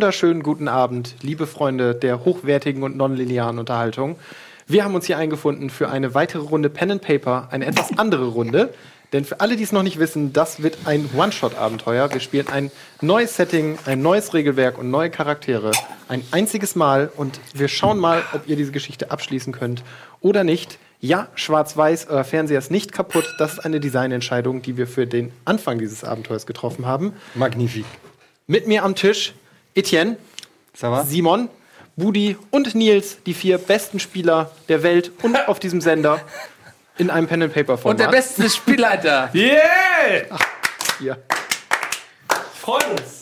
wunderschönen guten Abend, liebe Freunde der hochwertigen und nonlinearen Unterhaltung. Wir haben uns hier eingefunden für eine weitere Runde Pen and Paper, eine etwas andere Runde. Denn für alle, die es noch nicht wissen, das wird ein One-Shot-Abenteuer. Wir spielen ein neues Setting, ein neues Regelwerk und neue Charaktere. Ein einziges Mal. Und wir schauen mal, ob ihr diese Geschichte abschließen könnt oder nicht. Ja, schwarz-weiß, euer Fernseher ist nicht kaputt. Das ist eine Designentscheidung, die wir für den Anfang dieses Abenteuers getroffen haben. Magnifique. Mit mir am Tisch Etienne, Simon, Budi und Nils, die vier besten Spieler der Welt und auf diesem Sender in einem Pen and Paper Format. Und der beste Spielleiter. Yeah! Ja. Freut uns.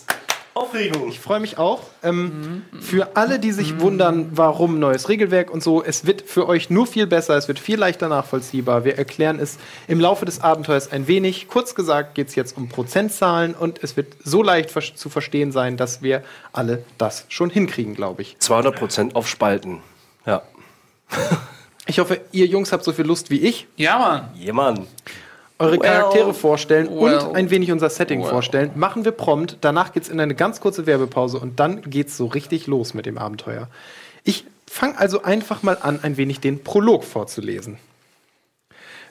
Aufregung. Ich freue mich auch. Ähm, für alle, die sich wundern, warum neues Regelwerk und so, es wird für euch nur viel besser, es wird viel leichter nachvollziehbar. Wir erklären es im Laufe des Abenteuers ein wenig. Kurz gesagt geht es jetzt um Prozentzahlen und es wird so leicht ver zu verstehen sein, dass wir alle das schon hinkriegen, glaube ich. 200 Prozent auf Spalten. Ja. Ich hoffe, ihr Jungs habt so viel Lust wie ich. Ja, Mann. Jemand. Eure Well, Charaktere vorstellen well, und ein wenig unser Setting well. vorstellen. Machen wir prompt. Danach geht's in eine ganz kurze Werbepause und dann geht's so richtig los mit dem Abenteuer. Ich fange also einfach mal an, ein wenig den Prolog vorzulesen.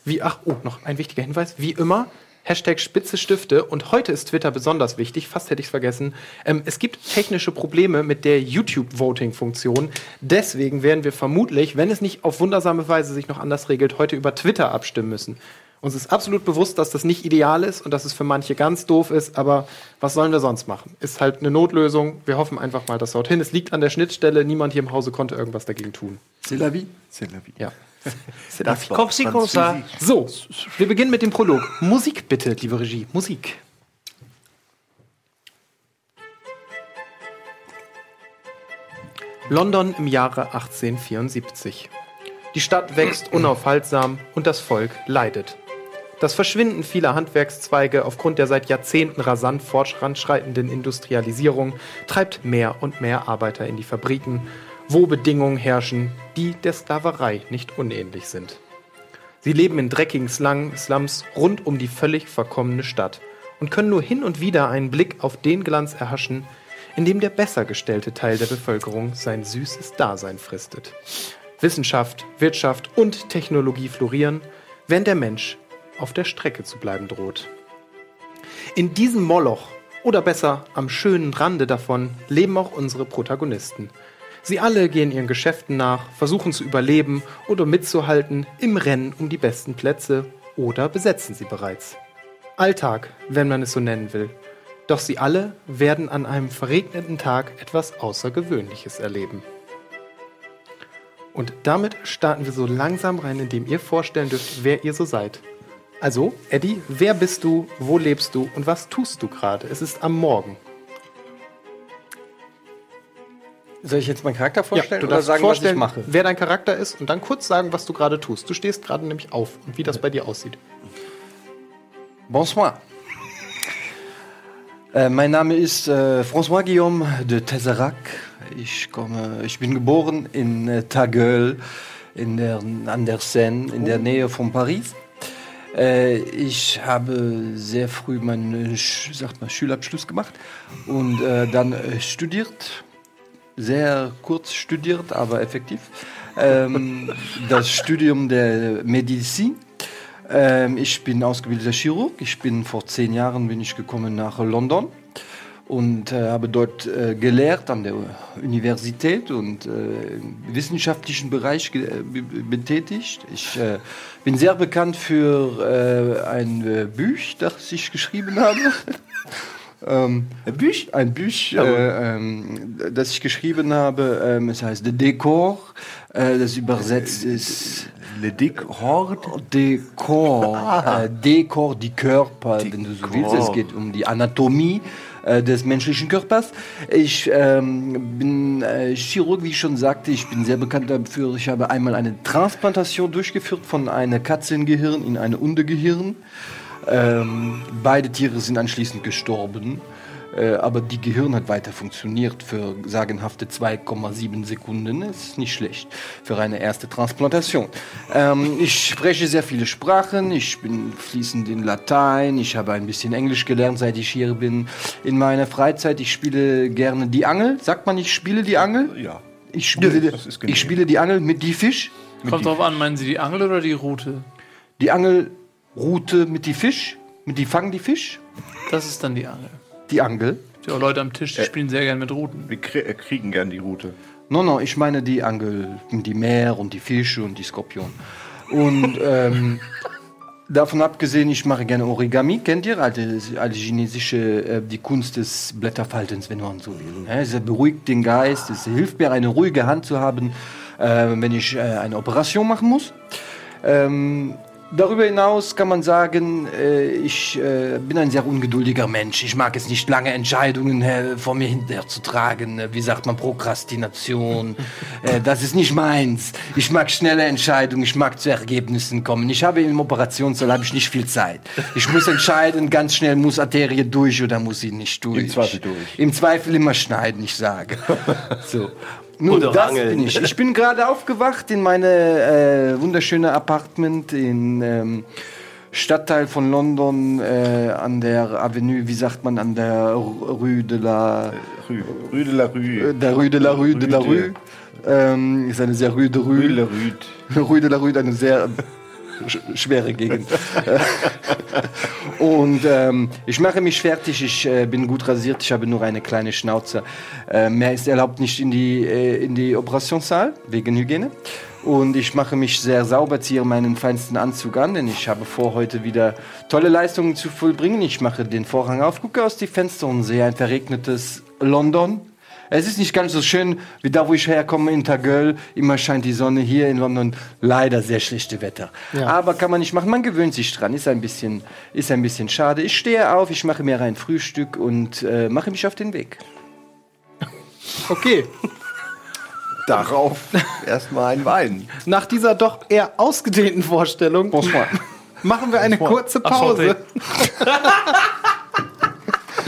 Wie, ach, oh, noch ein wichtiger Hinweis. Wie immer, Hashtag Spitze Stifte. Und heute ist Twitter besonders wichtig. Fast hätte ich es vergessen. Ähm, es gibt technische Probleme mit der YouTube-Voting-Funktion. Deswegen werden wir vermutlich, wenn es nicht auf wundersame Weise sich noch anders regelt, heute über Twitter abstimmen müssen. Uns ist absolut bewusst, dass das nicht ideal ist und dass es für manche ganz doof ist, aber was sollen wir sonst machen? Ist halt eine Notlösung. Wir hoffen einfach mal, dass haut hin. Es liegt an der Schnittstelle. Niemand hier im Hause konnte irgendwas dagegen tun. C'est la vie. C'est la vie. Ja. Comme si, comme ça. So, wir beginnen mit dem Prolog. Musik bitte, liebe Regie. Musik. London im Jahre 1874. Die Stadt wächst unaufhaltsam und das Volk leidet. Das Verschwinden vieler Handwerkszweige aufgrund der seit Jahrzehnten rasant fortschreitenden Industrialisierung treibt mehr und mehr Arbeiter in die Fabriken, wo Bedingungen herrschen, die der Sklaverei nicht unähnlich sind. Sie leben in dreckigen Slums rund um die völlig verkommene Stadt und können nur hin und wieder einen Blick auf den Glanz erhaschen, in dem der besser gestellte Teil der Bevölkerung sein süßes Dasein fristet. Wissenschaft, Wirtschaft und Technologie florieren, während der Mensch auf der Strecke zu bleiben droht. In diesem Moloch, oder besser am schönen Rande davon, leben auch unsere Protagonisten. Sie alle gehen ihren Geschäften nach, versuchen zu überleben oder mitzuhalten im Rennen um die besten Plätze oder besetzen sie bereits. Alltag, wenn man es so nennen will. Doch sie alle werden an einem verregneten Tag etwas Außergewöhnliches erleben. Und damit starten wir so langsam rein, indem ihr vorstellen dürft, wer ihr so seid. Also, Eddie, wer bist du, wo lebst du und was tust du gerade? Es ist am Morgen. Soll ich jetzt meinen Charakter vorstellen du oder darfst sagen, was ich vorstellen, mache? wer dein Charakter ist und dann kurz sagen, was du gerade tust. Du stehst gerade nämlich auf und wie das bei dir aussieht. Bonsoir. Äh, mein Name ist äh, François Guillaume de Tesserac. Ich, komme, ich bin geboren in äh, Tagueul in der, an der Seine, in der Nähe von Paris. Äh, ich habe sehr früh meinen sagt man, Schulabschluss gemacht und äh, dann äh, studiert. Sehr kurz studiert, aber effektiv. Ähm, das Studium der Medizin. Ähm, ich bin ausgebildeter Chirurg. Ich bin vor zehn Jahren bin ich gekommen nach London und äh, habe dort äh, gelehrt an der Universität und äh, im wissenschaftlichen Bereich äh, be- be- betätigt. Ich äh, bin sehr bekannt für äh, ein Buch, das ich geschrieben habe. Ähm, ein Buch, ein Buch äh, ähm, das ich geschrieben habe. Ähm, es heißt The Decor. Das übersetzt ist Le. Dekor. Äh, Dekor, die Körper, wenn du so willst. Es geht um die Anatomie äh, des menschlichen Körpers. Ich ähm, bin äh, Chirurg, wie ich schon sagte. Ich bin sehr bekannt dafür. Ich habe einmal eine Transplantation durchgeführt von einer Katzengehirn in ein Hundegehirn. Ähm, beide Tiere sind anschließend gestorben. Äh, aber die Gehirn hat weiter funktioniert für sagenhafte 2,7 Sekunden. Das ist nicht schlecht für eine erste Transplantation. Ähm, ich spreche sehr viele Sprachen. Ich bin fließend in Latein. Ich habe ein bisschen Englisch gelernt, seit ich hier bin. In meiner Freizeit, ich spiele gerne die Angel. Sagt man, ich spiele die Angel? Ja. Ich spiele, Ja, genehm. ich spiele die Angel mit die Fisch. Kommt drauf an, meinen Sie die Angel oder die Route? Die Angelroute mit die Fisch. Mit die fangen die Fisch. Das ist dann die Angel. Die Angel. Die Leute am Tisch, die spielen sehr gern mit Routen. Wir krie äh, kriegen gern die Route. No, no, ich meine die Angel, die Meer und die Fische und die Skorpion. Und ähm, davon abgesehen, ich mache gerne Origami. Kennt ihr? Alte, alte chinesische, äh, die Kunst des Blätterfaltens, wenn man so will. Ne? Es beruhigt den Geist, es hilft mir, eine ruhige Hand zu haben, äh, wenn ich äh, eine Operation machen muss. Ähm, darüber hinaus kann man sagen, äh, ich äh, bin ein sehr ungeduldiger Mensch. Ich mag es nicht, lange Entscheidungen äh, vor mir hinterher zu tragen. Äh, wie sagt man, Prokrastination. das ist nicht meins. Ich mag schnelle Entscheidungen, ich mag zu Ergebnissen kommen. Ich habe im Operationssaal habe ich nicht viel Zeit. Ich muss entscheiden, ganz schnell muss Arterie durch oder muss sie nicht durch. Im Zweifel durch. Im Zweifel immer schneiden, ich sage. so. Nun, Oder das bin ich. Ich bin gerade aufgewacht in meine äh, wunderschöne Apartment in ähm, Stadtteil von London äh, an der Avenue, wie sagt man, an der Rue de la Rue. Rue de la Rue. äh, der Rue de la Rue de la Rue. Ähm, ist eine sehr Rue de Rue de la Rue. Rue. Rue de la Rue, eine sehr schwere Gegend. Und ähm, ich mache mich fertig, ich äh, bin gut rasiert, ich habe nur eine kleine Schnauze. Äh, mehr ist erlaubt nicht in die, äh, in die Operationssaal, wegen Hygiene. Und ich mache mich sehr sauber, ziehe meinen feinsten Anzug an, denn ich habe vor, heute wieder tolle Leistungen zu vollbringen. Ich mache den Vorhang auf, gucke aus die Fenster und sehe ein verregnetes London. Es ist nicht ganz so schön wie da, wo ich herkomme, in Tagöl. Immer scheint die Sonne hier in London. Leider sehr schlechte Wetter. Aber kann man nicht machen. Man gewöhnt sich dran. Ist ein bisschen, ist ein bisschen schade. Ich stehe auf, ich mache mir ein Frühstück und äh, mache mich auf den Weg. Okay. Darauf erstmal ein Wein. Nach dieser doch eher ausgedehnten Vorstellung machen wir eine kurze Pause.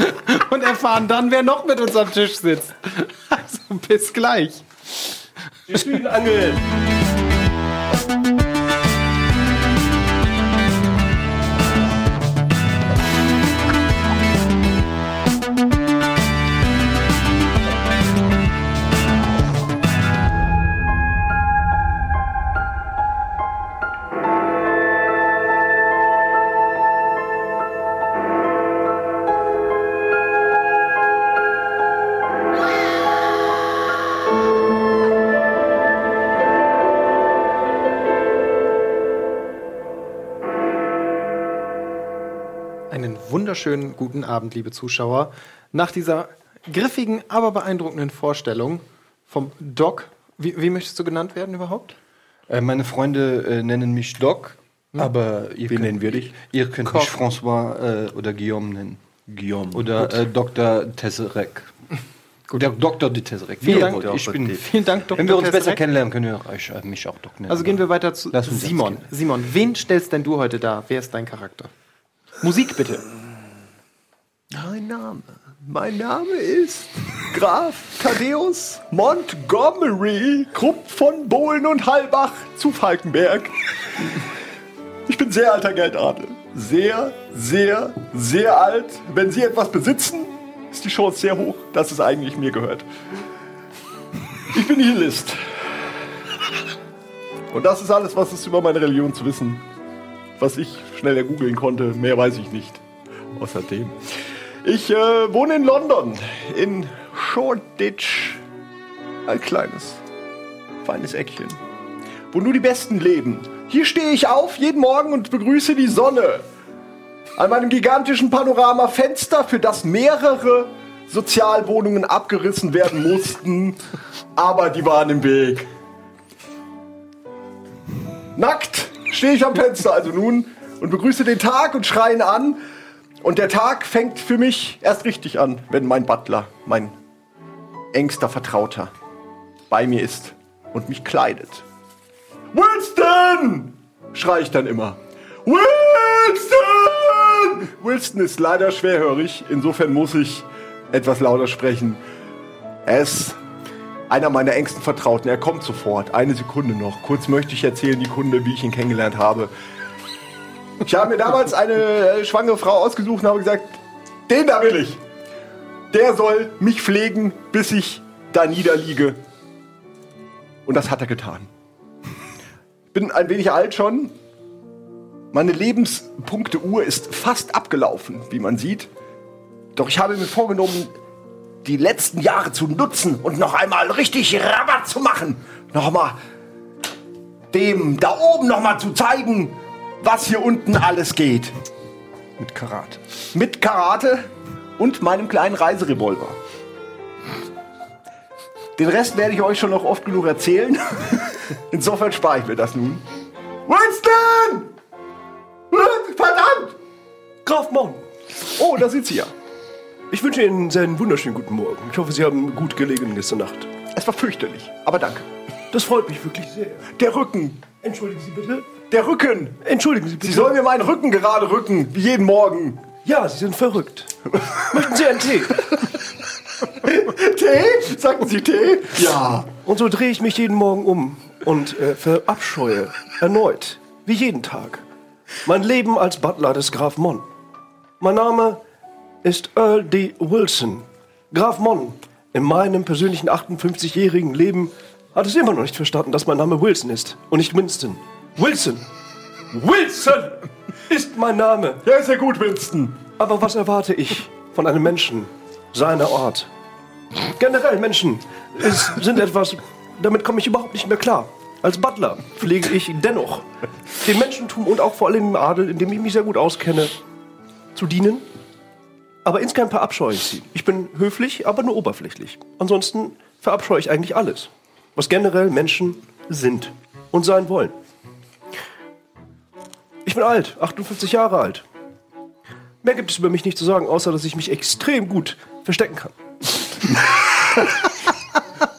Und erfahren dann, wer noch mit uns am Tisch sitzt. Also bis gleich. Spielen Angeln. Wunderschönen guten Abend, liebe Zuschauer. Nach dieser griffigen, aber beeindruckenden Vorstellung vom Doc. Wie, wie möchtest du genannt werden überhaupt? Äh, meine Freunde äh, nennen mich Doc, aber ihr Wie könnt, nennen wir dich? Ihr könnt Koch. mich François äh, oder Guillaume nennen. Guillaume. Oder äh, Dr. Tesserek. Der Dr. de Tesserek. Vielen Dank. Ich bin, Vielen Dank, Dr. wenn wir uns besser Tesserek. kennenlernen, können wir euch, äh, mich auch Doc nennen. Also gehen wir weiter zu Simon. Simon, wen stellst denn du heute dar? Wer ist dein Charakter? Musik bitte. Mein Name. Mein Name ist Graf Thaddeus Montgomery Krupp von Bohlen und Halbach zu Falkenberg. Ich bin sehr alter Geldadel. Sehr, sehr, sehr alt. Wenn Sie etwas besitzen, ist die Chance sehr hoch, dass es eigentlich mir gehört. Ich bin Nihilist. Und das ist alles, was es über meine Religion zu wissen, was ich schnell ergoogeln konnte. Mehr weiß ich nicht. Außerdem. Ich äh, wohne in London, in Shoreditch. Ein kleines, feines Eckchen, wo nur die Besten leben. Hier stehe ich auf jeden Morgen und begrüße die Sonne. An meinem gigantischen Panoramafenster, für das mehrere Sozialwohnungen abgerissen werden mussten, aber die waren im Weg. Nackt stehe ich am Fenster also nun und begrüße den Tag und schreie ihn an. Und der Tag fängt für mich erst richtig an, wenn mein Butler, mein engster Vertrauter, bei mir ist und mich kleidet. Winston! schrei ich dann immer. Winston! Winston ist leider schwerhörig, insofern muss ich etwas lauter sprechen. Er ist einer meiner engsten Vertrauten. Er kommt sofort. Eine Sekunde noch. Kurz möchte ich erzählen, die Kunde, wie ich ihn kennengelernt habe. Ich habe mir damals eine äh, schwangere Frau ausgesucht und habe gesagt, den da will ich. Der soll mich pflegen, bis ich da niederliege. Und das hat er getan. Ich bin ein wenig alt schon. Meine Lebenspunkte-Uhr ist fast abgelaufen, wie man sieht. Doch ich habe mir vorgenommen, die letzten Jahre zu nutzen und noch einmal richtig Rabatt zu machen. Nochmal dem da oben nochmal zu zeigen, was hier unten alles geht. Mit Karat. Mit Karate und meinem kleinen Reiserevolver. Den Rest werde ich euch schon noch oft genug erzählen. Insofern spare ich mir das nun. Winston! Verdammt! Graf Mon, Oh, da sind sie ja. ich wünsche Ihnen einen wunderschönen guten Morgen. Ich hoffe, Sie haben gut gelegen gestern Nacht. Es war fürchterlich, aber danke. Das freut mich wirklich sehr. Der Rücken, Entschuldigen Sie bitte. Der Rücken. Entschuldigen Sie bitte. Sie sollen mir meinen Rücken gerade rücken, wie jeden Morgen. ja, Sie sind verrückt. Möchten Sie einen Tee? Tee? Sagten Sie Tee? Ja. Und so drehe ich mich jeden Morgen um und äh, verabscheue erneut, wie jeden Tag, mein Leben als Butler des Graf Mon. Mein Name ist Earl D. Wilson. Graf Mon, in meinem persönlichen 58-jährigen Leben hat es immer noch nicht verstanden, dass mein Name Wilson ist und nicht Winston. Wilson! Wilson ist mein Name. Ja, ist ja gut, Winston. Aber was erwarte ich von einem Menschen seiner Art? Generell Menschen es sind etwas, damit komme ich überhaupt nicht mehr klar. Als Butler pflege ich dennoch dem Menschentum und auch vor allem dem Adel, in dem ich mich sehr gut auskenne, zu dienen. Aber insgeheim verabscheue ich sie. Ich bin höflich, aber nur oberflächlich. Ansonsten verabscheue ich eigentlich alles, was generell Menschen sind und sein wollen. Ich bin alt, 58 Jahre alt. Mehr gibt es über mich nicht zu sagen, außer dass ich mich extrem gut verstecken kann.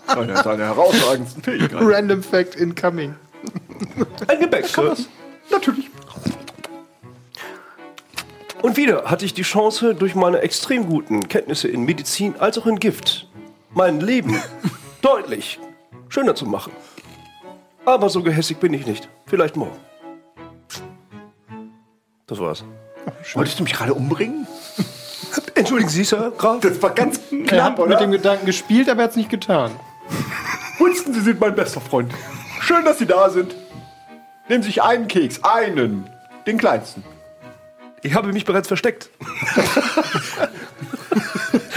Eine seiner herausragendsten Fähigkeiten. Random Fact incoming. Ein Gebäck, kann das? Natürlich. Und wieder hatte ich die Chance, durch meine extrem guten Kenntnisse in Medizin als auch in Gift mein Leben deutlich schöner zu machen. Aber so gehässig bin ich nicht. Vielleicht morgen. Das war's. Wolltest du mich gerade umbringen? Entschuldigen Sie, Sir, Graf. Das war ganz Er knapp, hat oder? mit dem Gedanken gespielt, aber er hat es nicht getan. Winston, Sie sind mein bester Freund. Schön, dass Sie da sind. Nehmen Sie sich einen Keks. Einen. Den kleinsten. Ich habe mich bereits versteckt.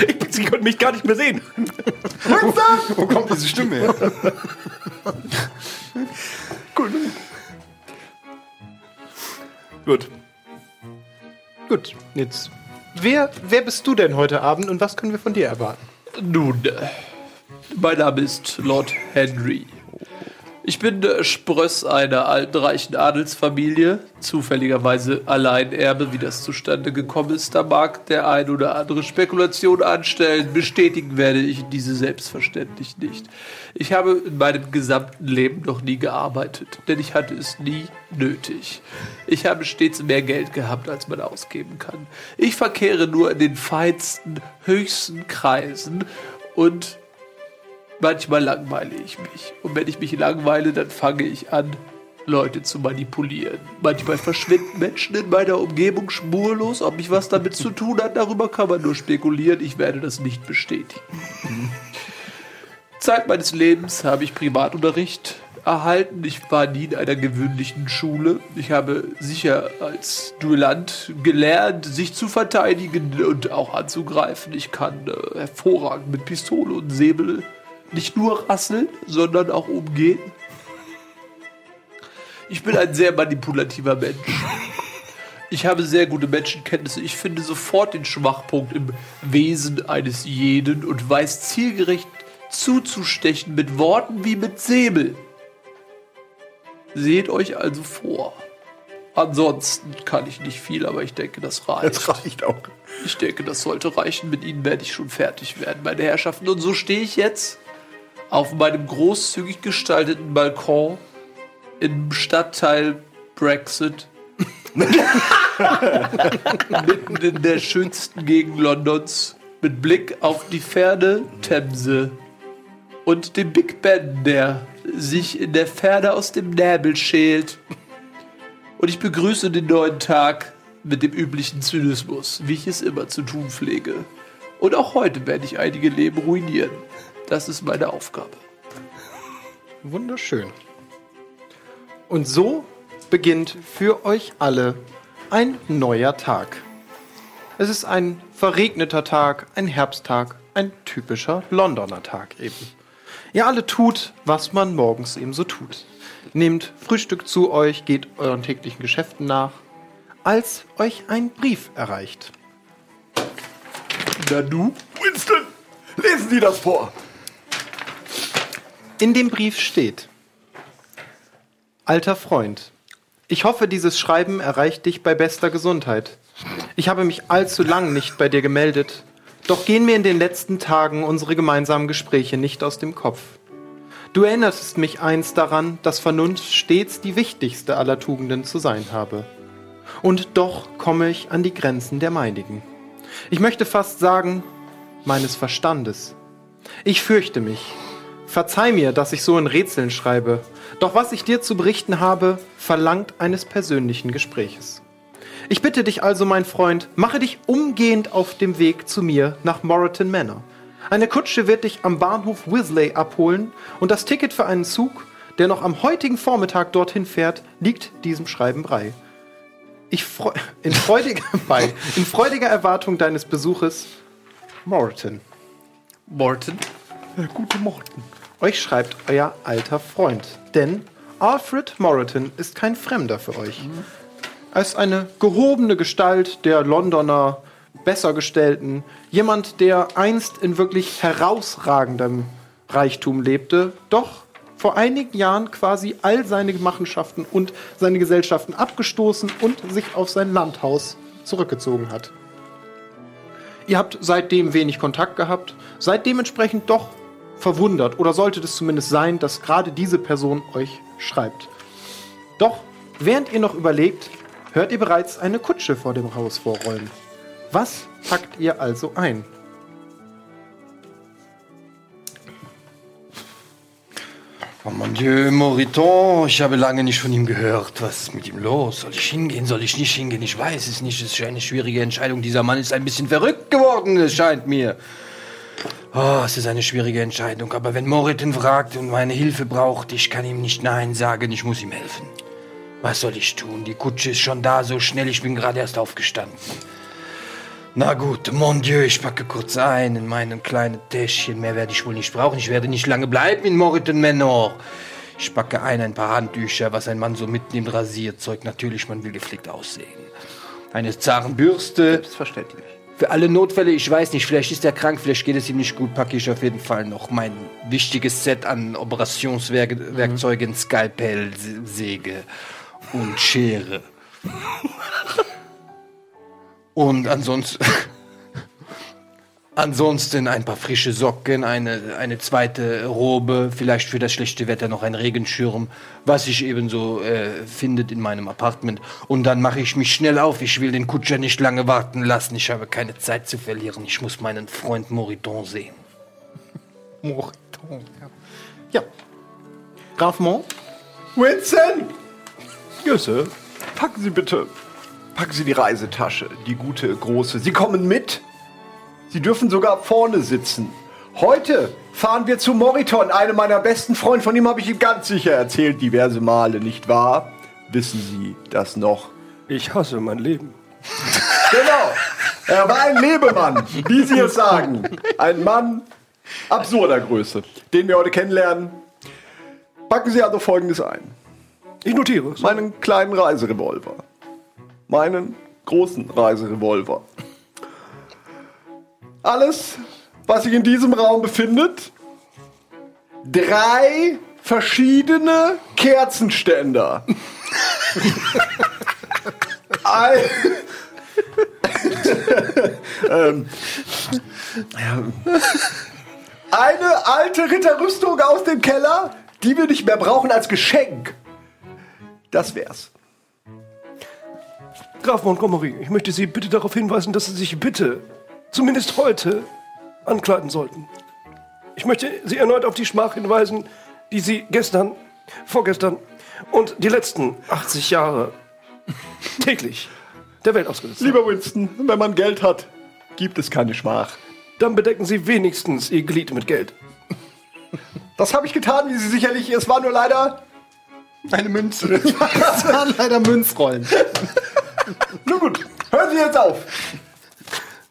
ich, Sie können mich gar nicht mehr sehen. Winston! Wo kommt diese Stimme her? Gut. Gut. Gut, jetzt. Wer, wer bist du denn heute Abend und was können wir von dir erwarten? Nun, äh, mein Name ist Lord Henry. Ich bin Spröss einer alten reichen Adelsfamilie, zufälligerweise Alleinerbe, wie das zustande gekommen ist. Da mag der ein oder andere Spekulation anstellen. Bestätigen werde ich diese selbstverständlich nicht. Ich habe in meinem gesamten Leben noch nie gearbeitet, denn ich hatte es nie nötig. Ich habe stets mehr Geld gehabt, als man ausgeben kann. Ich verkehre nur in den feinsten, höchsten Kreisen und Manchmal langweile ich mich. Und wenn ich mich langweile, dann fange ich an, Leute zu manipulieren. Manchmal verschwinden Menschen in meiner Umgebung spurlos. Ob ich was damit zu tun hat, darüber kann man nur spekulieren. Ich werde das nicht bestätigen. Zeit meines Lebens habe ich Privatunterricht erhalten. Ich war nie in einer gewöhnlichen Schule. Ich habe sicher als Duellant gelernt, sich zu verteidigen und auch anzugreifen. Ich kann äh, hervorragend mit Pistole und Säbel nicht nur rasseln, sondern auch umgehen. Ich bin ein sehr manipulativer Mensch. Ich habe sehr gute Menschenkenntnisse. Ich finde sofort den Schwachpunkt im Wesen eines jeden und weiß zielgerecht zuzustechen mit Worten wie mit Säbel. Seht euch also vor. Ansonsten kann ich nicht viel, aber ich denke, das reicht. Das reicht auch. Ich denke, das sollte reichen. Mit Ihnen werde ich schon fertig werden, meine Herrschaften. Und so stehe ich jetzt auf meinem großzügig gestalteten Balkon im Stadtteil Brexit. Mitten in der schönsten Gegend Londons mit Blick auf die ferne Themse und den Big Ben, der sich in der Ferne aus dem Nebel schält. Und ich begrüße den neuen Tag mit dem üblichen Zynismus, wie ich es immer zu tun pflege. Und auch heute werde ich einige Leben ruinieren. Das ist meine Aufgabe. Wunderschön. Und so beginnt für euch alle ein neuer Tag. Es ist ein verregneter Tag, ein Herbsttag, ein typischer Londoner Tag eben. Ihr alle tut, was man morgens eben so tut. Nehmt Frühstück zu euch, geht euren täglichen Geschäften nach, als euch ein Brief erreicht. Nanu? Winston, lesen Sie das vor. In dem Brief steht, Alter Freund, ich hoffe, dieses Schreiben erreicht dich bei bester Gesundheit. Ich habe mich allzu lang nicht bei dir gemeldet, doch gehen mir in den letzten Tagen unsere gemeinsamen Gespräche nicht aus dem Kopf. Du erinnerst mich einst daran, dass Vernunft stets die wichtigste aller Tugenden zu sein habe. Und doch komme ich an die Grenzen der meinigen. Ich möchte fast sagen, meines Verstandes. Ich fürchte mich. Verzeih mir, dass ich so in Rätseln schreibe, doch was ich dir zu berichten habe, verlangt eines persönlichen Gespräches. Ich bitte dich also, mein Freund, mache dich umgehend auf dem Weg zu mir nach Moreton Manor. Eine Kutsche wird dich am Bahnhof Wisley abholen und das Ticket für einen Zug, der noch am heutigen Vormittag dorthin fährt, liegt diesem Schreiben bei. Ich freu in, freudiger, bei, in freudiger Erwartung deines Besuches, Moreton. Morton? Der gute Morten. Euch schreibt euer alter Freund, denn Alfred Moreton ist kein Fremder für euch. Er ist eine gehobene Gestalt der Londoner Bessergestellten, jemand, der einst in wirklich herausragendem Reichtum lebte, doch vor einigen Jahren quasi all seine Machenschaften und seine Gesellschaften abgestoßen und sich auf sein Landhaus zurückgezogen hat. Ihr habt seitdem wenig Kontakt gehabt, seid dementsprechend doch verwundert oder solltet es zumindest sein, dass gerade diese Person euch schreibt. Doch während ihr noch überlegt, hört ihr bereits eine Kutsche vor dem Haus vorrollen. Was packt ihr also ein? Oh mon Dieu, Moriton, ich habe lange nicht von ihm gehört. Was ist mit ihm los? Soll ich hingehen? Soll ich nicht hingehen? Ich weiß es nicht. Es ist eine schwierige Entscheidung. Dieser Mann ist ein bisschen verrückt geworden, es scheint mir. Oh, es ist eine schwierige Entscheidung. Aber wenn Moriton fragt und meine Hilfe braucht, ich kann ihm nicht Nein sagen. Ich muss ihm helfen. Was soll ich tun? Die Kutsche ist schon da, so schnell. Ich bin gerade erst aufgestanden. Na gut, mon Dieu, ich packe kurz ein in meinem kleinen Täschchen. Mehr werde ich wohl nicht brauchen. Ich werde nicht lange bleiben in Moriton Manor. Ich packe ein ein paar Handtücher, was ein Mann so mitnimmt, Rasierzeug. Natürlich, man will gepflegt aussehen. Eine Zahnbürste. Selbstverständlich. Für alle Notfälle, ich weiß nicht, vielleicht ist er krank, vielleicht geht es ihm nicht gut, packe ich auf jeden Fall noch mein wichtiges Set an Operationswerkzeugen, Skalpell, Säge und Schere. Und ansonsten, ansonsten ein paar frische Socken, eine, eine zweite Robe, vielleicht für das schlechte Wetter noch ein Regenschirm, was sich ebenso äh, findet in meinem Apartment. Und dann mache ich mich schnell auf. Ich will den Kutscher nicht lange warten lassen. Ich habe keine Zeit zu verlieren. Ich muss meinen Freund Moriton sehen. Moriton, ja. Ja. Graf Mont? Winston! Ja, Sir. Packen Sie bitte. Packen Sie die Reisetasche, die gute, große. Sie kommen mit. Sie dürfen sogar vorne sitzen. Heute fahren wir zu Moriton, einem meiner besten Freunde. Von ihm habe ich Ihnen ganz sicher erzählt, diverse Male, nicht wahr? Wissen Sie das noch? Ich hasse mein Leben. Genau. Er war ein Lebemann, wie Sie es sagen. Ein Mann absurder Größe, den wir heute kennenlernen. Packen Sie also Folgendes ein. Ich notiere. Meinen kleinen Reiserevolver. Meinen großen Reiserevolver. Alles, was sich in diesem Raum befindet. Drei verschiedene Kerzenständer. Ein, ähm, ja. Eine alte Ritterrüstung aus dem Keller, die wir nicht mehr brauchen als Geschenk. Das wär's. Graf Montgomery, ich möchte Sie bitte darauf hinweisen, dass Sie sich bitte zumindest heute ankleiden sollten. Ich möchte Sie erneut auf die Schmach hinweisen, die Sie gestern, vorgestern und die letzten 80 Jahre täglich der Welt ausgesetzt haben. Lieber Winston, wenn man Geld hat, gibt es keine Schmach. Dann bedecken Sie wenigstens Ihr Glied mit Geld. Das habe ich getan, wie Sie sicherlich. Es war nur leider eine Münze. Das waren leider Münzrollen. Nun gut, hören Sie jetzt auf.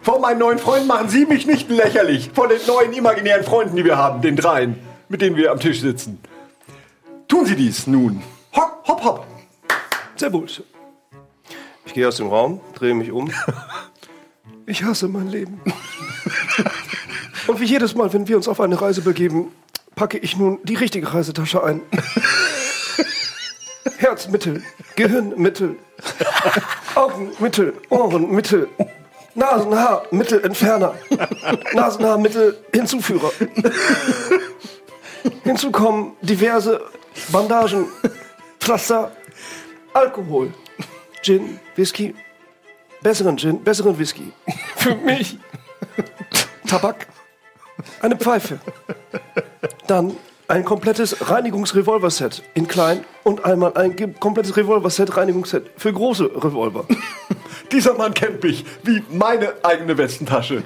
Vor meinen neuen Freunden machen Sie mich nicht lächerlich. Vor den neuen imaginären Freunden, die wir haben, den dreien, mit denen wir am Tisch sitzen. Tun Sie dies nun. Hopp, hopp, hopp. Sehr gut. Ich gehe aus dem Raum, drehe mich um. Ich hasse mein Leben. Und wie jedes Mal, wenn wir uns auf eine Reise begeben, packe ich nun die richtige Reisetasche ein. Herzmittel, Gehirnmittel, Augenmittel, Ohrenmittel, Nasenhaarmittel, Entferner, Nasenhaarmittel, Hinzuführer. Hinzu kommen diverse Bandagen, Pflaster, Alkohol, Gin, Whisky, besseren Gin, besseren Whisky. Für mich. Tabak, eine Pfeife. Dann ein komplettes Reinigungsrevolver-Set in klein und einmal ein ge- komplettes Revolver-Set, Reinigungsset für große Revolver. Dieser Mann kennt mich wie meine eigene Westentasche.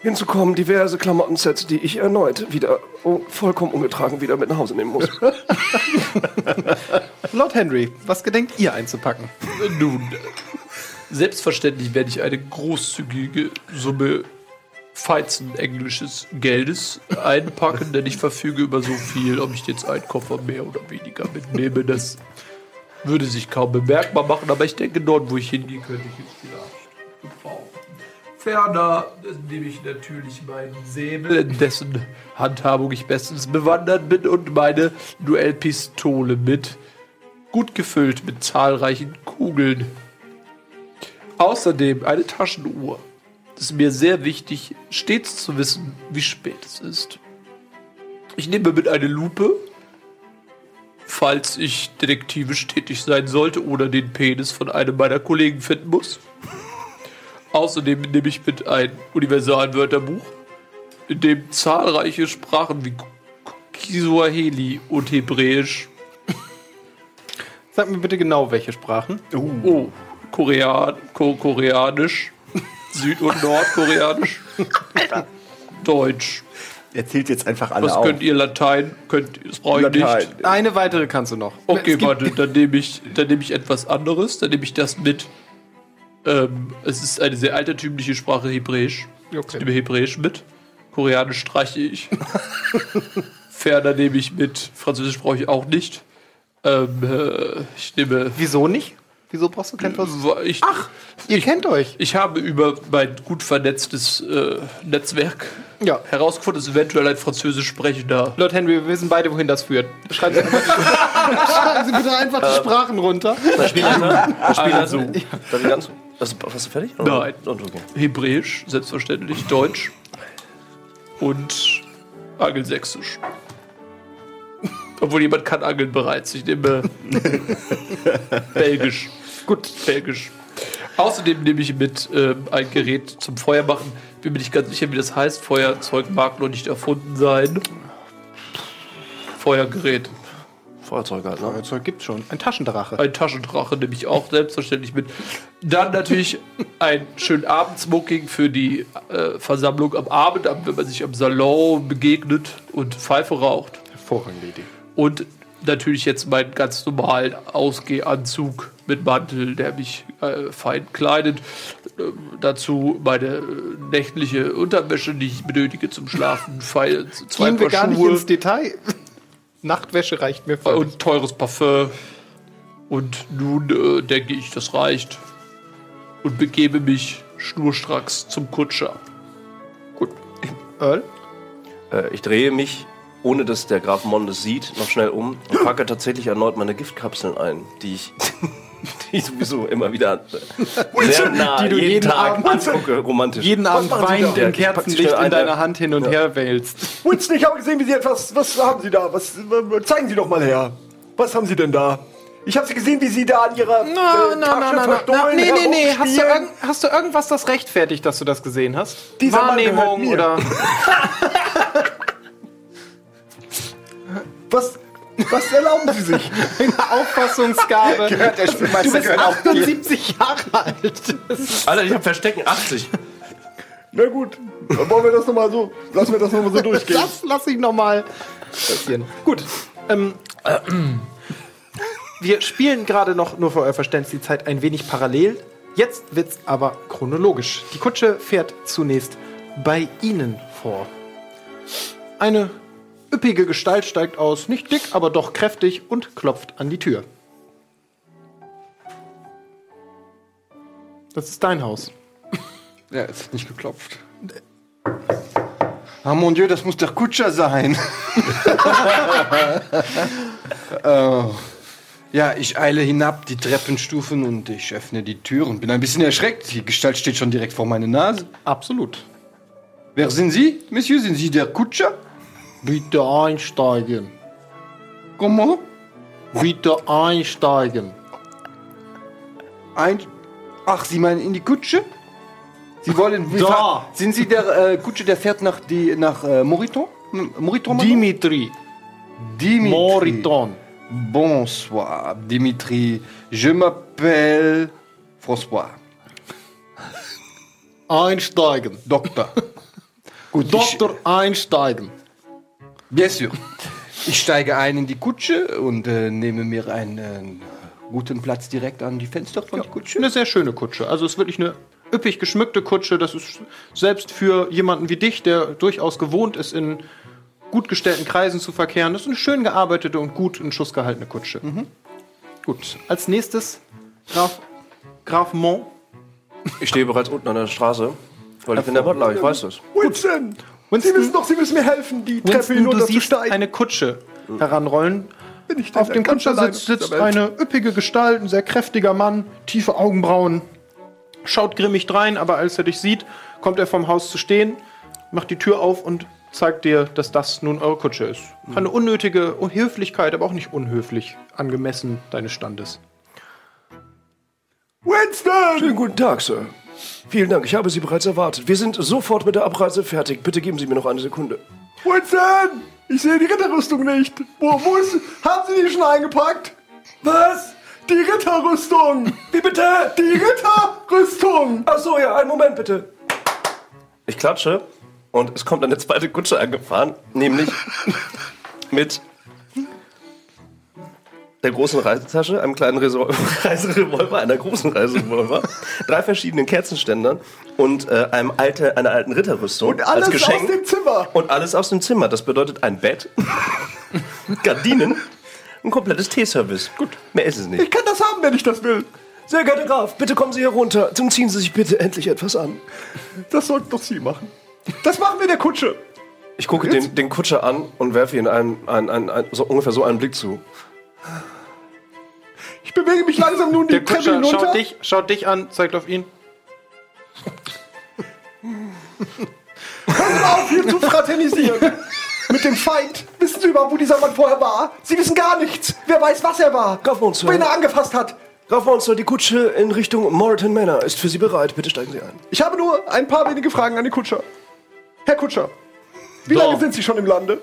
Hinzu kommen diverse Klamottensets, die ich erneut wieder oh, vollkommen ungetragen wieder mit nach Hause nehmen muss. Lord Henry, was gedenkt ihr einzupacken? Nun, selbstverständlich werde ich eine großzügige Summe Feizen englisches Geldes einpacken, denn ich verfüge über so viel, ob ich jetzt einen Koffer mehr oder weniger mitnehme, das würde sich kaum bemerkbar machen, aber ich denke, dort, wo ich hingehe, könnte ich es vielleicht gebrauchen. Ferner nehme ich natürlich meinen Säbel, in dessen Handhabung ich bestens bewandert bin, und meine Duellpistole mit, gut gefüllt mit zahlreichen Kugeln. Außerdem eine Taschenuhr. Es ist mir sehr wichtig, stets zu wissen, wie spät es ist. Ich nehme mit eine Lupe, falls ich detektivisch tätig sein sollte oder den Penis von einem meiner Kollegen finden muss. Außerdem nehme ich mit ein Universalwörterbuch, in dem zahlreiche Sprachen wie Kiswahili und Hebräisch, Sag mir bitte genau, welche Sprachen. oh, Korean, Ko Koreanisch, Süd- und Nordkoreanisch, Deutsch. Er zählt jetzt einfach alle Was auf. könnt ihr Latein? Könnt das brauche ich Latein. nicht. Eine weitere kannst du noch. Okay, Es gibt- warte, dann nehme ich, dann nehme ich etwas anderes. Dann nehme ich das mit. Ähm, es ist eine sehr altertümliche Sprache, Hebräisch. Ich nehme Hebräisch mit. Koreanisch streiche ich. Ferner nehme ich mit. Französisch brauche ich auch nicht. Ähm, äh, ich nehme. Wieso nicht? Wieso brauchst du kein Französisch? Ich, Ach, ihr kennt euch. ich habe über mein gut vernetztes äh, Netzwerk Ja. herausgefunden, dass eventuell ein französisch sprechender Lord Henry, wir wissen beide, wohin das führt. Schreiben Sie, einfach, schreiben Sie bitte einfach die Sprachen runter. Also, Darf ich ganz? Was, warst du fertig? Nein. Und okay. Hebräisch, selbstverständlich, Deutsch und Angelsächsisch. Obwohl jemand kann angeln bereits. Ich nehme Belgisch. Gut, Belgisch. Außerdem nehme ich mit ähm, ein Gerät zum Feuermachen. Bin mir nicht ganz sicher, wie das heißt. Feuerzeug mag noch nicht erfunden sein. Feuergerät. Feuerzeug halt, ne? Feuerzeug gibt's schon. Ein Taschendrache. Ein Taschendrache nehme ich auch selbstverständlich mit. Dann natürlich ein schön Abendsmoking für die äh, Versammlung am Abend, ab- wenn man sich am Salon begegnet und Pfeife raucht. Hervorragende Idee. Und natürlich jetzt meinen ganz normalen Ausgehanzug mit Mantel, der mich äh, fein kleidet. Ähm, dazu meine äh, nächtliche Unterwäsche, die ich benötige zum Schlafen. Fein, zwei Gehen wir gar nicht Schuhe ins Detail. Nachtwäsche reicht mir voll. und teures Parfum. Und nun äh, denke ich, das reicht. Und begebe mich schnurstracks zum Kutscher. Earl? Äh, ich drehe mich, ohne dass der Graf Mondes sieht, noch schnell um und packe tatsächlich erneut meine Giftkapseln ein, die ich, die ich sowieso immer wieder äh, sehr nah Die du jeden, jeden Tag Abend- angucke, romantisch. Jeden Abend Ja, im Kerzenlicht in eine- deiner Hand hin und Ja. her wälzt. Winston, ich habe gesehen, wie Sie etwas. Was haben Sie da? Was, zeigen Sie doch mal her. Was haben Sie denn da? Ich habe sie gesehen, wie sie da an ihrer Na, äh, na, Tasche na, na, na, na. verstohlen Nee, nee, nee. Hast du, hast du irgendwas, das rechtfertigt, dass du das gesehen hast? Gehört Wahrnehmung mir. oder. Was, was erlauben Sie sich? Eine Auffassungsgabe. Gehört der Du Spielmeister bist gehört auch dir. 78 Jahre alt. Alter, ich hab Verstecken 80. Na gut, dann wollen wir das nochmal so, lassen wir das nochmal so durchgehen. Das lass ich nochmal passieren. Gut. Ähm, wir spielen gerade noch, nur für euer Verständnis, die Zeit ein wenig parallel. Jetzt wird's aber chronologisch. Die Kutsche fährt zunächst bei Ihnen vor. Eine üppige Gestalt steigt aus, nicht dick, aber doch kräftig und klopft an die Tür. Das ist dein Haus. Ja, es hat nicht geklopft. Ah, mon Dieu, das muss der Kutscher sein. oh. Ja, ich eile hinab die Treppenstufen und ich öffne die Tür und bin ein bisschen erschreckt. Die Gestalt steht schon direkt vor meiner Nase. Absolut. Wer sind Sie, Monsieur? Sind Sie der Kutscher? Bitte einsteigen. Comment? Bitte einsteigen. Ein. Ach, Sie meinen in die Kutsche? Sie wollen. Da. Sind Sie der äh, Kutsche, der fährt nach, die, nach äh, Moriton? M- Moriton? Dimitri. Dimitri. Moriton. Bonsoir, Dimitri. Je m'appelle François. Einsteigen. Doktor. Gut, Doktor einsteigen. Bien sûr. Ich steige ein in die Kutsche und äh, nehme mir einen äh, guten Platz direkt an die Fenster von der Kutsche. Eine sehr schöne Kutsche. Also es ist wirklich eine üppig geschmückte Kutsche. Das ist selbst für jemanden wie dich, der durchaus gewohnt ist, in gut gestellten Kreisen zu verkehren, das ist eine schön gearbeitete und gut in Schuss gehaltene Kutsche. Gut. Als nächstes Graf, Graf Mont. Ich stehe bereits unten an der Straße. Weil ich bin der Butler, ich weiß das. Winston, Sie müssen doch, Sie müssen mir helfen, die Treppe Winston, du hinunter zu steigen. eine Kutsche heranrollen. Bin ich denn Auf dem ganz Kutscher alleine sitzt, auf sitzt der Welt? eine üppige Gestalt, ein sehr kräftiger Mann, tiefe Augenbrauen, schaut grimmig drein, aber als er dich sieht, kommt er vom Haus zu stehen, macht die Tür auf und zeigt dir, dass das nun eure Kutsche ist. Keine unnötige Höflichkeit, aber auch nicht unhöflich, angemessen deines Standes. Winston! Schönen guten Tag, Sir. Vielen Dank, ich habe Sie bereits erwartet. Wir sind sofort mit der Abreise fertig. Bitte geben Sie mir noch eine Sekunde. Winston! Ich sehe die Ritterrüstung nicht. Wo, wo ist. Haben Sie die schon eingepackt? Was? Die Ritterrüstung! Wie bitte? Die Ritterrüstung! Ach so, ja, einen Moment bitte. Ich klatsche und es kommt eine zweite Kutsche angefahren, nämlich mit der großen Reisetasche, einem kleinen Resol- Reiserevolver, einer großen Reiserevolver, drei verschiedenen Kerzenständern und äh, einem alte, einer alten Ritterrüstung Und alles als Geschenk. aus dem Zimmer! Und alles aus dem Zimmer. Das bedeutet ein Bett, Gardinen, ein komplettes Teeservice. Gut, mehr ist es nicht. Ich kann das haben, wenn ich das will. Sehr geehrter Graf, bitte kommen Sie herunter und ziehen Sie sich bitte endlich etwas an. Das sollten doch Sie machen. Das machen wir der Kutsche. Ich gucke den, den Kutscher an und werfe ihm einen, einen, einen, einen, so ungefähr so einen Blick zu. Ich bewege mich langsam nun die Der Treppe Kutscher hinunter. schaut dich, schaut dich an, zeigt auf ihn. Hören Sie mal auf, hier zu fraternisieren. Mit dem Feind. Wissen Sie überhaupt, wo dieser Mann vorher war? Sie wissen gar nichts. Wer weiß, was er war. Graf Monster. Wen er angefasst hat. Graf Monster, die Kutsche in Richtung Moreton Manor ist für Sie bereit. Bitte steigen Sie ein. Ich habe nur ein paar wenige Fragen an den Kutscher. Herr Kutscher, wie Da. lange sind Sie schon im Lande?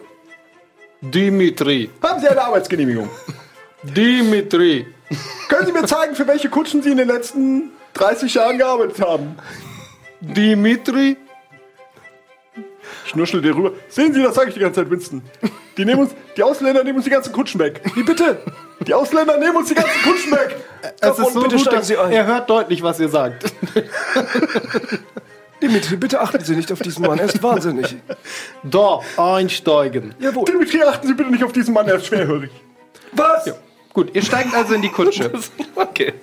Dimitri. Haben Sie eine Arbeitsgenehmigung? Dimitri. Können Sie mir zeigen, für welche Kutschen Sie in den letzten 30 Jahren gearbeitet haben? Dimitri. Ich nuschel dir rüber. Sehen Sie, das sage ich die ganze Zeit, Winston. Die, nehmen uns, die Ausländer nehmen uns die ganzen Kutschen weg. Wie bitte? Die Ausländer nehmen uns die ganzen Kutschen weg. Es bitte steigen Sie ein. er hört deutlich, was ihr sagt. Dimitri, bitte achten Sie nicht auf diesen Mann. Er ist wahnsinnig. Da, einsteigen. Jawohl. Dimitri, achten Sie bitte nicht auf diesen Mann, er ist schwerhörig. Was? Gut, ihr steigt also in die Kutsche. Okay.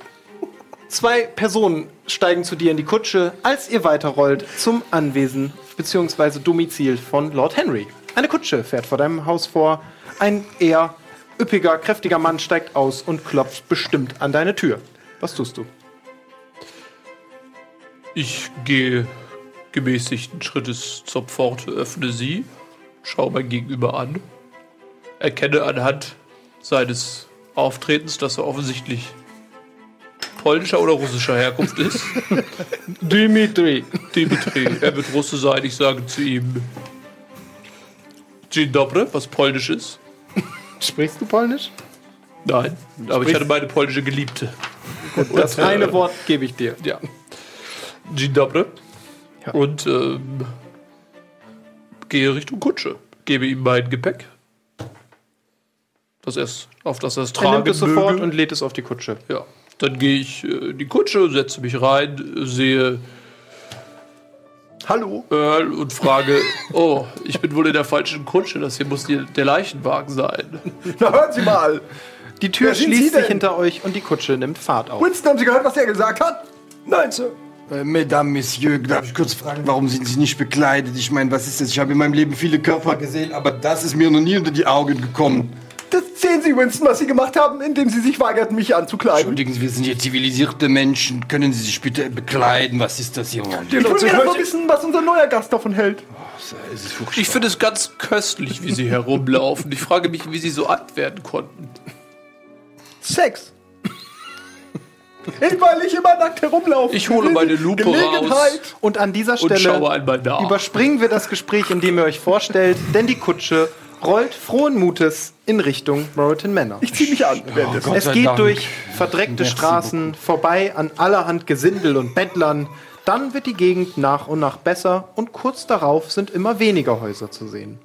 Zwei Personen steigen zu dir in die Kutsche, als ihr weiterrollt zum Anwesen bzw. Domizil von Lord Henry. Eine Kutsche fährt vor deinem Haus vor. Ein eher üppiger, kräftiger Mann steigt aus und klopft bestimmt an deine Tür. Was tust du? Ich gehe gemäßigten Schrittes zur Pforte, öffne sie, schaue mein Gegenüber an, erkenne anhand seines Auftretens, dass er offensichtlich polnischer oder russischer Herkunft ist. Dimitri. Dimitri, er wird Russe sein. Ich sage zu ihm Dzień dobry, was polnisch ist. Sprichst du Polnisch? Nein, aber ich hatte meine polnische Geliebte. Das äh, eine Wort gebe ich dir. Ja. Dzień dobry. Ja. Und ähm, gehe Richtung Kutsche. Gebe ihm mein Gepäck. Das erst, auf das er es Er nimmt tragen es sofort möge. und lädt es auf die Kutsche. Ja. Dann gehe ich äh, in die Kutsche, setze mich rein, sehe Hallo? Earl und frage, oh, ich bin wohl in der falschen Kutsche, das hier muss die, der Leichenwagen sein. Na, hören Sie mal. Die Tür Wer sind Sie schließt sich denn? hinter euch und die Kutsche nimmt Fahrt auf. Winston, haben Sie gehört, was er gesagt hat? Nein, Sir. Äh, Mesdames, Messieurs, darf ich kurz fragen, warum sind Sie nicht bekleidet? Ich meine, was ist das? Ich habe in meinem Leben viele Körper gesehen, aber das ist mir noch nie unter die Augen gekommen. Das sehen Sie, Winston, was Sie gemacht haben, indem Sie sich weigerten, mich anzukleiden. Entschuldigen Sie, wir sind hier zivilisierte Menschen. Können Sie sich bitte bekleiden? Was ist das hier? Ich will gerne nur wissen, was unser neuer Gast davon hält. Ich finde es ganz köstlich, wie sie herumlaufen. Ich frage mich, wie sie so alt werden konnten. Sex. Ich, weil ich immer nackt herumlaufe. Ich hole meine Lupe raus. Und an dieser Stelle überspringen wir das Gespräch, indem ihr euch vorstellt, denn die Kutsche rollt frohen Mutes in Richtung Moreton Manor. Ich zieh mich an. Gott Es geht Dank. durch verdreckte Merci Straßen, vorbei an allerhand Gesindel und Bettlern. Dann wird die Gegend nach und nach besser und kurz darauf sind immer weniger Häuser zu sehen.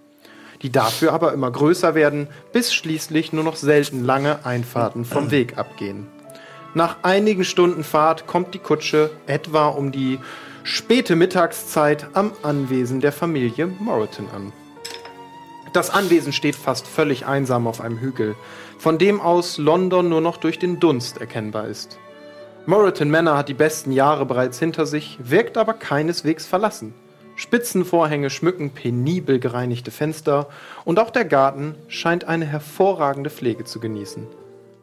Die dafür aber immer größer werden, bis schließlich nur noch selten lange Einfahrten vom Weg abgehen. Nach einigen Stunden Fahrt kommt die Kutsche etwa um die späte Mittagszeit am Anwesen der Familie Moreton an. Das Anwesen steht fast völlig einsam auf einem Hügel, von dem aus London nur noch durch den Dunst erkennbar ist. Moreton Manor hat die besten Jahre bereits hinter sich, wirkt aber keineswegs verlassen. Spitzenvorhänge schmücken penibel gereinigte Fenster und auch der Garten scheint eine hervorragende Pflege zu genießen.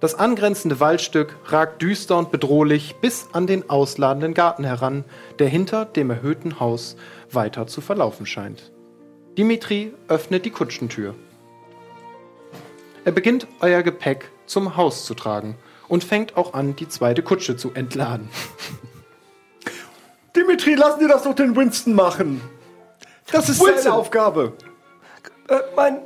Das angrenzende Waldstück ragt düster und bedrohlich bis an den ausladenden Garten heran, der hinter dem erhöhten Haus weiter zu verlaufen scheint. Dimitri öffnet die Kutschentür. Er beginnt euer Gepäck zum Haus zu tragen und fängt auch an, die zweite Kutsche zu entladen. Dimitri, lassen Sie das doch den Winston machen. Das ist Winston. seine Aufgabe. Äh, mein.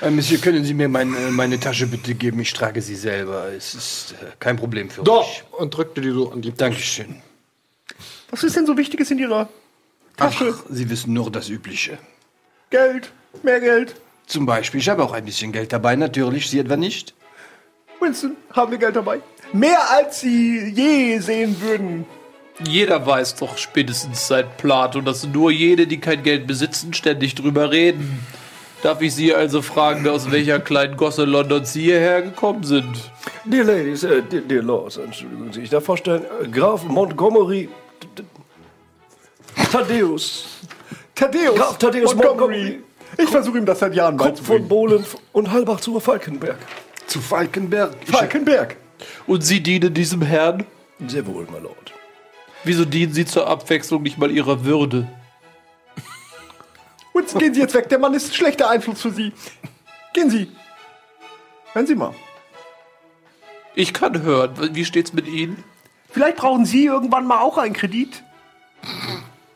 Äh, Monsieur, können Sie mir mein, äh, meine Tasche bitte geben? Ich trage sie selber. Es ist äh, kein Problem für mich. Und drückte die so an die Dankeschön. Was ist denn so Wichtiges in Ihrer? Ach, Sie wissen nur das Übliche. Geld, mehr Geld. Zum Beispiel, ich habe auch ein bisschen Geld dabei, natürlich. Sie etwa nicht? Winston, haben wir Geld dabei? Mehr als Sie je sehen würden. Jeder weiß doch spätestens seit Plato, dass nur jene, die kein Geld besitzen, ständig drüber reden. Darf ich Sie also fragen, aus welcher kleinen Gosse Londons Sie hierher gekommen sind? Dear Ladies, äh, dear, dear Lords, Entschuldigung, Sie, ich darf vorstellen, äh, Graf Montgomery. Thaddeus. Thaddeus. Graf Thaddeus Montgomery. Ich versuche ihm das seit Jahren Kopf von beizubringen. Bohlen und Halbach zu Falkenberg. Zu Falkenberg. Falkenberg. Und Sie dienen diesem Herrn? Sehr wohl, my Lord. Wieso dienen Sie zur Abwechslung nicht mal Ihrer Würde? Winston, gehen Sie jetzt weg. Der Mann ist ein schlechter Einfluss für Sie. Gehen Sie. Hören Sie mal. Ich kann hören. Wie steht's mit Ihnen? Vielleicht brauchen Sie irgendwann mal auch einen Kredit.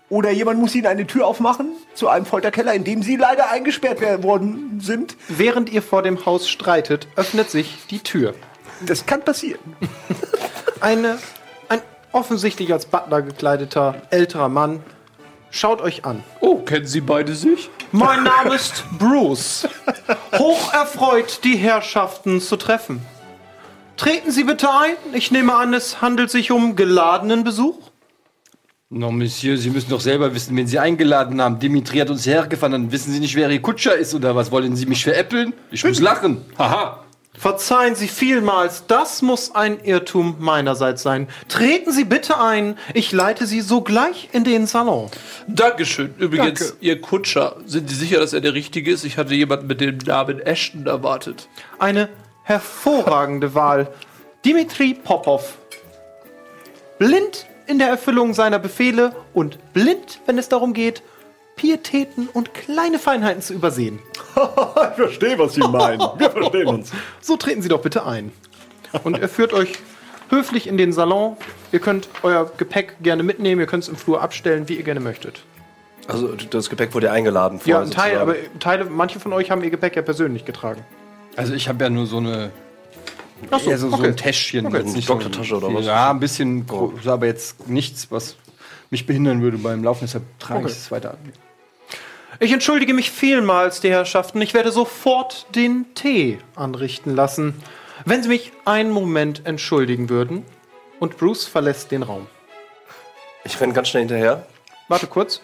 Oder jemand muss Ihnen eine Tür aufmachen zu einem Folterkeller, in dem Sie leider eingesperrt werden- worden sind. Während ihr vor dem Haus streitet, öffnet sich die Tür. Das kann passieren. Eine, ein offensichtlich als Butler gekleideter älterer Mann schaut euch an. Oh, kennen Sie beide sich? Mein Name ist Bruce. Hoch erfreut, die Herrschaften zu treffen. Treten Sie bitte ein. Ich nehme an, es handelt sich um geladenen Besuch. No, Monsieur, Sie müssen doch selber wissen, wen Sie eingeladen haben. Dimitri hat uns hergefahren, dann wissen Sie nicht, wer Ihr Kutscher ist oder was? Wollen Sie mich veräppeln? Ich muss lachen. Haha. Verzeihen Sie vielmals, das muss ein Irrtum meinerseits sein. Treten Sie bitte ein. Ich leite Sie sogleich in den Salon. Dankeschön. Übrigens, Danke. Ihr Kutscher, sind Sie sicher, dass er der Richtige ist? Ich hatte jemanden mit dem Namen Ashton erwartet. Eine hervorragende Wahl. Dimitri Popov. Blind in der Erfüllung seiner Befehle und blind, wenn es darum geht, Pietäten und kleine Feinheiten zu übersehen. Ich verstehe, was Sie meinen. Wir verstehen uns. So treten Sie doch bitte ein. Und er führt euch höflich in den Salon. Ihr könnt euer Gepäck gerne mitnehmen, ihr könnt es im Flur abstellen, wie ihr gerne möchtet. Also das Gepäck wurde ja eingeladen. Ja, vorher ein Teil, aber sozusagen. Teile, manche von euch haben ihr Gepäck ja persönlich getragen. Also ich habe ja nur so eine Ach so, so, so okay. ein Täschchen. Okay. jetzt nicht Doktortasche so oder was? Ja, ein bisschen, groß, aber jetzt nichts, was mich behindern würde beim Laufen. Deshalb trage Okay. ich es weiter an. Ich entschuldige mich vielmals, die Herrschaften. Ich werde sofort den Tee anrichten lassen. Wenn Sie mich einen Moment entschuldigen würden. Und Bruce verlässt den Raum. Ich renn ganz schnell hinterher. Warte kurz.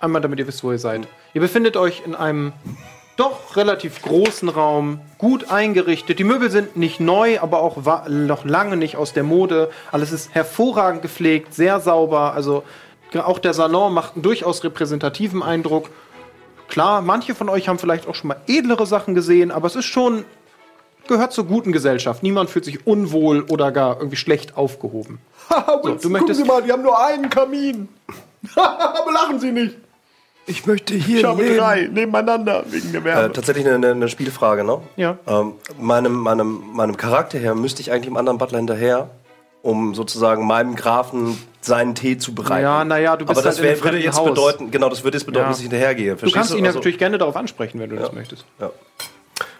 Einmal, damit ihr wisst, wo ihr seid. Ihr befindet euch in einem doch relativ großen Raum, gut eingerichtet. Die Möbel sind nicht neu, aber auch noch lange nicht aus der Mode. Alles ist hervorragend gepflegt, sehr sauber. Also auch der Salon macht einen durchaus repräsentativen Eindruck. Klar, manche von euch haben vielleicht auch schon mal edlere Sachen gesehen, aber es ist schon gehört zur guten Gesellschaft. Niemand fühlt sich unwohl oder gar irgendwie schlecht aufgehoben. So, du möchtest- gucken Sie mal, die haben nur einen Kamin. Aber lachen Sie nicht. Ich möchte hier Ich habe drei nebeneinander wegen der Äh, Wärme. tatsächlich eine, eine Spielfrage, ne? Ja. Ähm, meinem, meinem, meinem Charakter her müsste ich eigentlich dem anderen Butler hinterher, um sozusagen meinem Grafen seinen Tee zu bereiten. Ja, naja, du bist Aber das halt in wär, einem würde jetzt Haus. bedeuten, genau, das würde jetzt bedeuten, Ja. dass ich hinterhergehe. Du Verstehst kannst ihn Also- natürlich gerne darauf ansprechen, wenn du das möchtest. Ja.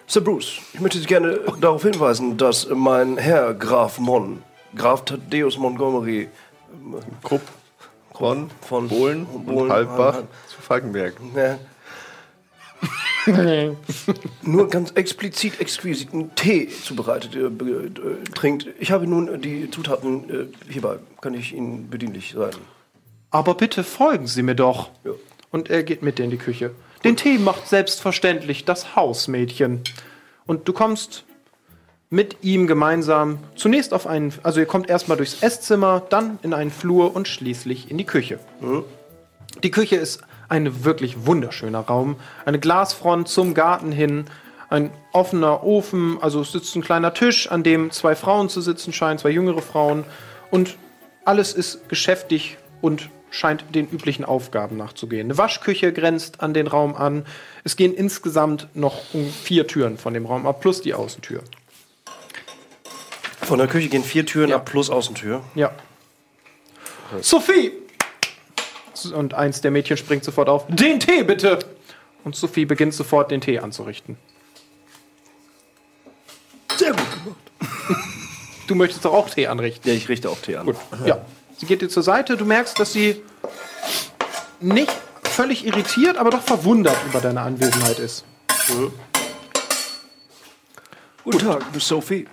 Sir Bruce, ich möchte Sie gerne darauf hinweisen, dass mein Herr Graf Mon, Graf Thaddeus Montgomery Krupp von, von Bohlen Bohlen- und Halbbach zu Falkenberg. Ja. nur ganz explizit exquisiten Tee zubereitet äh, äh, trinkt. Ich habe nun die Zutaten äh, hierbei. Kann ich Ihnen bedienlich sein? Aber bitte folgen Sie mir doch. Ja. Und er geht mit dir in die Küche. Den Tee macht selbstverständlich das Hausmädchen. Und du kommst mit ihm gemeinsam zunächst auf einen, also ihr kommt erstmal durchs Esszimmer, dann in einen Flur und schließlich in die Küche. Die Küche ist ein wirklich wunderschöner Raum. Eine Glasfront zum Garten hin, ein offener Ofen, also es sitzt ein kleiner Tisch, an dem zwei Frauen zu sitzen scheinen, zwei jüngere Frauen. Und alles ist geschäftig und scheint den üblichen Aufgaben nachzugehen. Eine Waschküche grenzt an den Raum an. Es gehen insgesamt noch um vier Türen von dem Raum ab, plus die Außentür. Von der Küche gehen vier Türen Ja. ab plus Außentür. Ja. Sophie! Und eins der Mädchen springt sofort auf. Den Tee bitte! Und Sophie beginnt sofort den Tee anzurichten. Sehr gut gemacht. Du möchtest doch auch Tee anrichten. Ja, ich richte auch Tee an. Gut. Ja. Sie geht dir zur Seite. Du merkst, dass sie nicht völlig irritiert, aber doch verwundert über deine Anwesenheit ist. Guten Tag, Miss Sophie.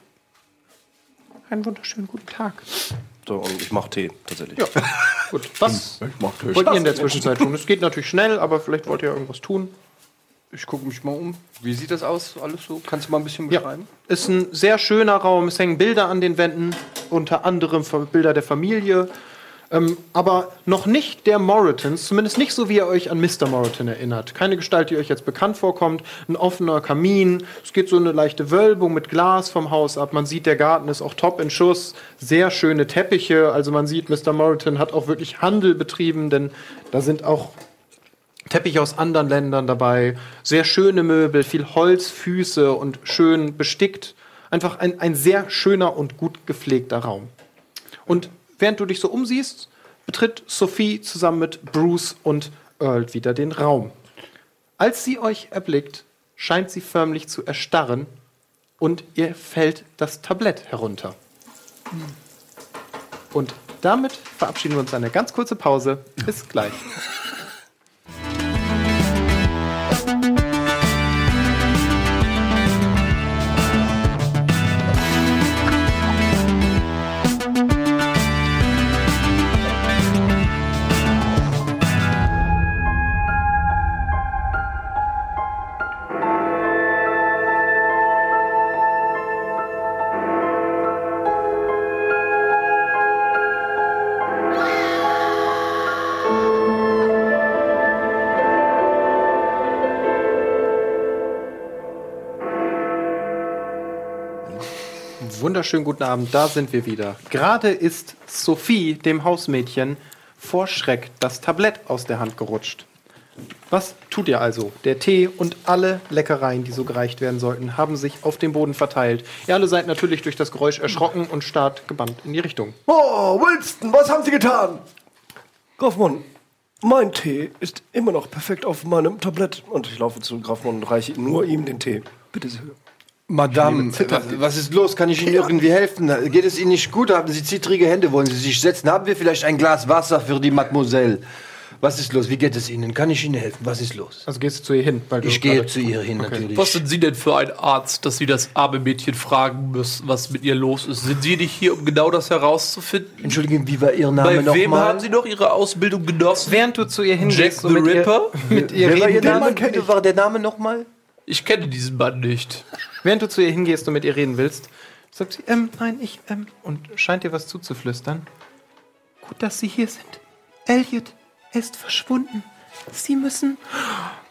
Einen wunderschönen guten Tag. So, und ich mache Tee, tatsächlich. Ja. Gut. Was Ich mach Tisch. wollt ihr in der Zwischenzeit tun? Es geht natürlich schnell, aber vielleicht wollt ihr ja irgendwas tun. Ich gucke mich mal um. Wie sieht das aus? Alles so? Kannst du mal ein bisschen Ja, beschreiben? ist ein sehr schöner Raum. Es hängen Bilder an den Wänden, unter anderem Bilder der Familie. Ähm, aber noch nicht der Moritons, zumindest nicht so, wie ihr euch an Mr. Moriton erinnert. Keine Gestalt, die euch jetzt bekannt vorkommt. Ein offener Kamin. Es geht so eine leichte Wölbung mit Glas vom Haus ab. Man sieht, der Garten ist auch top in Schuss. Sehr schöne Teppiche. Also man sieht, Mr. Moriton hat auch wirklich Handel betrieben, denn da sind auch Teppiche aus anderen Ländern dabei, sehr schöne Möbel, viel Holzfüße und schön bestickt. Einfach ein, ein sehr schöner und gut gepflegter Raum. Und während du dich so umsiehst, betritt Sophie zusammen mit Bruce und Earl wieder den Raum. Als sie euch erblickt, scheint sie förmlich zu erstarren und ihr fällt das Tablett herunter. Und damit verabschieden wir uns eine ganz kurze Pause. Bis gleich. Wunderschönen guten Abend, da sind wir wieder. Gerade ist Sophie, dem Hausmädchen, vor Schreck das Tablett aus der Hand gerutscht. Was tut ihr also? Der Tee und alle Leckereien, die so gereicht werden sollten, haben sich auf dem Boden verteilt. Ihr alle seid natürlich durch das Geräusch erschrocken und starrt gebannt in die Richtung. Oh, Winston, was haben Sie getan? Grafmann, mein Tee ist immer noch perfekt auf meinem Tablett. Und ich laufe zu Grafmann und reiche nur ihm den Tee. Bitte sehr. Madame, was ist los? Kann ich Ihnen irgendwie helfen? Geht es Ihnen nicht gut? Haben Sie zittrige Hände? Wollen Sie sich setzen? Haben wir vielleicht ein Glas Wasser für die Mademoiselle? Was ist los? Wie geht es Ihnen? Kann ich Ihnen helfen? Was ist los? Also gehst du zu ihr hin? Weil du Ich gehe zu ihr hin, natürlich. Was sind Sie denn für ein Arzt, dass Sie das arme Mädchen fragen müssen, was mit ihr los ist? Sind Sie nicht hier, um genau das herauszufinden? Entschuldigen, wie war Ihr Name Bei noch wem mal? haben Sie noch Ihre Ausbildung genossen? Während du zu ihr hingehst, Jack the mit Ripper? ihr, mit ihr Wer war Ihr Name? war der Name noch mal? Ich kenne diesen Mann nicht. während du zu ihr hingehst und mit ihr reden willst, sagt sie, ähm, nein, ich, ähm, und scheint dir was zuzuflüstern. Gut, dass Sie hier sind. Elliot ist verschwunden. Sie müssen.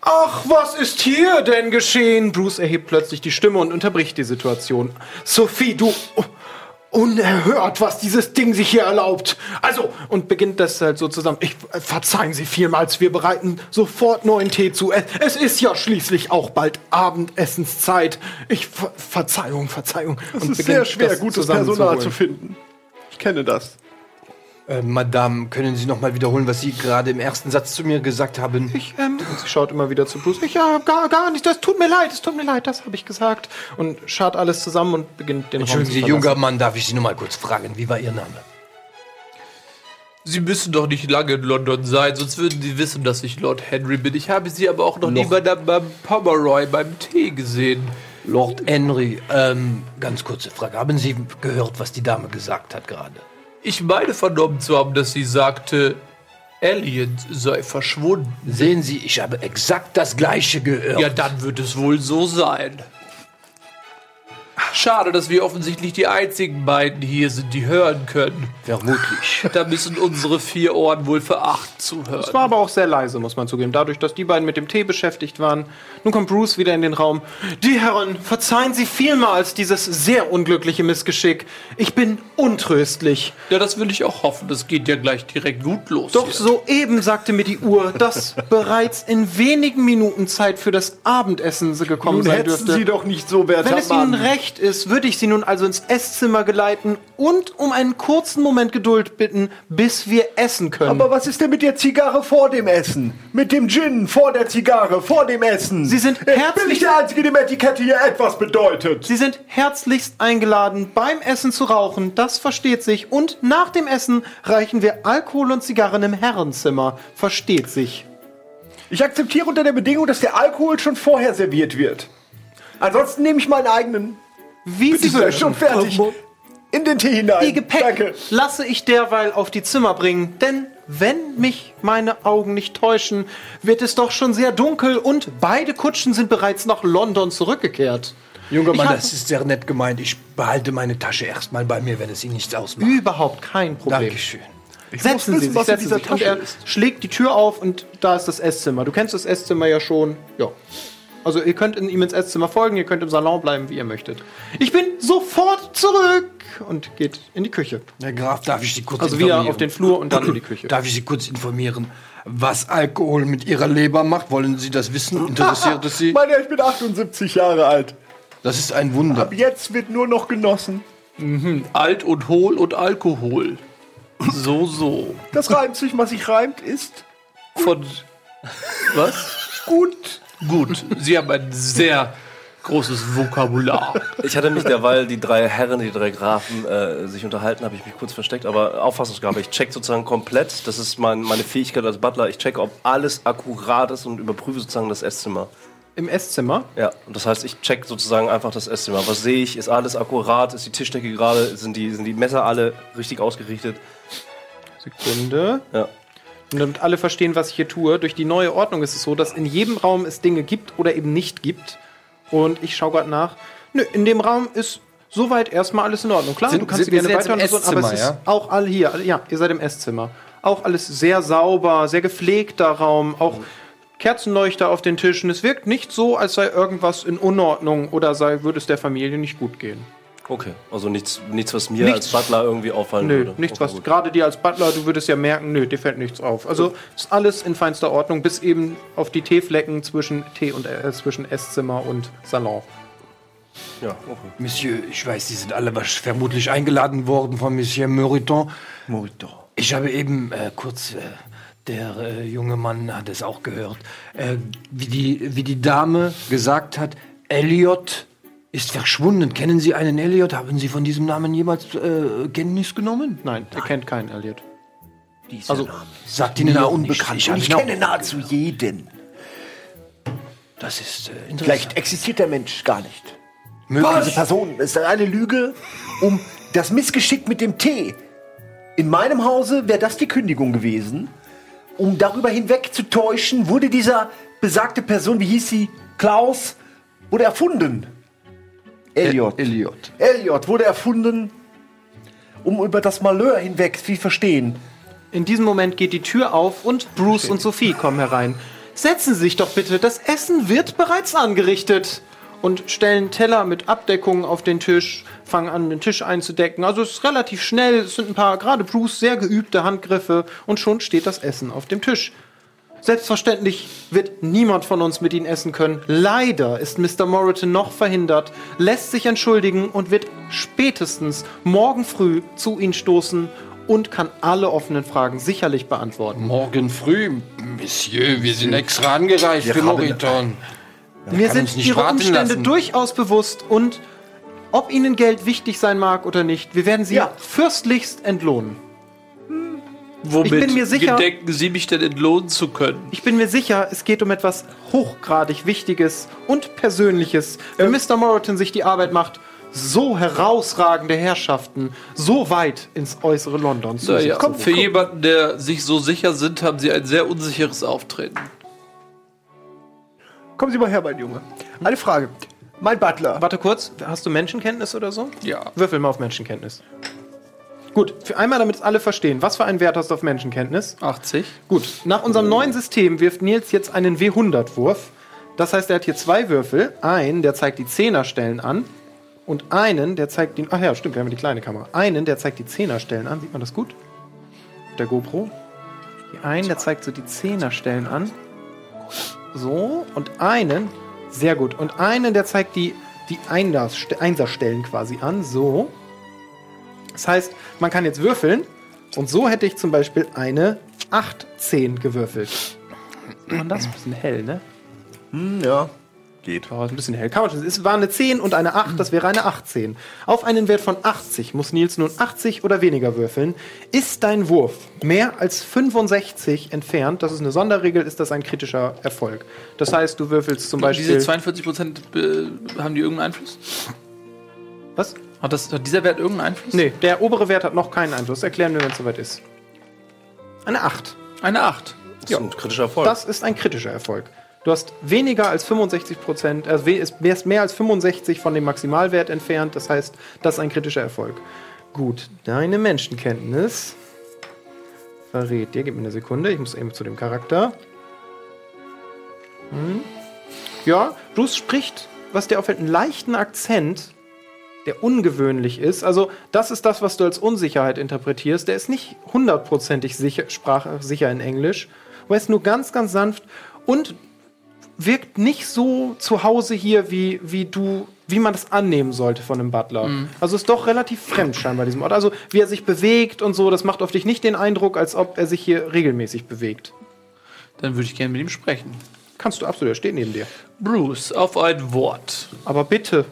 Ach, was ist hier denn geschehen? Bruce erhebt plötzlich die Stimme und unterbricht die Situation. Sophie, du. Unerhört, was dieses Ding sich hier erlaubt. Also, und beginnt das halt so zusammen. Ich äh, verzeihen Sie vielmals, wir bereiten sofort neuen Tee zu. Es, es ist ja schließlich auch bald Abendessenszeit. Ich ver Verzeihung, Verzeihung. Es Und ist sehr schwer, gutes Personal zu finden. Ich kenne das. Äh, Madame, können Sie noch mal wiederholen, was Sie gerade im ersten Satz zu mir gesagt haben? Ich, ähm, und sie schaut immer wieder zu Bruce. Ich, ja, gar, gar nicht. Das tut mir leid, es tut mir leid, das habe ich gesagt. Und schaut alles zusammen und beginnt den Raum Entschuldigen zu Sie, junger Mann, darf ich Sie nur mal kurz fragen, wie war Ihr Name? Sie müssen doch nicht lange in London sein, sonst würden Sie wissen, dass ich Lord Henry bin. Ich habe Sie aber auch noch, nie bei der, beim Pomeroy beim Tee gesehen. Lord Henry, ähm, ganz kurze Frage. Haben Sie gehört, was die Dame gesagt hat gerade? Ich meine vernommen zu haben, dass sie sagte, Elliot sei verschwunden. Sehen Sie, ich habe exakt das Gleiche gehört. Ja, dann wird es wohl so sein. Schade, dass wir offensichtlich die einzigen beiden hier sind, die hören können. Vermutlich. Da müssen unsere vier Ohren wohl veracht Es zuhören. war aber auch sehr leise, muss man zugeben. Dadurch, dass die beiden mit dem Tee beschäftigt waren. Nun kommt Bruce wieder in den Raum. Die Herren, verzeihen Sie vielmals dieses sehr unglückliche Missgeschick. Ich bin untröstlich. Ja, das will ich auch hoffen. Das geht ja gleich direkt gut los. Doch hier. soeben sagte mir die Uhr, dass bereits in wenigen Minuten Zeit für das Abendessen gekommen Nun sein dürfte. Sie doch nicht so, werter Wenn es Ihnen Mann. Recht ist, würde ich Sie nun also ins Esszimmer geleiten und um einen kurzen Moment Geduld bitten, bis wir essen können. Aber was ist denn mit der Zigarre vor dem Essen? Mit dem Gin vor der Zigarre, vor dem Essen? Sie sind Ich bin herzlich- nicht der Einzige, dem Etikette hier etwas bedeutet. Sie sind herzlichst eingeladen, beim Essen zu rauchen, das versteht sich. Und nach dem Essen reichen wir Alkohol und Zigarren im Herrenzimmer, versteht sich. Ich akzeptiere unter der Bedingung, dass der Alkohol schon vorher serviert wird. Ansonsten nehme ich meinen eigenen. Wie Sie sind schon fertig. In den Tee hinein. Ihr Gepäck Danke. lasse ich derweil auf die Zimmer bringen, denn wenn mich meine Augen nicht täuschen, wird es doch schon sehr dunkel und beide Kutschen sind bereits nach London zurückgekehrt. Junger Mann, das ist sehr nett gemeint. Ich behalte meine Tasche erstmal bei mir, wenn es Ihnen nichts ausmacht. Überhaupt kein Problem. Dankeschön. Setzen muss Sie wissen, sich, was in setzen dieser sich. Und Tasche er ist. schlägt die Tür auf und da ist das Esszimmer. Du kennst das Esszimmer ja schon. Ja. Also ihr könnt in ihm ins Esszimmer folgen, ihr könnt im Salon bleiben, wie ihr möchtet. Ich bin sofort zurück und geht in die Küche. Herr Graf, darf ich Sie kurz Also wieder informieren? auf den Flur und dann in die Küche. Darf ich Sie kurz informieren, was Alkohol mit Ihrer Leber macht? Wollen Sie das wissen? Interessiert es Sie? Mein Herr, ich bin 78 Jahre alt. Das ist ein Wunder. Ab jetzt wird nur noch genossen. Alt und hohl und Alkohol. So, so. Das reimt sich, was sich reimt, ist Von. Was? gut. Gut. Sie haben ein sehr großes Vokabular. Ich hatte mich derweil die drei Herren, die drei Grafen äh, sich unterhalten, habe ich mich kurz versteckt, aber Auffassungsgabe, ich check sozusagen komplett, das ist mein, meine Fähigkeit als Butler, ich checke, ob alles akkurat ist und überprüfe sozusagen das Esszimmer. Im Esszimmer. Ja, und das heißt, ich check sozusagen einfach das Esszimmer. Was sehe ich? Ist alles akkurat? Ist die Tischdecke gerade? Sind die, sind die Messer alle richtig ausgerichtet? Sekunde. Ja. Und damit alle verstehen, was ich hier tue, durch die neue Ordnung ist es so, dass in jedem Raum es Dinge gibt oder eben nicht gibt. Und ich schaue gerade nach. Nö, in dem Raum ist soweit erstmal alles in Ordnung. Klar, Sind- du kannst sind gerne weiter untersuchen, aber es ist auch alle hier. Ja, ihr seid im Esszimmer. Auch alles sehr sauber, sehr gepflegter Raum, auch Kerzenleuchter auf den Tischen. Es wirkt nicht so, als sei irgendwas in Unordnung oder sei, würde es der Familie nicht gut gehen. Okay, also nichts, nichts was mir Nichts. als Butler irgendwie auffallen Nö, würde. nichts, okay, was gut. gerade dir als Butler, du würdest ja merken, nö, dir fällt nichts auf. Also ist alles in feinster Ordnung, bis eben auf die Teeflecken zwischen Tee und äh, zwischen Esszimmer und Salon. Ja, okay. Monsieur, ich weiß, Sie sind alle vermutlich eingeladen worden von Monsieur Meriton. Morito. Ich habe eben äh, kurz, äh, der äh, junge Mann hat es auch gehört, äh, wie, die, wie die Dame gesagt hat, Elliot ist verschwunden. Kennen Sie einen Elliot? Haben Sie von diesem Namen jemals äh, Kenntnis genommen? Nein, ihr kennt keinen Elliot. Dieser Also, Name. Sagt Ihnen Mir auch unbekannt. nicht. Und hab ich kenne nahezu jeden. Das ist äh, interessant. Vielleicht existiert der Mensch gar nicht. Möglich- Diese Person ist eine Lüge um das Missgeschick mit dem Tee. In meinem Hause wäre das die Kündigung gewesen. Um darüber hinweg zu täuschen, wurde dieser besagte Person, wie hieß sie, Klaus, wurde erfunden. Elliot. Elliot. Elliot wurde erfunden, um über das Malheur hinweg, Sie verstehen. In diesem Moment geht die Tür auf und Bruce und Sophie kommen herein. Setzen Sie sich doch bitte, das Essen wird bereits angerichtet. Und stellen Teller mit Abdeckungen auf den Tisch, fangen an, den Tisch einzudecken. Also es ist relativ schnell, es sind ein paar, gerade Bruce, sehr geübte Handgriffe und schon steht das Essen auf dem Tisch. Selbstverständlich wird niemand von uns mit ihnen essen können. Leider ist Mr. Moreton noch verhindert, lässt sich entschuldigen und wird spätestens morgen früh zu ihnen stoßen und kann alle offenen Fragen sicherlich beantworten. Morgen früh, Monsieur, wir sind extra angereist für Moriton. Mir kann uns sind ihre Umstände lassen. durchaus bewusst und ob ihnen Geld wichtig sein mag oder nicht, wir werden sie Ja. fürstlichst entlohnen. Womit Ich bin mir sicher- gedenken Sie mich denn entlohnen zu können? Ich bin mir sicher, es geht um etwas hochgradig Wichtiges und Persönliches. Wenn Mr. Moreton sich die Arbeit macht, so herausragende Herrschaften so weit ins äußere London zu Naja, sitzen. für jemanden, der sich so sicher sind, haben Sie ein sehr unsicheres Auftreten. Kommen Sie mal her, mein Junge. Eine Frage. Mein Butler. Warte kurz, hast du Menschenkenntnis oder so? Ja. Würfel mal auf Menschenkenntnis. Gut, für einmal, damit es alle verstehen, was für einen Wert hast du auf Menschenkenntnis? 80. Gut, nach unserem neuen System wirft Nils jetzt einen W100-Wurf. Das heißt, er hat hier zwei Würfel. Einen, der zeigt die Zehnerstellen an. Und einen, der zeigt die. Ach ja, stimmt, wir haben die kleine Kamera. Einen, der zeigt die Zehnerstellen an. Sieht man das gut? Der GoPro. Die einen, der zeigt so die Zehnerstellen an. So. Und einen. Sehr gut. Und einen, der zeigt die, die Einserste- Einserstellen quasi an. So. Das heißt, man kann jetzt würfeln. Und so hätte ich zum Beispiel eine 18 gewürfelt. Und das ist ein bisschen hell, ne? Hm, ja. Geht. Oh, ist ein bisschen hell. Kann man schon. Es war eine 10 und eine 8, das wäre eine 18. Auf einen Wert von 80 muss Nils nun 80 oder weniger würfeln. Ist dein Wurf mehr als 65 entfernt, das ist eine Sonderregel, ist das ein kritischer Erfolg. Das heißt, du würfelst zum Beispiel. Diese 42 Prozent, äh, haben die irgendeinen Einfluss? was? Hat, das, hat dieser Wert irgendeinen Einfluss? Nee, der obere Wert hat noch keinen Einfluss. Erklären wir, wenn es soweit ist. Eine 8. Eine 8. Das ist ein kritischer Erfolg. Das ist ein kritischer Erfolg. Du hast weniger als 65 Prozent, also mehr- mehr als 65 von dem Maximalwert entfernt. Das heißt, das ist ein kritischer Erfolg. Gut, deine Menschenkenntnis verrät dir. Gib mir eine Sekunde, ich muss eben zu dem Charakter. Hm. Ja, Bruce spricht, was dir auffällt, einen leichten Akzent, der ungewöhnlich ist. Also, das ist das, was du als Unsicherheit interpretierst. Der ist nicht hundertprozentig sicher, sprachsicher in Englisch, aber ist nur ganz, ganz sanft und wirkt nicht so zu Hause hier, wie, wie du, wie man das annehmen sollte von einem Butler. Also ist doch relativ fremd scheinbar diesem Ort. Also wie er sich bewegt und so, das macht auf dich nicht den Eindruck, als ob er sich hier regelmäßig bewegt. Dann würde ich gerne mit ihm sprechen. Kannst du absolut, er steht neben dir. Bruce, auf ein Wort. Aber bitte,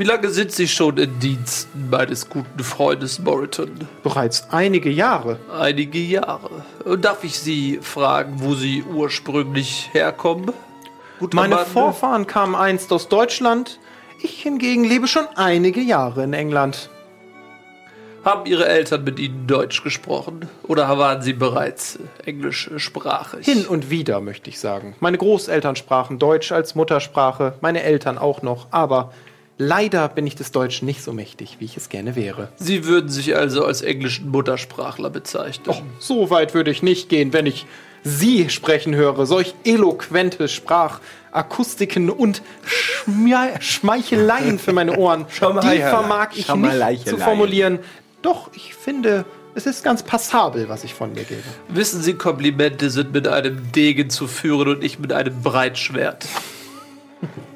Wie lange sind Sie schon in Diensten meines guten Freundes Moreton? bereits einige Jahre. Einige Jahre. Und darf ich Sie fragen, wo Sie ursprünglich herkommen? Guter Meine Mann. Vorfahren kamen einst aus Deutschland. Ich hingegen lebe schon einige Jahre in England. Haben Ihre Eltern mit Ihnen Deutsch gesprochen? Oder waren Sie bereits englischsprachig? Hin und wieder, möchte ich sagen. Meine Großeltern sprachen Deutsch als Muttersprache, meine Eltern auch noch, aber leider bin ich des Deutschen nicht so mächtig, wie ich es gerne wäre. Sie würden sich also als englischen Muttersprachler bezeichnen. So weit würde ich nicht gehen, wenn ich Sie sprechen höre, solch eloquente Sprachakustiken und Schmia- Schmeicheleien für meine Ohren, die vermag ich nicht zu formulieren. Doch ich finde, es ist ganz passabel, was ich von mir gebe. Wissen Sie, Komplimente sind mit einem Degen zu führen und nicht mit einem Breitschwert.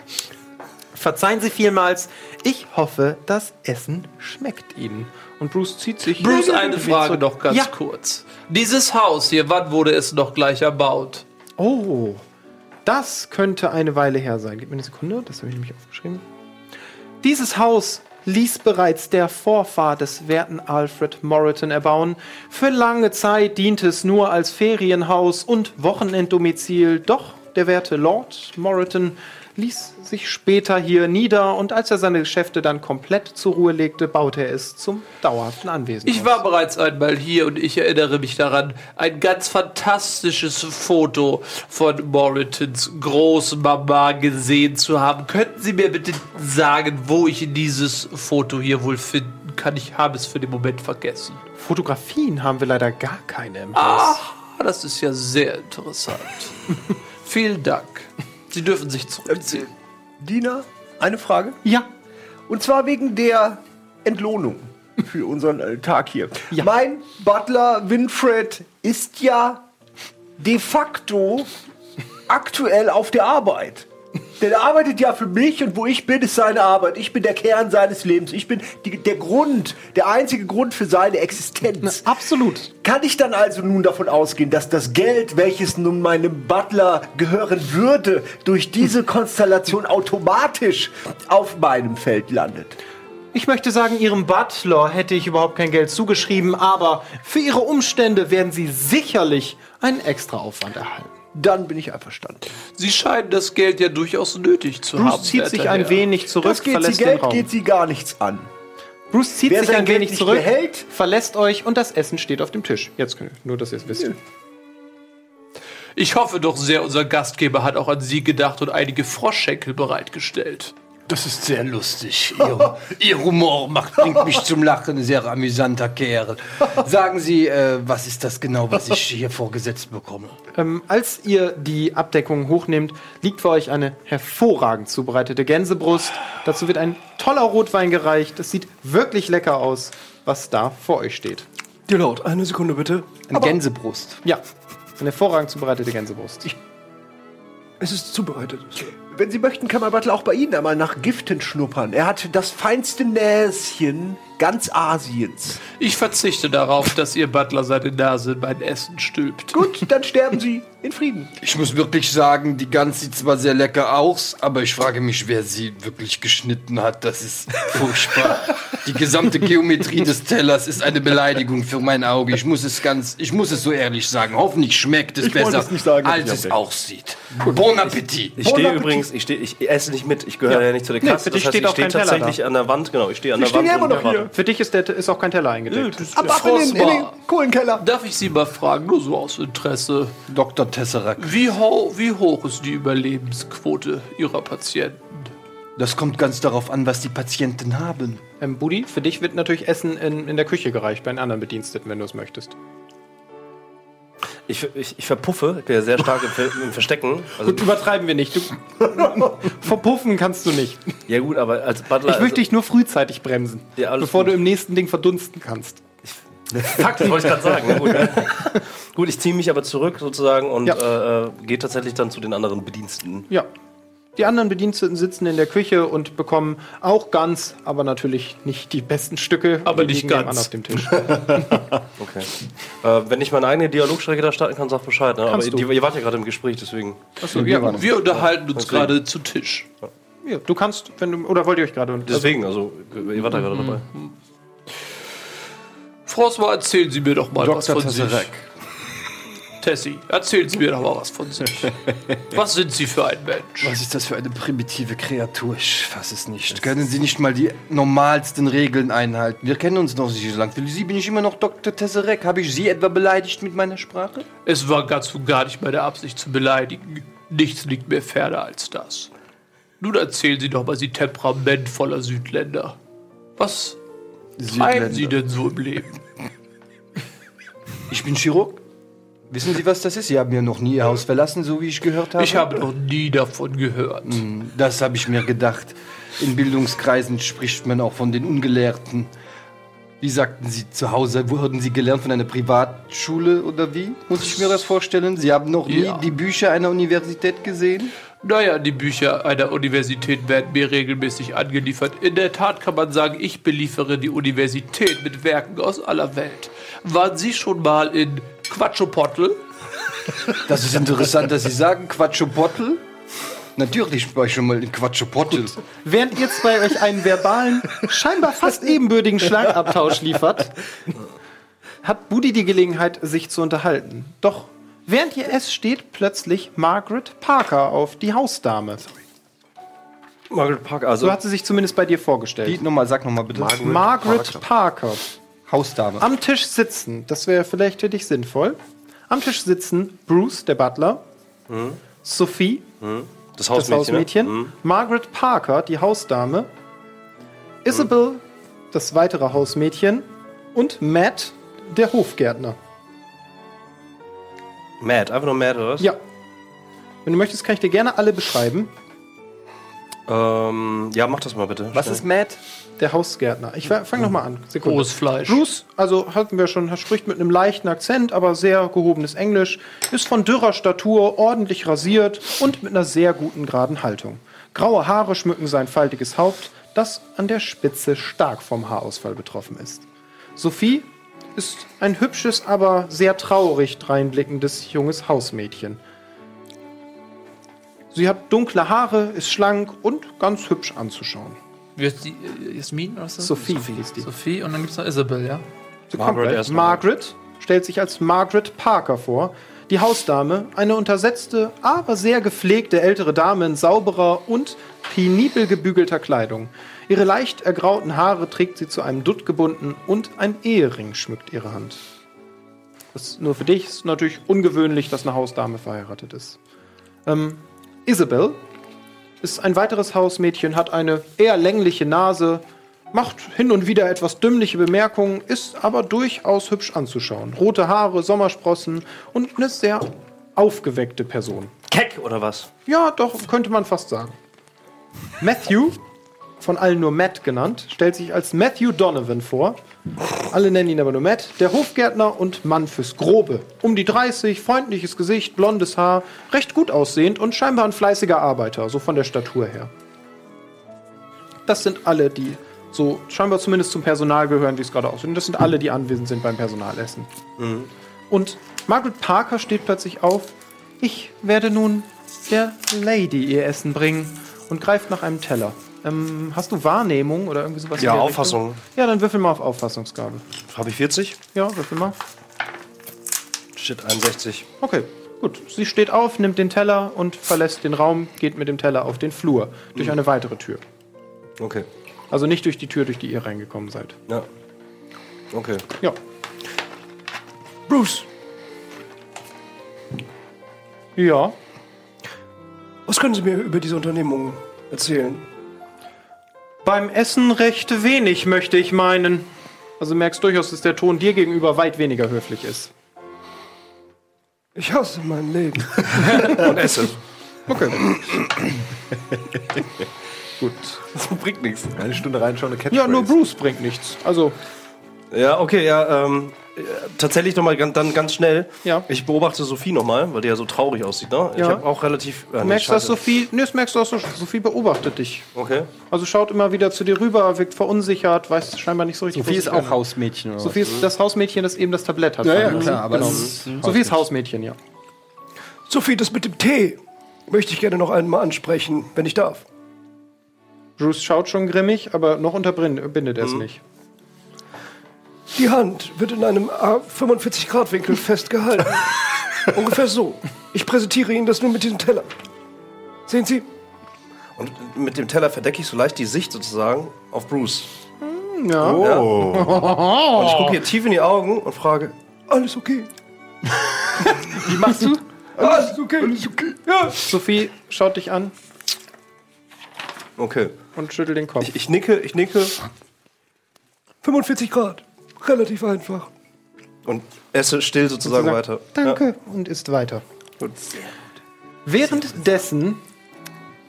Verzeihen Sie vielmals, ich hoffe, das Essen schmeckt Ihnen. Und Bruce zieht sich. Bruce, eine Frage noch ganz ja. kurz. Dieses Haus hier, wann wurde es noch gleich erbaut? Oh, das könnte eine Weile her sein. Gib mir eine Sekunde, das habe ich nämlich aufgeschrieben. Dieses Haus ließ bereits der Vorfahr des werten Alfred Moreton erbauen. Für lange Zeit diente es nur als Ferienhaus und Wochenenddomizil. Doch der werte Lord Moreton ließ sich später hier nieder und als er seine Geschäfte dann komplett zur Ruhe legte, baute er es zum dauerhaften Anwesen. Ich aus. war bereits einmal hier und ich erinnere mich daran, ein ganz fantastisches Foto von Moritons Großmama gesehen zu haben. Könnten Sie mir bitte sagen, wo ich dieses Foto hier wohl finden kann? Ich habe es für den Moment vergessen. Fotografien haben wir leider gar keine im Haus. Ah, das ist ja sehr interessant. Vielen Dank. Sie dürfen sich zurückziehen. Dina, eine Frage. Ja, Und zwar wegen der Entlohnung für unseren äh, Tag hier. Ja. Mein Butler Winfred ist ja de facto aktuell auf der Arbeit. Denn er arbeitet ja für mich und wo ich bin, ist seine Arbeit. Ich bin der Kern seines Lebens. Ich bin die, der Grund, der einzige Grund für seine Existenz. absolut. Kann ich dann also nun davon ausgehen, dass das Geld, welches nun meinem Butler gehören würde, durch diese Konstellation automatisch auf meinem Feld landet? Ich möchte sagen, Ihrem Butler hätte ich überhaupt kein Geld zugeschrieben, aber für Ihre Umstände werden Sie sicherlich einen Extraaufwand erhalten. Dann bin ich einverstanden. Sie scheinen das Geld ja durchaus nötig zu haben. Bruce zieht sich ein Herr. wenig zurück, Das geht sie verlässt den Geld Raum. geht sie gar nichts an. Bruce zieht Wer sich ein Geld wenig nicht zurück, behält- verlässt euch und das Essen steht auf dem Tisch. Jetzt könnt ihr, nur, dass ihr es wisst. Ich hoffe doch sehr, unser Gastgeber hat auch an Sie gedacht und einige Froschschenkel bereitgestellt. Das ist sehr lustig. Ihr, Ihr Humor macht, bringt mich zum Lachen. Sehr amüsanter Kerl. Sagen Sie, äh, was ist das genau, was ich hier vorgesetzt bekomme? Ähm, als ihr die Abdeckung hochnehmt, liegt vor euch eine hervorragend zubereitete Gänsebrust. Dazu wird ein toller Rotwein gereicht. Es sieht wirklich lecker aus, was da vor euch steht. Dir laut, eine Sekunde bitte. Eine Gänsebrust. Ja, eine hervorragend zubereitete Gänsebrust. Es ist zubereitet. Wenn Sie möchten, kann mein Butler auch bei Ihnen einmal nach Giften schnuppern. Er hat das feinste Näschen ganz Asiens. Ich verzichte darauf, dass Ihr Butler seine Nase in mein Essen stülpt. Gut, dann sterben Sie in Frieden. Ich muss wirklich sagen, die Gans sieht zwar sehr lecker aus, aber ich frage mich, wer sie wirklich geschnitten hat. Das ist furchtbar. die gesamte Geometrie des Tellers ist eine Beleidigung für mein Auge. Ich muss es ganz, ich muss es so ehrlich sagen. Hoffentlich schmeckt es Ich besser, es nicht sagen, als ich es aussieht. Bon Appetit. Bon Ich stehe Appetit. Übrigens, ich, stehe, ich esse nicht mit, ich gehöre Ja. ja, nicht zu der Nee, Kasse. für dich das heißt, steht ich auch stehe kein Teller tatsächlich an der Wand, genau, ich stehe an der Wand stehen immer noch hier. Für dich ist, der, ist auch kein Teller eingedeckt. Ab, ab in den, in den. Kohlenkeller. Darf ich Sie mal fragen, nur so aus Interesse, Dr. Tesseract. wie, ho wie hoch ist die Überlebensquote Ihrer Patienten? Das kommt ganz darauf an, was die Patienten haben. Ähm, Budi, für dich wird natürlich Essen in, in der Küche gereicht, bei den anderen Bediensteten, wenn du es möchtest. Ich, ich, ich verpuffe, ich bin ja sehr stark im, Ver im Verstecken. Also, Gut, übertreiben wir nicht. Du, verpuffen kannst du nicht. ja gut, aber als Butler... Ich möchte dich nur frühzeitig bremsen, Ja, bevor gut. du im nächsten Ding verdunsten kannst. Fakt, wollte ich gerade sagen. Ja, gut, gut, ich ziehe mich aber zurück sozusagen und Ja. äh, äh, gehe tatsächlich dann zu den anderen Bediensteten. Ja. Die anderen Bediensteten sitzen in der Küche und bekommen auch ganz, aber natürlich nicht die besten Stücke. Aber Die nicht ganz. auf dem Tisch. Okay. Äh, wenn ich meine eigene Dialogstrecke da starten kann, sag Bescheid. Ne? Aber die, ihr wart ja gerade im Gespräch, deswegen. Achso, ja, Wir unterhalten uns gerade zu Tisch. ja, du kannst, wenn du, oder wollt ihr euch gerade unter- Deswegen, also, ihr wart ja gerade dabei. François, erzählen Sie mir doch mal was Dr. von sich. Tessie, erzählen Sie mir doch mal was von sich. Was sind Sie für ein Mensch? Was ist das für eine primitive Kreatur? Ich fasse es nicht. Können Sie nicht mal die normalsten Regeln einhalten? Wir kennen uns noch nicht so lange. Für Sie bin ich immer noch Dr. Tesseract. Habe ich Sie etwa beleidigt mit meiner Sprache? Es war ganz und gar nicht meine Absicht zu beleidigen. Nichts liegt mir ferner als das. Nun erzählen Sie doch mal, Sie temperamentvoller Südländer. Was treiben Sie denn so im Leben? Ich bin Chirurg. Wissen Sie, was das ist? Sie haben ja noch nie Ihr Haus verlassen, so wie ich gehört habe. Ich habe noch nie davon gehört. Das habe ich mir gedacht. In Bildungskreisen spricht man auch von den Ungelehrten. Wie sagten Sie zu Hause? Wurden Sie gelernt von einer Privatschule oder wie? Muss ich mir das vorstellen? Sie haben noch nie Ja. die Bücher einer Universität gesehen? Naja, die Bücher einer Universität werden mir regelmäßig angeliefert. In der Tat kann man sagen, ich beliefere die Universität mit Werken aus aller Welt. Waren Sie schon mal in Quatschopottel? Das ist interessant, dass Sie sagen Quatschopottel. Natürlich war ich schon mal in Quatschopottel. Während ihr zwei euch einen verbalen, scheinbar fast ebenbürtigen Schlagabtausch liefert, hat Budi die Gelegenheit, sich zu unterhalten. Doch während ihr esst, steht plötzlich Margaret Parker auf, die Hausdame. Margaret Parker, also So hat sie sich zumindest bei dir vorgestellt. Die nochmal, sag nochmal bitte. Margaret Parker. Hausdame. Am Tisch sitzen, das wäre vielleicht für dich sinnvoll. Am Tisch sitzen Bruce, der Butler, Sophie, das das Hausmädchen. Hausmädchen, Ne? Margaret Parker, die Hausdame, Isabel, das weitere Hausmädchen und Matt, der Hofgärtner. Mad, einfach nur Mad oder was? Ja. Wenn du möchtest, kann ich dir gerne alle beschreiben. Ähm, ja, mach das mal bitte. Was Schnell. ist Matt? Der Hausgärtner. Ich fange nochmal an. Sekunde. Rohes Fleisch. Bruce, also hatten wir schon, er spricht mit einem leichten Akzent, aber sehr gehobenes Englisch, ist von dürrer Statur, ordentlich rasiert und mit einer sehr guten geraden Haltung. Graue Haare schmücken sein faltiges Haupt, das an der Spitze stark vom Haarausfall betroffen ist. Sophie ist ein hübsches, aber sehr traurig dreinblickendes junges Hausmädchen. Sie hat dunkle Haare, ist schlank und ganz hübsch anzuschauen. Wie heißt die? äh, Jasmin? Oder was ist das? Sophie hieß die. Sophie und dann gibt es noch Isabel, ja? Sie Margaret kommt erstmal. Margaret stellt sich als Margaret Parker vor. Die Hausdame, eine untersetzte, aber sehr gepflegte ältere Dame in sauberer und penibel gebügelter Kleidung. Ihre leicht ergrauten Haare trägt sie zu einem Dutt gebunden und ein Ehering schmückt ihre Hand. Das ist nur für dich ist natürlich ungewöhnlich, dass eine Hausdame verheiratet ist. Ähm, Isabel ist ein weiteres Hausmädchen, hat eine eher längliche Nase, macht hin und wieder etwas dümmliche Bemerkungen, ist aber durchaus hübsch anzuschauen. Rote Haare, Sommersprossen und eine sehr aufgeweckte Person. Keck oder was? Ja, doch, könnte man fast sagen. Matthew, von allen nur Matt genannt, stellt sich als Matthew Donovan vor. Alle nennen ihn aber nur Matt. Der Hofgärtner und Mann fürs Grobe. Um die 30, freundliches Gesicht, blondes Haar, recht gut aussehend und scheinbar ein fleißiger Arbeiter, so von der Statur her. Das sind alle, die so scheinbar zumindest zum Personal gehören, wie es gerade aussieht. Und das sind alle, die anwesend sind beim Personalessen. Und Margaret Parker steht plötzlich auf. Ich werde nun der Lady ihr Essen bringen und greift nach einem Teller. Ähm, hast du Wahrnehmung oder irgendwie sowas? Ja, Auffassung. Richtung? Ja, dann würfel mal auf Auffassungsgabe. Habe ich 40? Ja, würfel mal. Shit, 61. Okay, gut. Sie steht auf, nimmt den Teller und verlässt den Raum, geht mit dem Teller auf den Flur durch eine weitere Tür. Okay. Also nicht durch die Tür, durch die ihr reingekommen seid. Ja. Okay. Ja. Bruce, Ja. was können Sie mir über diese Unternehmung erzählen? Beim Essen recht wenig, möchte ich meinen. Also merkst durchaus, dass der Ton dir gegenüber weit weniger höflich ist. Ich hasse mein Leben. Und esse. Okay. Gut. Das bringt nichts. Eine Stunde reinschauen, eine Catchphrase. Ja, nur Bruce bringt nichts. Also, Ja, okay, ja, ähm, äh, tatsächlich nochmal ganz, dann ganz schnell. Ja. Ich beobachte Sophie nochmal, weil die ja so traurig aussieht, ne? Ich Ja. habe auch relativ. Äh, du nee, merkst, dass scheiße. Sophie. Nee, das merkst du auch so. Sophie beobachtet dich. Okay. Also schaut immer wieder zu dir rüber, wirkt verunsichert, weiß scheinbar nicht so richtig. Sophie was ist auch kann. Hausmädchen oder Sophie ist das Hausmädchen, das eben das Tablett hat. Ja, ja, lassen. klar, aber genau. das ist Sophie ist Hausmädchen, ja. Sophie, das mit dem Tee möchte ich gerne noch einmal ansprechen, wenn ich darf. Bruce schaut schon grimmig, aber noch unterbindet er es nicht. Die Hand wird in einem 45-Grad-Winkel festgehalten. Ungefähr so. Ich präsentiere Ihnen das nur mit diesem Teller. Sehen Sie? Und mit dem Teller verdecke ich so leicht die Sicht sozusagen auf Bruce. Ja. Und ich gucke hier tief in die Augen und frage, alles okay? Wie machst du? Alles okay, alles okay. Ja. Sophie schaut dich an Okay. und schüttelt den Kopf. Ich, ich nicke, ich nicke. 45 Grad. Relativ einfach. Und esse still sozusagen Sagt, weiter. Danke und isst weiter. Ja. Gut. Währenddessen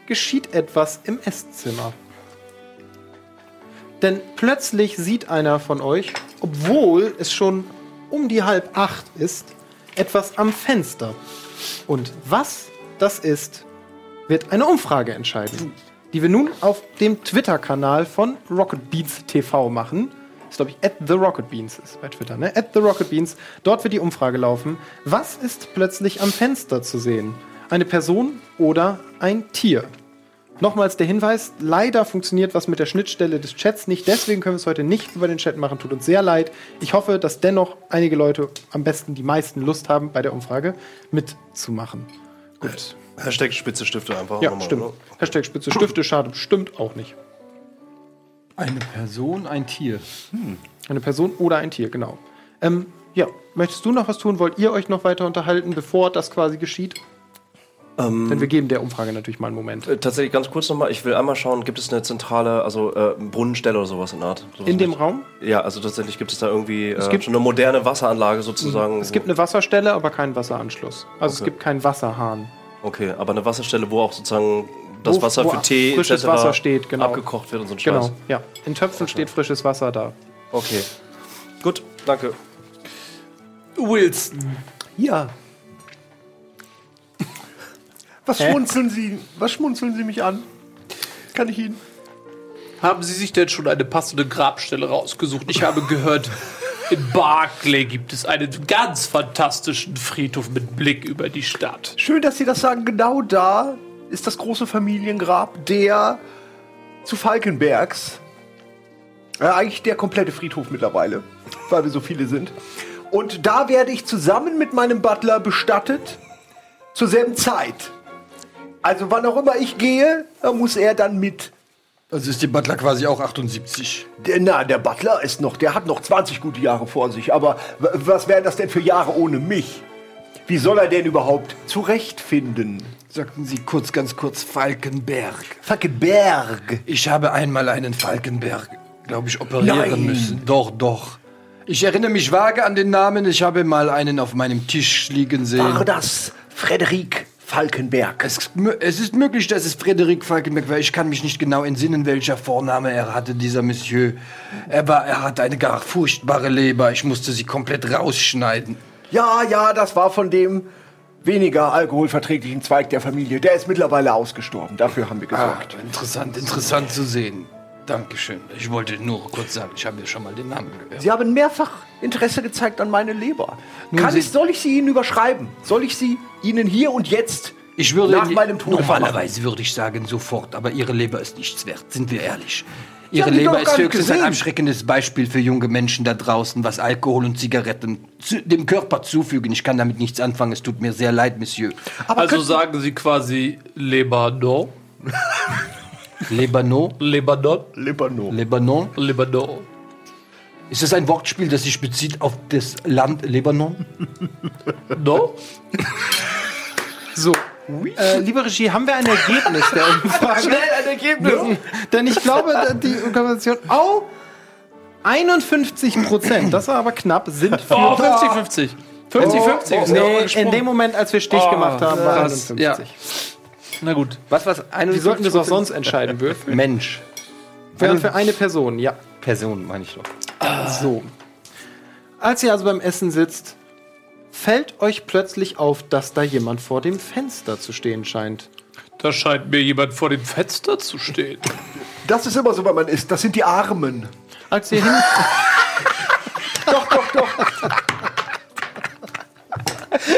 geschieht etwas im Esszimmer. Denn plötzlich sieht einer von euch, obwohl es schon um die halb acht ist, etwas am Fenster. Und was das ist, wird eine Umfrage entscheiden, die wir nun auf dem Twitter-Kanal von Rocket Beans TV machen. Ist, glaube ich, at the Rocket Beans ist bei Twitter, ne? At the Rocket Beans. Dort wird die Umfrage laufen. Was ist plötzlich am Fenster zu sehen? Eine Person oder ein Tier? Nochmals der Hinweis, leider funktioniert was mit der Schnittstelle des Chats nicht, deswegen können wir es heute nicht über den Chat machen, tut uns sehr leid. Ich hoffe, dass dennoch einige Leute, am besten die meisten Lust haben, bei der Umfrage mitzumachen. Gut. Hashtag spitze Stifte einfach. Ja, nochmal, stimmt. ne? Hashtag Spitze Stifte schadet bestimmt auch nicht. Eine Person, ein Tier. Eine Person oder ein Tier, genau. Ähm, ja, möchtest du noch was tun? Wollt ihr euch noch weiter unterhalten, bevor das quasi geschieht? Denn wir geben der Umfrage natürlich mal einen Moment. Äh, Tatsächlich ganz kurz nochmal, ich will einmal schauen, gibt es eine zentrale, also äh, Brunnenstelle oder sowas in der Art? Sowas In dem nicht? Raum? Ja, also tatsächlich gibt es da irgendwie äh, gibt- schon eine moderne Wasseranlage sozusagen. Es gibt eine Wasserstelle, aber keinen Wasseranschluss. Also es Okay. gibt keinen Wasserhahn. Okay, aber eine Wasserstelle, wo auch sozusagen das Wo- Wasser wo für Tee frisches etc. Wasser steht, genau. abgekocht wird und so ein Scheiß. Genau, ja. In Töpfen steht frisches Wasser da. Okay. Gut, danke. Wilson, Ja. Was schmunzeln Sie? Was schmunzeln Sie mich an? Kann ich Ihnen? haben Sie sich denn schon eine passende Grabstelle rausgesucht? Ich habe gehört, in Barclay gibt es einen ganz fantastischen Friedhof mit Blick über die Stadt. Schön, dass Sie das sagen. Genau da ist das große Familiengrab der zu Falkenbergs. Äh, eigentlich der komplette Friedhof mittlerweile, weil wir so viele sind. Und da werde ich zusammen mit meinem Butler bestattet zur selben Zeit. Also wann auch immer ich gehe, da muss er dann mit. Also ist die Butler quasi auch 78. Der, na, der Butler ist noch, der hat noch 20 gute Jahre vor sich. Aber was wären das denn für Jahre ohne mich? Wie soll er denn überhaupt zurechtfinden? Sagten Sie kurz, ganz kurz Falkenberg. Falkenberg. Ich habe einmal einen Falkenberg, glaube ich, operieren Nein. müssen. Doch, doch. Ich erinnere mich vage an den Namen. Ich habe mal einen auf meinem Tisch liegen sehen. War das Frederik Falkenberg? Es, es ist möglich, dass es Frederik Falkenberg war. Ich kann mich nicht genau entsinnen, welcher Vorname er hatte, dieser Monsieur. Er, war, er hatte eine gar furchtbare Leber. Ich musste sie komplett rausschneiden. Ja, ja, das war von dem weniger alkoholverträglichen Zweig der Familie. Der ist mittlerweile ausgestorben. Dafür haben wir Ah, gesorgt. interessant, interessant zu sehen. Dankeschön. Ich wollte nur kurz sagen, ich habe ja schon mal den Namen gehört. Sie haben mehrfach Interesse gezeigt an meine Leber. Kann Sie- ich, soll ich sie Ihnen überschreiben? Soll ich sie Ihnen hier und jetzt Ich würde nach meinem Tod normalerweise würde ich sagen sofort, aber ihre Leber ist nichts wert, sind wir ehrlich. Ihre die Leber ist höchstens ein abschreckendes Beispiel für junge Menschen da draußen, was Alkohol und Zigaretten zu, dem Körper zufügen. Ich kann damit nichts anfangen. Es tut mir sehr leid, Monsieur. also sagen Sie quasi Lebanon, Lebanon, Lebanon, Libanon. Lebanon. Lebanon. Ist das ein Wortspiel, das sich bezieht auf das Land Lebanon? No? So. Äh, liebe Regie, haben wir ein Ergebnis der Umfrage? Schnell ein Ergebnis! Denn ich glaube, die Konversation. Oh! 51 Prozent, das war aber knapp, sind für. Oh, 50-50. 50-50 ist ja auch nee, in dem Moment, als wir Stich Oh, gemacht haben, war krass. 51. Ja. Na gut. Was, was? Wie sollten wir es auch sonst entscheiden würfeln? Mensch. Wäre für eine Person, ja. Person, meine ich doch. So. Als ihr also beim Essen sitzt, fällt euch plötzlich auf, dass da jemand vor dem Fenster zu stehen scheint. Da scheint mir jemand vor dem Fenster zu stehen. Das ist immer so, wenn man isst. Das sind die Armen. Als ihr hin. Doch, doch, doch.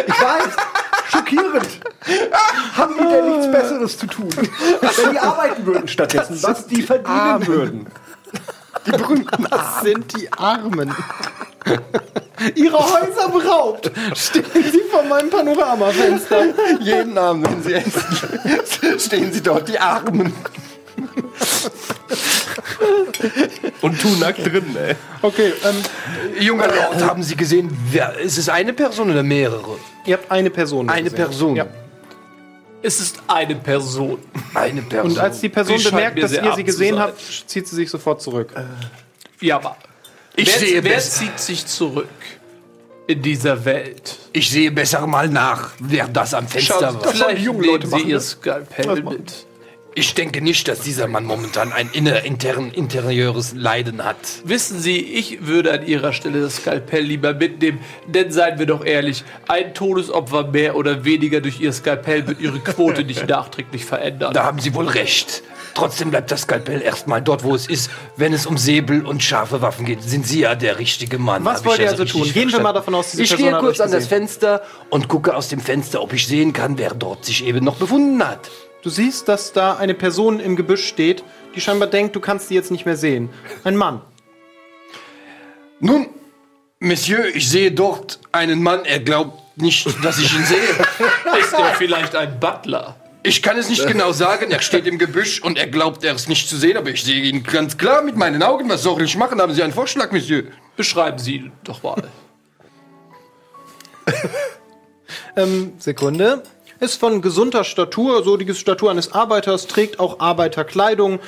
Ich weiß. Schockierend. Haben die denn nichts Besseres zu tun? Wenn die arbeiten würden stattdessen, was die verdienen würden. Die berühmten Das sind die Armen. Ihre Häuser beraubt. Stehen sie vor meinem Panoramafenster. Jeden Abend, wenn Sie essen, stehen Sie dort, die Armen. Und tu nackt drin, ey. Okay, ähm, Junger Lord, haben Sie gesehen, wer, ist es eine Person oder mehrere? ihr habt eine Person. Eine gesehen. Person. Ja. Es ist eine Person. Eine Person. Und als die Person scheint bemerkt, dass ihr sie gesehen habt, zieht sie sich sofort zurück. Ja, aber. Ich wer, sehe wer besser. zieht sich zurück? in dieser Welt. Ich sehe besser mal nach, wer das am Fenster Schaut, war. vielleicht junge nehmen Leute Sie machen, Ihr ne? Skalpell mit. Ich denke nicht, dass dieser Mann momentan ein inner, intern, interieurs Leiden hat. Wissen Sie, ich würde an Ihrer Stelle das Skalpell lieber mitnehmen, denn seien wir doch ehrlich, ein Todesopfer mehr oder weniger durch Ihr Skalpell wird Ihre Quote nicht nachträglich verändern. Da haben Sie wohl recht. Trotzdem bleibt das Skalpell erstmal dort, wo es ist. Wenn es um Säbel und scharfe Waffen geht, sind Sie ja der richtige Mann. Was wollt ihr also tun? Gehen wir verstanden? mal davon aus, diese Ich Person gehe hat kurz an das. Fenster und gucke aus dem Fenster, ob ich sehen kann, wer dort sich eben noch befunden hat. Du siehst, dass da eine Person im Gebüsch steht, die scheinbar denkt, du kannst sie jetzt nicht mehr sehen. Ein Mann. Nun, Monsieur, ich sehe dort einen Mann. Er glaubt nicht, dass ich ihn sehe. Ist er vielleicht ein Butler? Ich kann es nicht genau sagen. Er steht im Gebüsch und er glaubt, er ist nicht zu sehen. Aber ich sehe ihn ganz klar mit meinen Augen. Was soll ich machen? Haben Sie einen Vorschlag, Monsieur? Beschreiben Sie ihn doch mal. Ähm, Sekunde. Ist von gesunder Statur, so die Statur eines Arbeiters, trägt auch Arbeiterkleidung,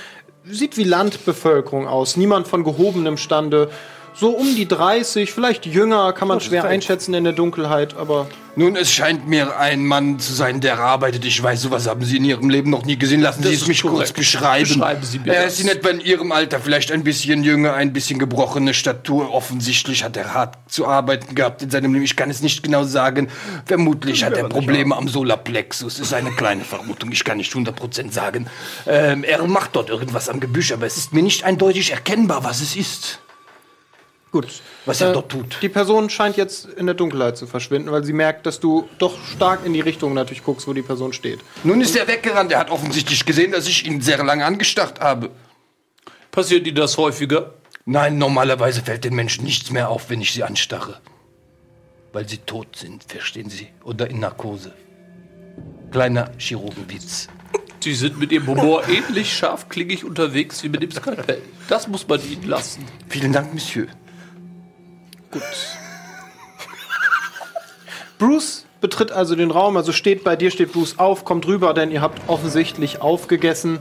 sieht wie Landbevölkerung aus, niemand von gehobenem Stande. So um die 30, vielleicht jünger, kann man schwer einschätzen in der Dunkelheit, aber Nun, es scheint mir ein Mann zu sein, der arbeitet. Ich weiß, sowas haben Sie in Ihrem Leben noch nie gesehen. Lassen Sie es mich kurz korrekt. beschreiben. Beschreiben Sie mir Er ist in etwa in Ihrem Alter, vielleicht ein bisschen jünger, ein bisschen gebrochene Statur. Offensichtlich hat er hart zu arbeiten gehabt in seinem Leben. Ich kann es nicht genau sagen. Vermutlich hat er Probleme am Solarplexus. Ist eine kleine Vermutung. Ich kann nicht 100% sagen. Ähm, er macht dort irgendwas am Gebüsch, aber es ist mir nicht eindeutig erkennbar, was es ist. Gut. Was er Äh, dort tut. Die Person scheint jetzt in der Dunkelheit zu verschwinden, weil sie merkt, dass du doch stark in die Richtung natürlich guckst, wo die Person steht. Nun ist er weggerannt. Er hat offensichtlich gesehen, dass ich ihn sehr lange angestarrt habe. Passiert Ihnen das häufiger? Nein, normalerweise fällt den Menschen nichts mehr auf, wenn ich sie anstarre. Weil sie tot sind, verstehen Sie? Oder in Narkose. Kleiner Chirurgenwitz. Sie sind mit Ihrem Humor ähnlich scharfklingig unterwegs wie mit dem Skalpell. Das muss man Ihnen lassen. Vielen Dank, Monsieur. Bruce betritt also den Raum, also steht bei dir, steht Bruce auf, kommt rüber, denn ihr habt offensichtlich aufgegessen.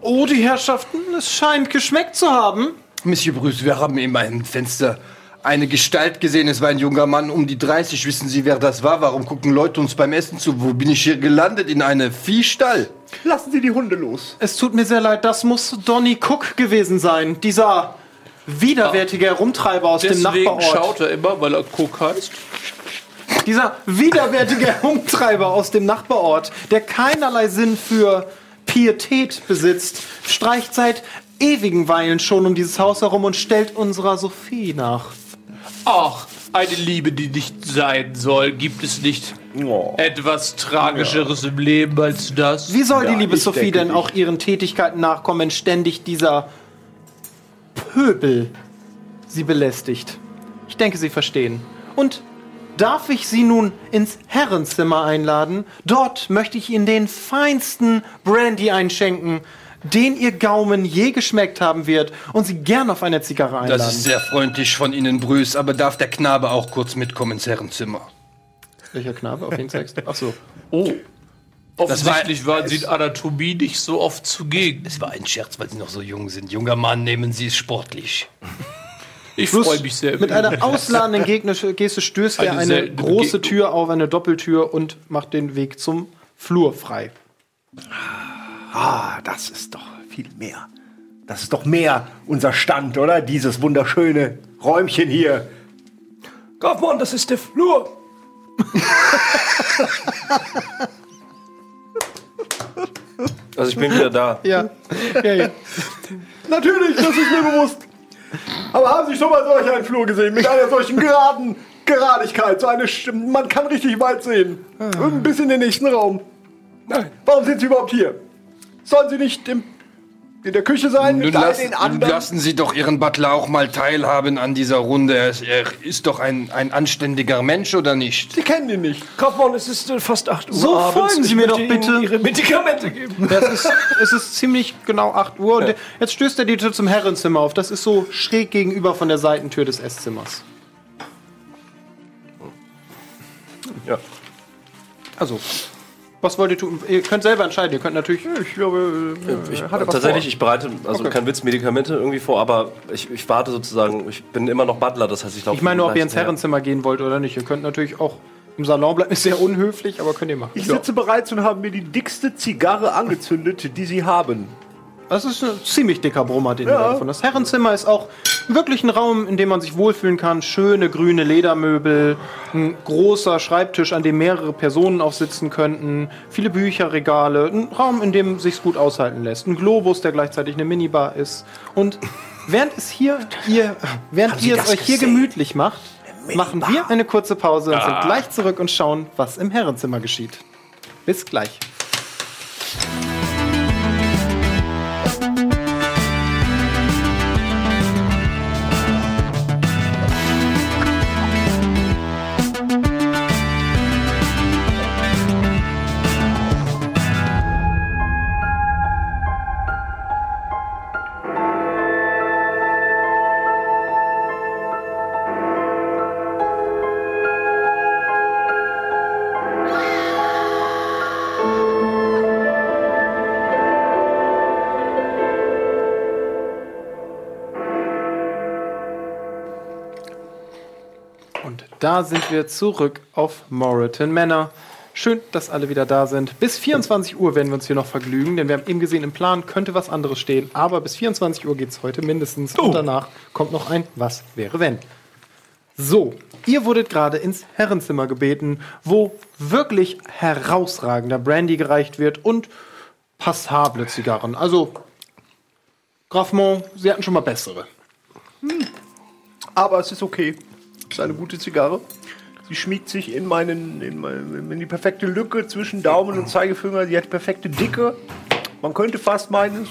Oh, die Herrschaften, es scheint geschmeckt zu haben. Monsieur Bruce, wir haben in meinem Fenster eine Gestalt gesehen. Es war ein junger Mann um die 30. Wissen Sie, wer das war? Warum gucken Leute uns beim Essen zu? Wo bin ich hier gelandet? In einem Viehstall? Lassen Sie die Hunde los. Es tut mir sehr leid, das muss Donny Cook gewesen sein. Dieser widerwärtige Herumtreiber aus dem Deswegen Nachbarort. schaut er immer, weil er Cook heißt. Dieser widerwärtige Herumtreiber aus dem Nachbarort, der keinerlei Sinn für Pietät besitzt, streicht seit ewigen Weilen schon um dieses Haus herum und stellt unserer Sophie nach. Ach, eine Liebe, die nicht sein soll. Gibt es nicht Oh. etwas Tragischeres im Leben als das? Wie soll Ja, die liebe Sophie denn nicht. auch ihren Tätigkeiten nachkommen, wenn ständig dieser Pöbel sie belästigt? Ich denke, Sie verstehen. Und darf ich Sie nun ins Herrenzimmer einladen? Dort möchte ich Ihnen den feinsten Brandy einschenken, den Ihr Gaumen je geschmeckt haben wird und Sie gern auf eine Zigarre einladen. Das ist sehr freundlich von Ihnen, Bruce. Aber darf der Knabe auch kurz mitkommen ins Herrenzimmer? Welcher Knabe? Auf zeigst du? Ach so. Oh. War- Offensichtlich waren Sie in Anatomie nicht so oft zugegen. Es war ein Scherz, weil Sie noch so jung sind. Junger Mann, nehmen Sie es sportlich. Ich freue mich sehr. Mit einer ausladenden Gegner- Geste stößt er Eine eine seltene große Begegnung. Tür auf, eine Doppeltür und macht den Weg zum Flur frei. Ah, das ist doch viel mehr. Das ist doch mehr unser Stand, oder? Dieses wunderschöne Räumchen hier. Kaufmann, das ist der Flur. Also ich bin wieder da. Ja. ja, ja. Natürlich, das ist mir bewusst. Aber haben Sie schon mal solch einen Flur gesehen? Mit einer solchen geraden Geradigkeit. So eine Sch Man kann richtig weit sehen. Und bis in den nächsten Raum. Nein. Warum sind Sie überhaupt hier? Sollen Sie nicht im, in der Küche sein Nun, mit all lass, den anderen? lassen Sie doch Ihren Butler auch mal teilhaben an dieser Runde. Er ist, er ist doch ein, ein anständiger Mensch, oder nicht? Sie kennen ihn nicht. Kaufmann, es ist äh, fast 8 Uhr So, abends. folgen Sie Ich mir doch bitte. Ihnen Ihre Medikamente geben. Das ist, es ist ziemlich genau 8 Uhr. Und jetzt stößt er die Tür zum Herrenzimmer auf. Das ist so schräg gegenüber von der Seitentür des Esszimmers. Ja. Also, Was wollt ihr tun? Ihr könnt selber entscheiden. Ihr könnt natürlich. Ich glaube, äh, Ich, hatte was tatsächlich, vor. ich bereite, also Okay. kein Witz, Medikamente irgendwie vor, aber ich, ich warte sozusagen, ich bin immer noch Butler, das heißt, ich glaube... Ich meine, nur, ob ihr ins Herrenzimmer gehen wollt oder nicht. Ihr könnt natürlich auch im Salon bleiben. Ist sehr unhöflich, aber könnt ihr machen. Ich sitze bereits und habe mir die dickste Zigarre angezündet, die Sie haben. Das ist ein ziemlich dicker Brummer, den Ja. du da gefunden hast. Das Herrenzimmer ist auch wirklich ein Raum, in dem man sich wohlfühlen kann. Schöne grüne Ledermöbel, ein großer Schreibtisch, an dem mehrere Personen aufsitzen könnten, viele Bücherregale, ein Raum, in dem sich's gut aushalten lässt. Ein Globus, der gleichzeitig eine Minibar ist. Und während es hier, ihr, während ihr es euch hier gemütlich macht, machen wir eine kurze Pause und sind gleich zurück und schauen, was im Herrenzimmer geschieht. Bis gleich. Da sind wir zurück auf Moreton Manor. Schön, dass alle wieder da sind. Bis 24 Uhr werden wir uns hier noch vergnügen, denn wir haben eben gesehen, im Plan könnte was anderes stehen. Aber bis 24 Uhr geht es heute mindestens. Und danach kommt noch ein Was wäre wenn. So, ihr wurdet gerade ins Herrenzimmer gebeten, wo wirklich herausragender Brandy gereicht wird und passable Zigarren. Also, Graffmont, sie hatten schon mal bessere. Aber es ist okay. Ist eine gute Zigarre. Sie schmiegt sich in, meinen, in, meinen, in die perfekte Lücke zwischen Daumen und Zeigefinger. Sie hat perfekte Dicke. Man könnte fast meinen,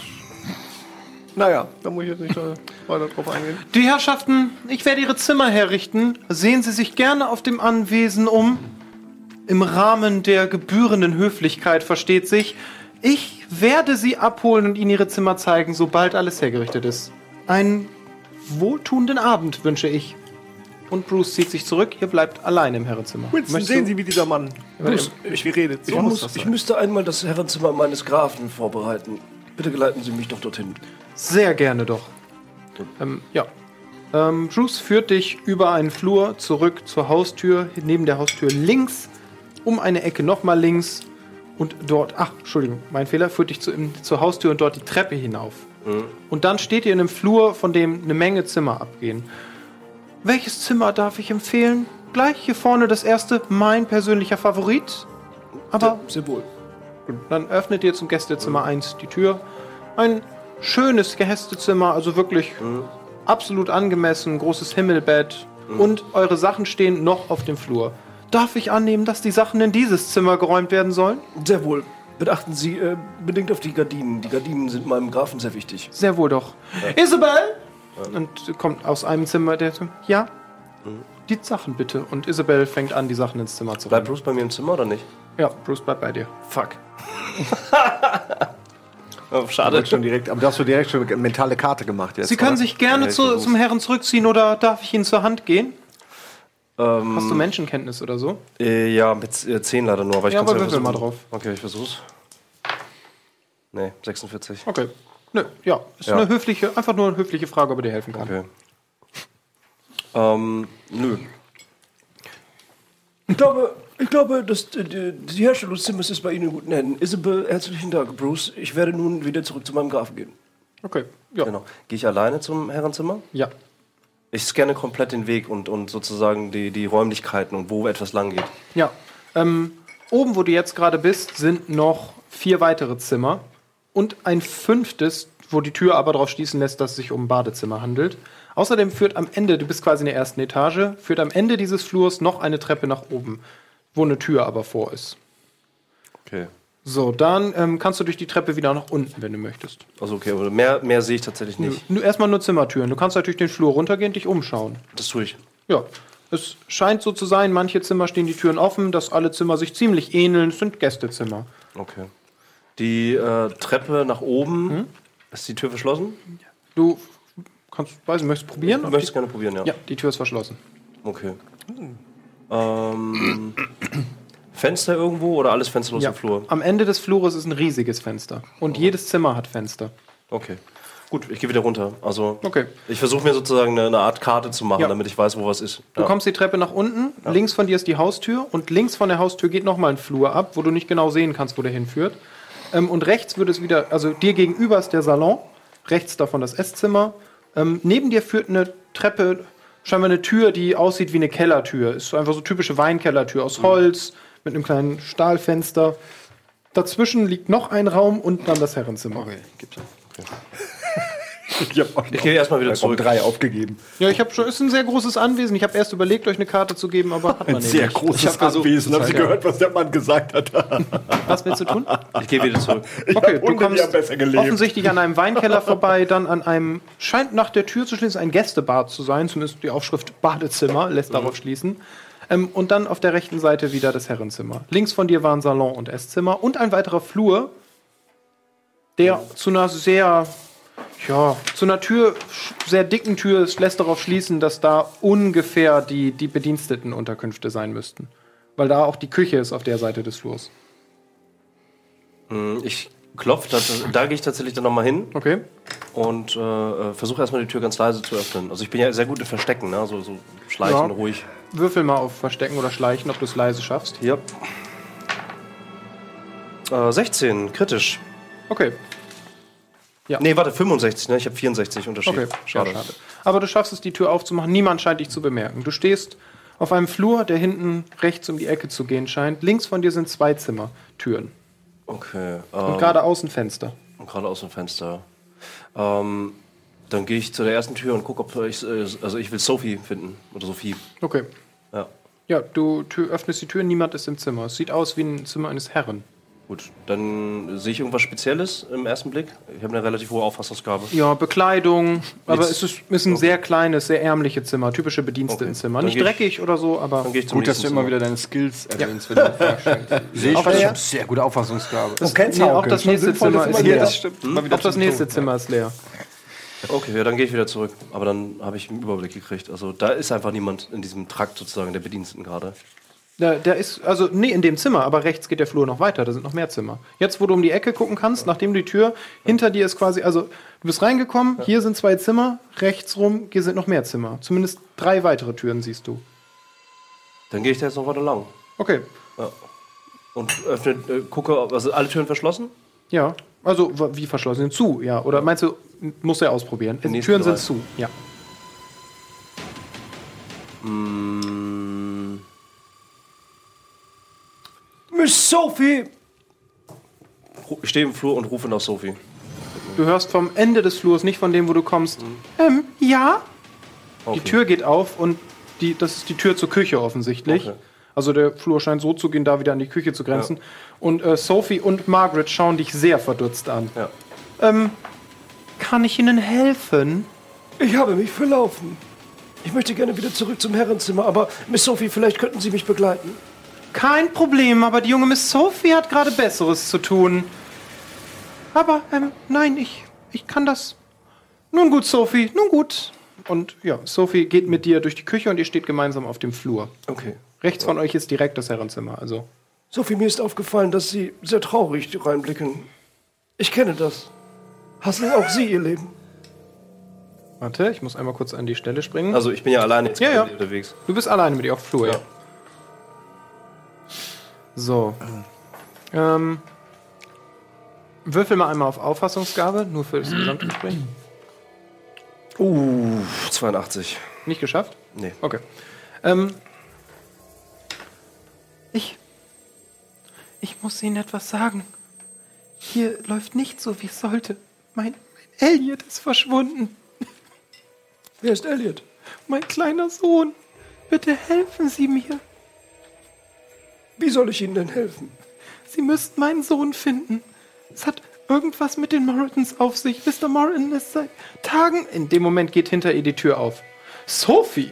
naja, da muss ich jetzt nicht weiter drauf eingehen. Die Herrschaften, ich werde Ihre Zimmer herrichten. Sehen Sie sich gerne auf dem Anwesen um. Im Rahmen der gebührenden Höflichkeit versteht sich. Ich werde Sie abholen und Ihnen Ihre Zimmer zeigen, sobald alles hergerichtet ist. Einen wohltuenden Abend wünsche ich. Und Bruce zieht sich zurück. Ihr bleibt allein im Herrenzimmer. Winston, Möchtest sehen du- Sie, wie dieser Mann Bruce, ich, wie redet. Ich, muss, ich müsste einmal das Herrenzimmer meines Grafen vorbereiten. Bitte geleiten Sie mich doch dorthin. Sehr gerne doch. Ähm, ja. Ähm, Bruce führt dich über einen Flur zurück zur Haustür, neben der Haustür links, um eine Ecke nochmal links und dort, ach, Entschuldigung, mein Fehler, führt dich zu, im, zur Haustür und dort die Treppe hinauf. Und dann steht ihr in einem Flur, von dem eine Menge Zimmer abgehen. Welches Zimmer darf ich empfehlen? Gleich hier vorne das erste, mein persönlicher Favorit. Aber Sehr wohl. dann öffnet ihr zum Gästezimmer 1 die Tür. Ein schönes Gästezimmer, also wirklich absolut angemessen, großes Himmelbett. Und eure Sachen stehen noch auf dem Flur. Darf ich annehmen, dass die Sachen in dieses Zimmer geräumt werden sollen? Sehr wohl. Beachten Sie äh, bedingt auf die Gardinen. Die Gardinen sind meinem Grafen sehr wichtig. Sehr wohl doch. Isabel! Und kommt aus einem Zimmer, der so, ja, die Sachen bitte. Und Isabel fängt an, die Sachen ins Zimmer zu Bleibt räumen. Bruce bei mir im Zimmer oder nicht? Ja, Bruce bleibt bei dir. Fuck. oh, schade. schon direkt, aber da hast du direkt schon eine mentale Karte gemacht jetzt. Sie können oder? sich gerne zu, zum Herren zurückziehen oder darf ich Ihnen zur Hand gehen? Ähm, Hast du Menschenkenntnis oder so? Äh, ja, mit äh, 10 leider nur, aber ich Ja, würfel versuchen. mal drauf. Okay, ich versuch's. Nee, 46. Okay. Nö, ja. Ist Ja. eine höfliche, einfach nur eine höfliche Frage, ob er dir helfen kann. Okay. Ähm, nö. Ich glaube, ich glaube, dass die, die die Herstellung des Zimmers ist bei Ihnen in guten Händen. Isabel, herzlichen Dank, Bruce. Ich werde nun wieder zurück zu meinem Grafen gehen. Okay. Ja. Genau. Gehe ich alleine zum Herrenzimmer? Ja. Ich scanne komplett den Weg und, und sozusagen die, die Räumlichkeiten und wo etwas lang geht. Ja. Ähm, oben, wo du jetzt gerade bist, sind noch vier weitere Zimmer und ein fünftes, wo die Tür aber darauf schließen lässt, dass es sich um ein Badezimmer handelt. Außerdem führt am Ende, du bist quasi in der ersten Etage, führt am Ende dieses Flurs noch eine Treppe nach oben, wo eine Tür aber vor ist. Okay. So, dann ähm, kannst du durch die Treppe wieder nach unten, wenn du möchtest. Also okay, aber mehr, mehr sehe ich tatsächlich nicht. Nur erstmal nur Zimmertüren. Du kannst natürlich den Flur runtergehen, dich umschauen. Das tue ich. Ja, es scheint so zu sein, manche Zimmer stehen die Türen offen, dass alle Zimmer sich ziemlich ähneln. Es sind Gästezimmer. Okay. Die äh, Treppe nach oben, ist die Tür verschlossen? Du kannst, weiß nicht, möchtest probieren? Ob möchtest die, gerne probieren, ja. ja, die Tür ist verschlossen. Okay. Ähm, Fenster irgendwo oder alles fensterlos Ja. im Flur? Am Ende des Flures ist ein riesiges Fenster. Und jedes Zimmer hat Fenster. Okay. Gut, ich gehe wieder runter. Also Okay. ich versuche mir sozusagen eine, eine Art Karte zu machen, Ja. damit ich weiß, wo was ist. Du kommst die Treppe nach unten, links von dir ist die Haustür und links von der Haustür geht nochmal ein Flur ab, wo du nicht genau sehen kannst, wo der hinführt. Ähm, und rechts würde es wieder, also dir gegenüber ist der Salon, rechts davon das Esszimmer. Ähm, neben dir führt eine Treppe, scheinbar eine Tür, die aussieht wie eine Kellertür. Ist einfach so typische Weinkellertür aus Holz mit einem kleinen Stahlfenster. Dazwischen liegt noch ein Raum und dann das Herrenzimmer. Okay, gibt's. Ich habe auch Ich gehe erstmal wieder zurück. drei aufgegeben. Ja, ich habe schon, ist ein sehr großes Anwesen. Ich habe erst überlegt, euch eine Karte zu geben, aber hat man Ein nicht. sehr großes Anwesen. Haben Sie gehört, was der Mann gesagt hat? Was willst du tun? Ich gehe wieder zurück. Ich Okay, du kommst offensichtlich an einem Weinkeller vorbei, dann an einem, scheint nach der Tür zu schließen, ein Gästebad zu sein, zumindest die Aufschrift Badezimmer lässt darauf schließen. Ähm, und dann auf der rechten Seite wieder das Herrenzimmer. Links von dir waren Salon und Esszimmer und ein weiterer Flur, der zu einer sehr, ja, zu einer Tür, sehr dicken Tür, es lässt darauf schließen, dass da ungefähr die, die Bedienstetenunterkünfte sein müssten. Weil da auch die Küche ist auf der Seite des Flurs. Ich klopfe, da, da gehe ich tatsächlich dann nochmal hin Okay? und äh, äh, versuche erstmal die Tür ganz leise zu öffnen. Also ich bin ja sehr gut im Verstecken, ne? so, so schleichen, Ja. ruhig. Würfel mal auf Verstecken oder Schleichen, ob du es leise schaffst. Hier. Äh, 16, kritisch. Okay, Nee, warte, 65, ne? Ich habe 64 Unterschied. okay, schade. Ja, schade. Aber du schaffst es, die Tür aufzumachen. Niemand scheint dich zu bemerken. Du stehst auf einem Flur, der hinten rechts um die Ecke zu gehen scheint. Links von dir sind zwei Zimmertüren Okay. und Ähm, gerade außen Fenster. und gerade aus dem Fenster. Ähm, dann gehe ich zu der ersten Tür und gucke, ob ich, äh, also ich will Sophie finden. Oder Sophie. Okay. Ja. Ja, du öffnest die Tür, niemand ist im Zimmer. Es sieht aus wie ein Zimmer eines Herren. Gut, dann sehe ich irgendwas Spezielles im ersten Blick. Ich habe eine relativ hohe Auffassungsgabe. Ja, Bekleidung, aber Nichts. es ist, ist ein sehr kleines, sehr ärmliches Zimmer, typische Bedienstetenzimmer. Okay. Nicht ich- dreckig oder so, aber Dann gehe ich zum Gut, dass du immer wieder deine Skills erwähnst, wenn du eine Frage stellst. Sehe ich schon. der- Sehr gute Auffassungsgabe. das, nee, auch das nächste Zimmer ist leer. stimmt. Auch das nächste Zimmer ist leer. Okay, ja, dann gehe ich wieder zurück. Aber dann habe ich einen Überblick gekriegt. Also da ist einfach niemand in diesem Trakt sozusagen der Bediensteten gerade. Da, der ist, also, nee, in dem Zimmer, aber rechts geht der Flur noch weiter, da sind noch mehr Zimmer. Jetzt, wo du um die Ecke gucken kannst, nachdem die Tür hinter dir ist quasi, also, du bist reingekommen, hier sind zwei Zimmer, rechts rum, hier sind noch mehr Zimmer. Zumindest drei weitere Türen siehst du. Dann gehe ich da jetzt noch weiter lang. Okay, Und öffne, äh, gucke, ob- also alle Türen verschlossen? ja. Also, w- wie verschlossen sind zu, ja. Oder meinst du, musst du ja ausprobieren? Die nächsten Türen drei. sind zu, ja. Miss Sophie! ich stehe im Flur und rufe nach Sophie. Du hörst vom Ende des Flurs, nicht von dem, wo du kommst. Ähm, ja? Okay. Die Tür geht auf und die, das ist die Tür zur Küche offensichtlich. Okay. Also der Flur scheint so zu gehen, da wieder an die Küche zu grenzen. Und äh, Sophie und Margaret schauen dich sehr verdutzt an. Ja. Ähm, kann ich Ihnen helfen? Ich habe mich verlaufen. Ich möchte gerne wieder zurück zum Herrenzimmer, aber Miss Sophie, vielleicht könnten Sie mich begleiten. Kein Problem, aber die junge Miss Sophie hat gerade Besseres zu tun. Aber, ähm, nein, ich, ich kann das. Nun gut, Sophie, nun gut. Und ja, Sophie geht mit dir durch die Küche und ihr steht gemeinsam auf dem Flur. Okay. Rechts von euch ist direkt das Herrenzimmer, also. Sophie, mir ist aufgefallen, dass Sie sehr traurig reinblicken. Ich kenne das. Hassen auch Sie Ihr Leben? Warte, ich muss einmal kurz an die Stelle springen. Also ich bin ja alleine jetzt Ja, ja. unterwegs. Du bist alleine mit ihr auf dem Flur, ja. Ja. So. Ähm, würfel mal einmal auf Auffassungsgabe, nur für das Gesamtgespräch. Uh, 82. Nicht geschafft? Nee. Okay. Ähm, ich. Ich muss Ihnen etwas sagen. Hier läuft nicht so, wie es sollte. Mein, mein Elliot ist verschwunden. Wer ist Elliot? Mein kleiner Sohn. Bitte helfen Sie mir. Wie soll ich Ihnen denn helfen? Sie müssten meinen Sohn finden. Es hat irgendwas mit den Moritons auf sich. Mr. Moriton ist seit Tagen. In dem Moment geht hinter ihr die Tür auf. Sophie!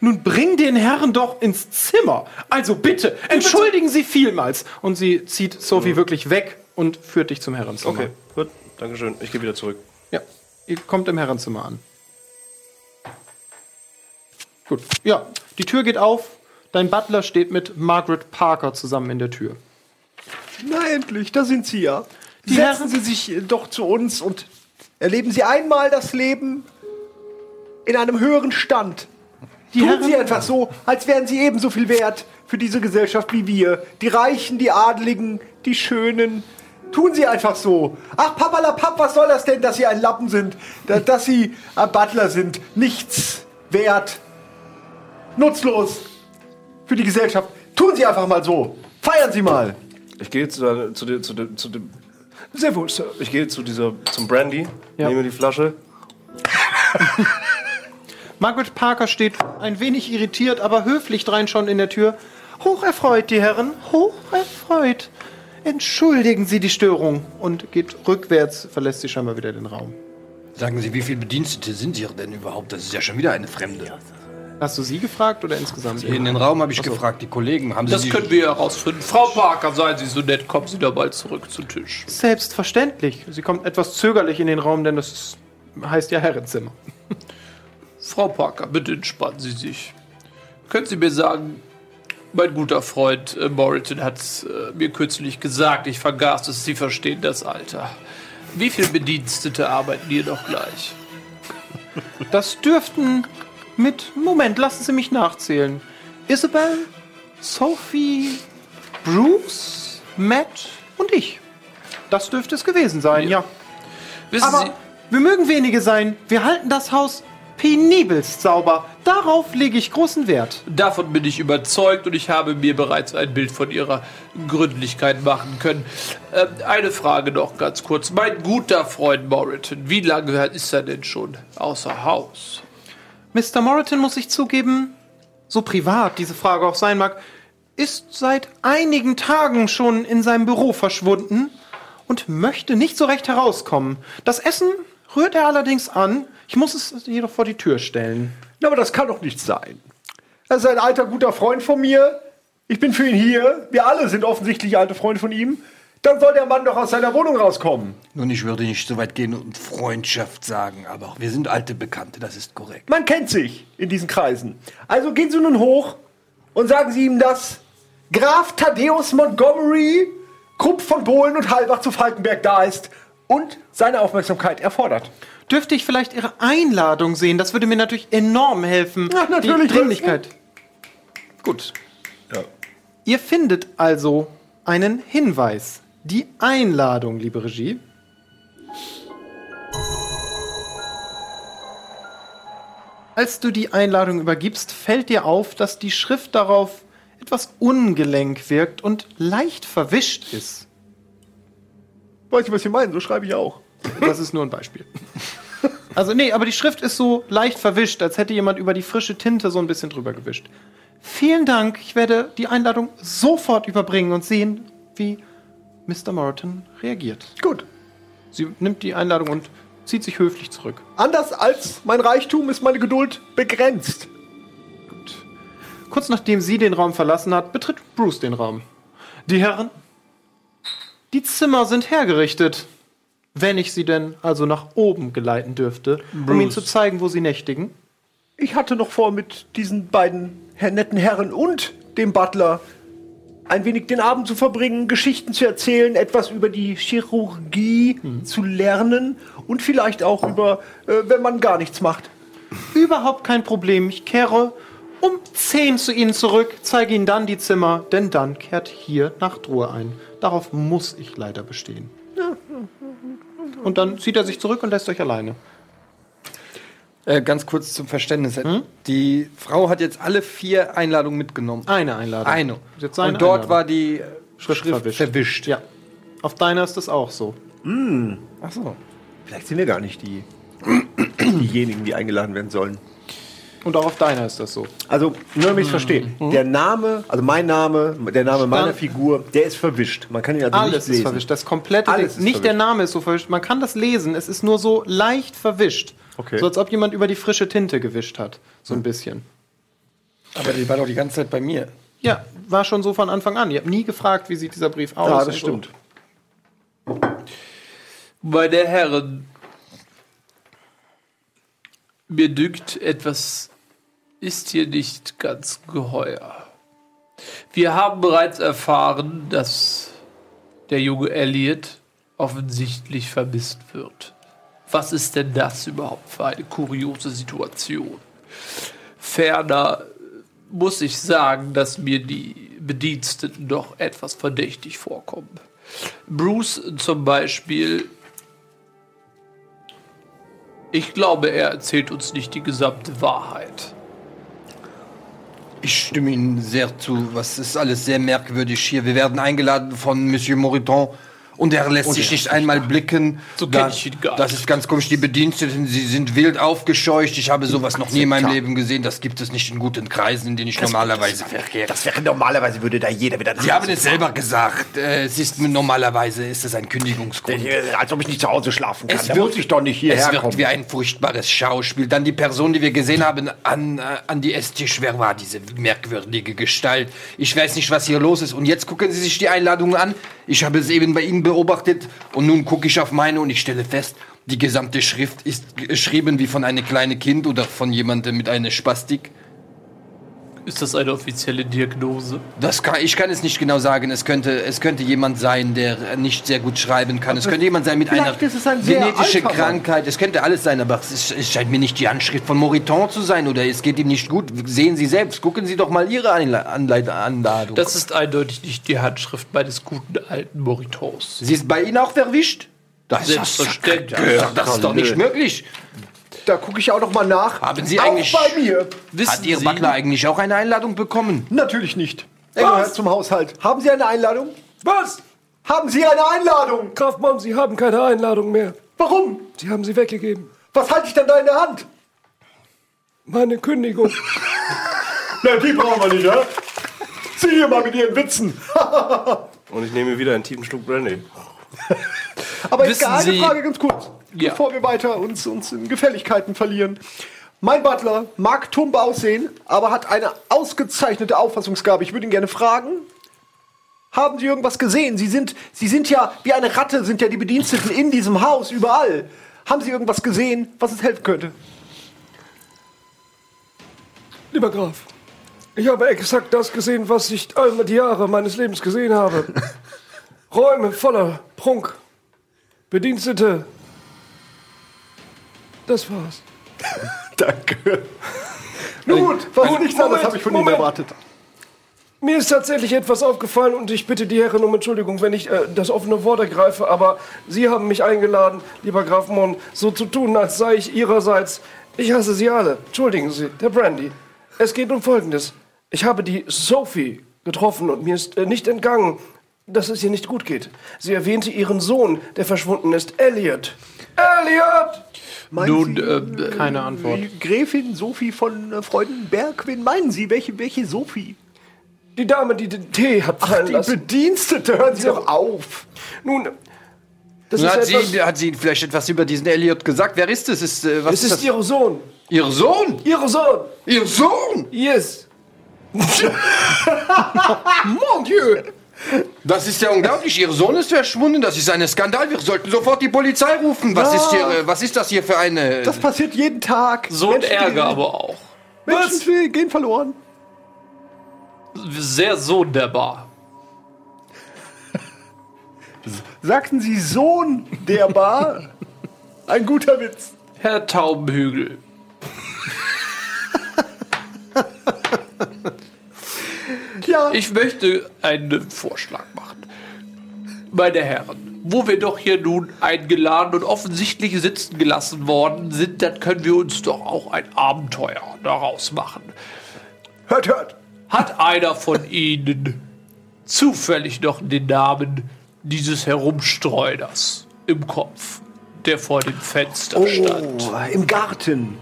Nun bring den Herrn doch ins Zimmer. Also bitte, entschuldigen Sie vielmals. Und sie zieht Sophie wirklich weg und führt dich zum Herrenzimmer. Okay, gut. Dankeschön. Ich gehe wieder zurück. Ja, ihr kommt im Herrenzimmer an. Gut, ja, die Tür geht auf. Dein Butler steht mit Margaret Parker zusammen in der Tür. Na endlich, da sind Sie ja. Die Setzen Herren- Sie sich doch zu uns und erleben Sie einmal das Leben in einem höheren Stand. Die Tun Herren- Sie einfach so, als wären Sie ebenso viel wert für diese Gesellschaft wie wir. Die Reichen, die Adligen, die Schönen. Tun Sie einfach so. Ach, papalapap, was soll das denn, dass Sie ein Lappen sind? Da- Dass Sie ein Butler sind. Nichts wert. Nutzlos. Für die Gesellschaft. Tun Sie einfach mal so. Feiern Sie mal. Ich gehe zu, der- zu, der- zu, der- zu dem. Sehr wohl, Sir. Ich gehe zu dieser, zum Brandy, Ja. nehme die Flasche. Margaret Parker steht ein wenig irritiert, aber höflich drein schon in der Tür. Hocherfreut, die Herren, hocherfreut. Entschuldigen Sie die Störung und geht rückwärts, verlässt sie scheinbar wieder den Raum. Sagen Sie, wie viele Bedienstete sind hier denn überhaupt? Das ist ja schon wieder eine Fremde. Hast du sie gefragt oder insgesamt? In den Raum habe ich gefragt, die Kollegen haben Das Sie können wir herausfinden. Frau Parker, seien Sie so nett, kommen Sie mal zurück zu Tisch. Selbstverständlich. Sie kommt etwas zögerlich in den Raum, denn das ist, heißt ja Herrenzimmer. Frau Parker, bitte entspannen Sie sich. Können Sie mir sagen, mein guter Freund äh, Moriton hat äh, mir kürzlich gesagt, ich vergaß es, Sie verstehen das Alter. Wie viele Bedienstete arbeiten hier noch gleich? Das dürften mit. Moment, lassen Sie mich nachzählen. Isabel, Sophie, Bruce, Matt und ich. Das dürfte es gewesen sein, ja. Wissen Aber Sie, wir mögen wenige sein. Wir halten das Haus penibelst sauber. Darauf lege ich großen Wert. davon bin ich überzeugt und ich habe mir bereits ein Bild von Ihrer Gründlichkeit machen können. Ähm, eine Frage noch ganz kurz. Mein guter Freund Moriton, wie lange ist er denn schon außer Haus? Mr. Moriton muss ich zugeben, so privat diese Frage auch sein mag, ist seit einigen Tagen schon in seinem Büro verschwunden und möchte nicht so recht herauskommen. Das Essen rührt er allerdings an. Ich muss es jedoch vor die Tür stellen. Na, aber das kann doch nicht sein. Er ist ein alter, guter Freund von mir. Ich bin für ihn hier. Wir alle sind offensichtlich alte Freunde von ihm. Dann soll der Mann doch aus seiner Wohnung rauskommen. Nun, ich würde nicht so weit gehen und Freundschaft sagen, aber wir sind alte Bekannte, das ist korrekt. Man kennt sich in diesen Kreisen. Also gehen Sie nun hoch und sagen Sie ihm, dass Graf Thaddeus Montgomery, Krupp von Bohlen und Halbach zu Falkenberg da ist und seine Aufmerksamkeit erfordert. Dürfte ich vielleicht Ihre Einladung sehen? Das würde mir natürlich enorm helfen. Ja, natürlich, Die Dringlichkeit. Gut. Ihr findet also einen Hinweis. Die Einladung, liebe Regie. Als du die Einladung übergibst, fällt dir auf, dass die Schrift darauf etwas ungelenk wirkt und leicht verwischt ist. Weiß ich, was Sie meinen, so schreibe ich auch. Das ist nur ein Beispiel. Also nee, aber die Schrift ist so leicht verwischt, als hätte jemand über die frische Tinte so ein bisschen drüber gewischt. Vielen Dank. Ich werde die Einladung sofort überbringen und sehen, wie Mr. Morton reagiert. Gut. Sie nimmt die Einladung und zieht sich höflich zurück. Anders als mein Reichtum ist meine Geduld begrenzt. Kurz nachdem sie den Raum verlassen hat, betritt Bruce den Raum. Die Herren, die Zimmer sind hergerichtet. Wenn ich sie denn also nach oben geleiten dürfte, um ihnen zu zeigen, wo sie nächtigen. Ich hatte noch vor, mit diesen beiden netten Herren und dem Butler ein wenig den Abend zu verbringen, Geschichten zu erzählen, etwas über die Chirurgie zu lernen und vielleicht auch über, äh, wenn man gar nichts macht. Überhaupt kein Problem. Ich kehre um 10 zu Ihnen zurück, zeige Ihnen dann die Zimmer, denn dann kehrt hier Nachtruhe ein. Darauf muss ich leider bestehen. Und dann zieht er sich zurück und lässt euch alleine. Äh, ganz kurz zum Verständnis. Die Frau hat jetzt alle vier Einladungen mitgenommen. Eine Einladung. Eine. Jetzt seine Und dort Einladung. war die äh, Schrift Schrift, verwischt. verwischt. Ja. Auf deiner ist das auch so. Ach so. Vielleicht sind wir gar nicht die, diejenigen, die eingeladen werden sollen. Und auch auf deiner ist das so. Also, nur damit ich es verstehe. Der Name, also mein Name, der Name meiner Stand- Figur, der ist verwischt. Man kann ihn also Alles nicht ist lesen. verwischt. Das komplette Alles Ding. ist Nicht der verwischt. Name ist so verwischt. Man kann das lesen. Es ist nur so leicht verwischt. Okay. So als ob jemand über die frische Tinte gewischt hat. So ein bisschen. Aber die war doch die ganze Zeit bei mir. Ja, war schon so von Anfang an. Ihr habt nie gefragt, wie sieht dieser Brief aus. Ja, das so. stimmt. Meine Herren, mir dünkt, etwas ist hier nicht ganz geheuer. Wir haben bereits erfahren, dass der junge Elliot offensichtlich vermisst wird. Was ist denn das überhaupt für eine kuriose Situation? Ferner muss ich sagen, dass mir die Bediensteten doch etwas verdächtig vorkommen. Bruce zum Beispiel, ich glaube, er erzählt uns nicht die gesamte Wahrheit. Ich stimme Ihnen sehr zu. Was ist alles sehr merkwürdig hier. Wir werden eingeladen von Monsieur Moriton und er lässt sich nicht einmal blicken. So Da- Das ist ganz komisch. Die Bediensteten, sie sind wild aufgescheucht. Ich habe sowas noch nie in meinem Leben gesehen. Das gibt es nicht in guten Kreisen, in denen ich normalerweise verkehre. Das wäre normalerweise würde da jeder wieder Sie haben es selber gesagt. Äh, Es ist normalerweise ist es ein Kündigungsgrund. Äh, Als ob ich nicht zu Hause schlafen kann. Es da wird- muss ich doch nicht Es hierher wird kommen. wie ein furchtbares Schauspiel. Dann die Person, die wir gesehen haben, an, äh, an die Esstisch. Wer war diese merkwürdige Gestalt? Ich weiß nicht, was hier los ist. Und jetzt gucken Sie sich die Einladung an. Ich habe es eben bei Ihnen beobachtet. Und nun gucke ich auf meine und ich stelle fest, die gesamte Schrift ist geschrieben wie von einem kleinen Kind oder von jemandem mit einer Spastik. Ist das eine offizielle Diagnose? Das kann, ich kann es nicht genau sagen. Es könnte, es könnte jemand sein, der nicht sehr gut schreiben kann. Es könnte jemand sein mit einer ist ein Mann. Krankheit. Es könnte alles sein, aber es, ist, es scheint mir nicht die Anschrift von Moriton zu sein oder es geht ihm nicht gut. Sehen Sie selbst. Gucken Sie doch mal Ihre Anladung. Das ist eindeutig nicht die Handschrift meines guten alten Moritons. Sie ist bei Ihnen auch verwischt? Das Selbstverständlich. Gehört, das ist doch nicht möglich. Da gucke ich auch noch mal nach. Haben Sie auch eigentlich- bei mir? Wissen Hat Ihr Butler eigentlich auch eine Einladung bekommen? Natürlich nicht. Er gehört zum Haushalt. Haben Sie eine Einladung? Was? Haben Sie eine Einladung? Kaufmann, Sie haben keine Einladung mehr. Warum? Sie haben sie weggegeben. Was halte ich denn da in der Hand? Meine Kündigung. Na, die brauchen wir nicht, ja? Sie hier mal mit Ihren Witzen. Und ich nehme wieder einen tiefen Schluck Brandy. Aber Wissen egal, eine Sie- Frage ganz kurz, Ja. bevor wir weiter uns, uns in Gefälligkeiten verlieren. Mein Butler mag tump aussehen, aber hat eine ausgezeichnete Auffassungsgabe. Ich würde ihn gerne fragen, haben Sie irgendwas gesehen? Sie sind, Sie sind ja wie eine Ratte, sind ja die Bediensteten in diesem Haus, überall. Haben Sie irgendwas gesehen, was uns helfen könnte? Lieber Graf, ich habe exakt das gesehen, was ich all die Jahre meines Lebens gesehen habe. Räume voller Prunk. Bedienstete. Das war's. Danke. Nun gut, was nicht sein, das habe ich von Ihnen Moment. erwartet. Mir ist tatsächlich etwas aufgefallen und ich bitte die Herren um Entschuldigung, wenn ich äh, das offene Wort ergreife, aber Sie haben mich eingeladen, lieber Graf Mon, so zu tun, als sei ich Ihrerseits. Ich hasse Sie alle. Entschuldigen Sie, der Brandy. Es geht um Folgendes. Ich habe die Sophie getroffen und mir ist äh, nicht entgangen, dass es ihr nicht gut geht. Sie erwähnte ihren Sohn, der verschwunden ist, Elliot. Elliot! Nun, ähm, Keine Antwort. Die Gräfin Sophie von äh, Freudenberg, wen meinen Sie? Welche, welche Sophie? Die Dame, die den Tee hat Ach, fallen die lassen. Bedienstete, hören Sie doch auf. Nun, das Hat ist etwas... sie, hat sie vielleicht etwas über diesen Elliot gesagt? Wer ist es? Ist, äh, was Es ist, ist das? ihr Sohn. Ihr Sohn? Ihr Sohn. Ihr Sohn? Yes. Mon Dieu! Das ist ja unglaublich. Ihr Sohn ist verschwunden. Das ist ein Skandal. Wir sollten sofort die Polizei rufen. Was, Ja. ist, hier, was ist das hier für eine... Das passiert jeden Tag. so ein Ärger aber auch. Menschen die gehen verloren. Sehr sonderbar. Sagten Sie Sohn der Bar? Ein guter Witz. Herr Taubenhügel, Ja, ich möchte einen Vorschlag machen. Meine Herren, wo wir doch hier nun eingeladen und offensichtlich sitzen gelassen worden sind, dann können wir uns doch auch ein Abenteuer daraus machen. hört, hört. Hat einer von Ihnen zufällig noch den Namen dieses Herumstreuners im Kopf, der vor dem Fenster stand? Oh, im Garten.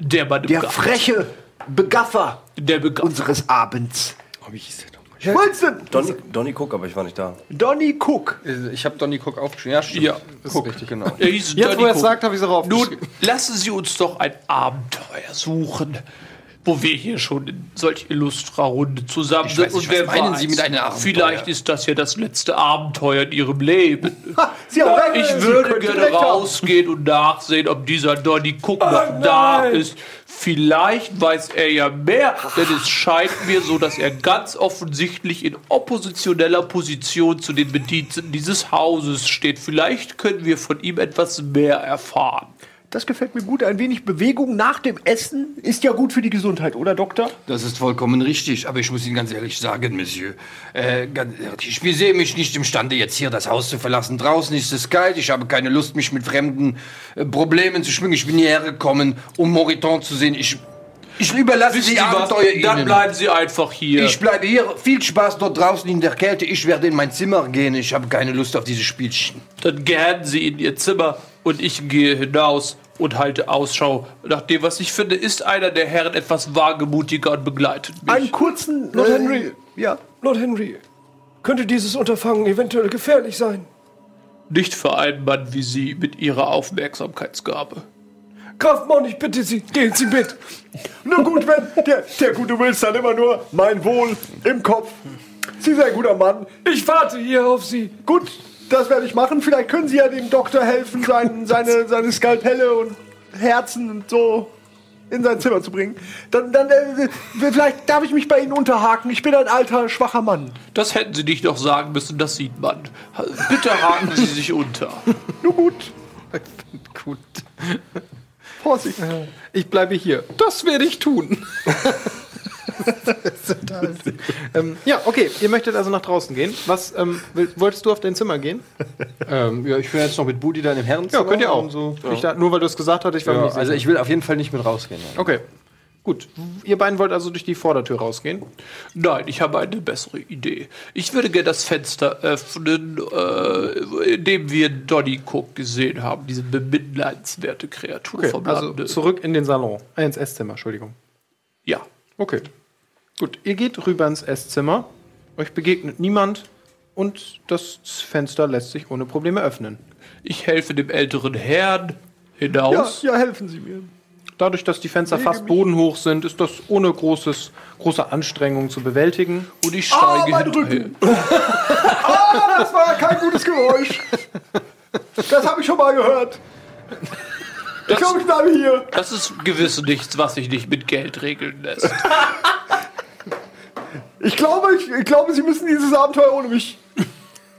Der Mann im Der Garten. freche Begaffer Der Begriff. unseres Abends. Wie hieß der doch? Wilson! Donny, Donny Cook, aber ich war nicht da. Donny Cook. Ich habe Donny Cook aufgeschrieben. Ja, stimmt. Ja. Cook, genau. Er hieß Jetzt, Donny wo er es sagt, habe ich es auch Nun, aufgeschrieben. lassen Sie uns doch ein Abenteuer suchen. Wo wir hier schon in solch illustrer Runde zusammen Ich sind. weiß nicht, was meinen Sie mit einem Abenteuer? Vielleicht ist das ja das letzte Abenteuer in Ihrem Leben. Recht. Ich Sie würde gerne recht rausgehen und nachsehen, ob dieser Donny Cook noch da ist. Vielleicht weiß er ja mehr, denn es scheint mir so, dass er ganz offensichtlich in oppositioneller Position zu den Bediensteten dieses Hauses steht. Vielleicht können wir von ihm etwas mehr erfahren. Das gefällt mir gut. Ein wenig Bewegung nach dem Essen ist ja gut für die Gesundheit, oder Doktor? Das ist vollkommen richtig, aber ich muss Ihnen ganz ehrlich sagen, Monsieur, äh, ganz ehrlich, ich sehe mich nicht imstande, jetzt hier das Haus zu verlassen. Draußen ist es kalt, ich habe keine Lust, mich mit fremden äh, Problemen zu schwingen. Ich bin hierher gekommen, um Moriton zu sehen. Ich, ich überlasse die Sie? Abenteuer Dann Ihnen. bleiben Sie einfach hier. Ich bleibe hier. Viel Spaß dort draußen in der Kälte. Ich werde in mein Zimmer gehen. Ich habe keine Lust auf diese Spielchen. Dann gehen Sie in Ihr Zimmer und ich gehe hinaus und halte Ausschau. Nach dem, was ich finde, ist einer der Herren etwas wagemutiger und begleitet mich. Einen kurzen. Lord äh, Henry. Ja. Lord Henry, könnte dieses Unterfangen eventuell gefährlich sein? Nicht für einen Mann wie Sie mit Ihrer Aufmerksamkeitsgabe. Graf Mon, ich bitte Sie, gehen Sie mit. Na gut, wenn der, der gute Wills dann immer nur mein Wohl im Kopf. Sie sind ein guter Mann. Ich warte hier auf Sie. Gut, das werde ich machen. Vielleicht können Sie ja dem Doktor helfen, sein, seine, seine Skalpelle und Herzen und so in sein Zimmer zu bringen. Dann, dann äh, vielleicht darf ich mich bei Ihnen unterhaken. Ich bin ein alter, schwacher Mann. Das hätten Sie nicht noch sagen müssen, das sieht man. Bitte haken Sie sich unter. Nur gut. Gut. Vorsicht. Ich bleibe hier. Das werde ich tun. ähm, ja, okay. Ihr möchtet also nach draußen gehen. Was ähm, will, wolltest du auf dein Zimmer gehen? Ähm, ja, ich bin jetzt noch mit Budi da im Herrenzimmer. Ja, könnt ihr auch. So. Ich da, nur weil du es gesagt hast, ich war Ja, nicht also sicher. ich will auf jeden Fall nicht mit rausgehen. Ja. Okay. Gut. Ihr beiden wollt also durch die Vordertür rausgehen. Nein, ich habe eine bessere Idee. Ich würde gerne das Fenster öffnen, äh, in dem wir Donny Cook gesehen haben, diese bemitleidenswerte Kreatur Okay, vom also Lande. zurück in den Salon. Äh, ins Esszimmer, Entschuldigung. ja. Okay. Gut, ihr geht rüber ins Esszimmer. Euch begegnet niemand und das Fenster lässt sich ohne Probleme öffnen. Ich helfe dem älteren Herrn Ja, hinaus. ja, helfen Sie mir. Dadurch, dass die Fenster fast bodenhoch sind, ist das ohne großes, große Anstrengung zu bewältigen. Und ich Ah, steige mein hinterher. Rücken. Ah, das war kein gutes Geräusch. Das habe ich schon mal gehört. Ich glaube, ich bleibe hier. Das ist gewiss nichts, was sich nicht mit Geld regeln lässt. Ich glaube, ich, ich glaube, Sie müssen dieses Abenteuer ohne mich.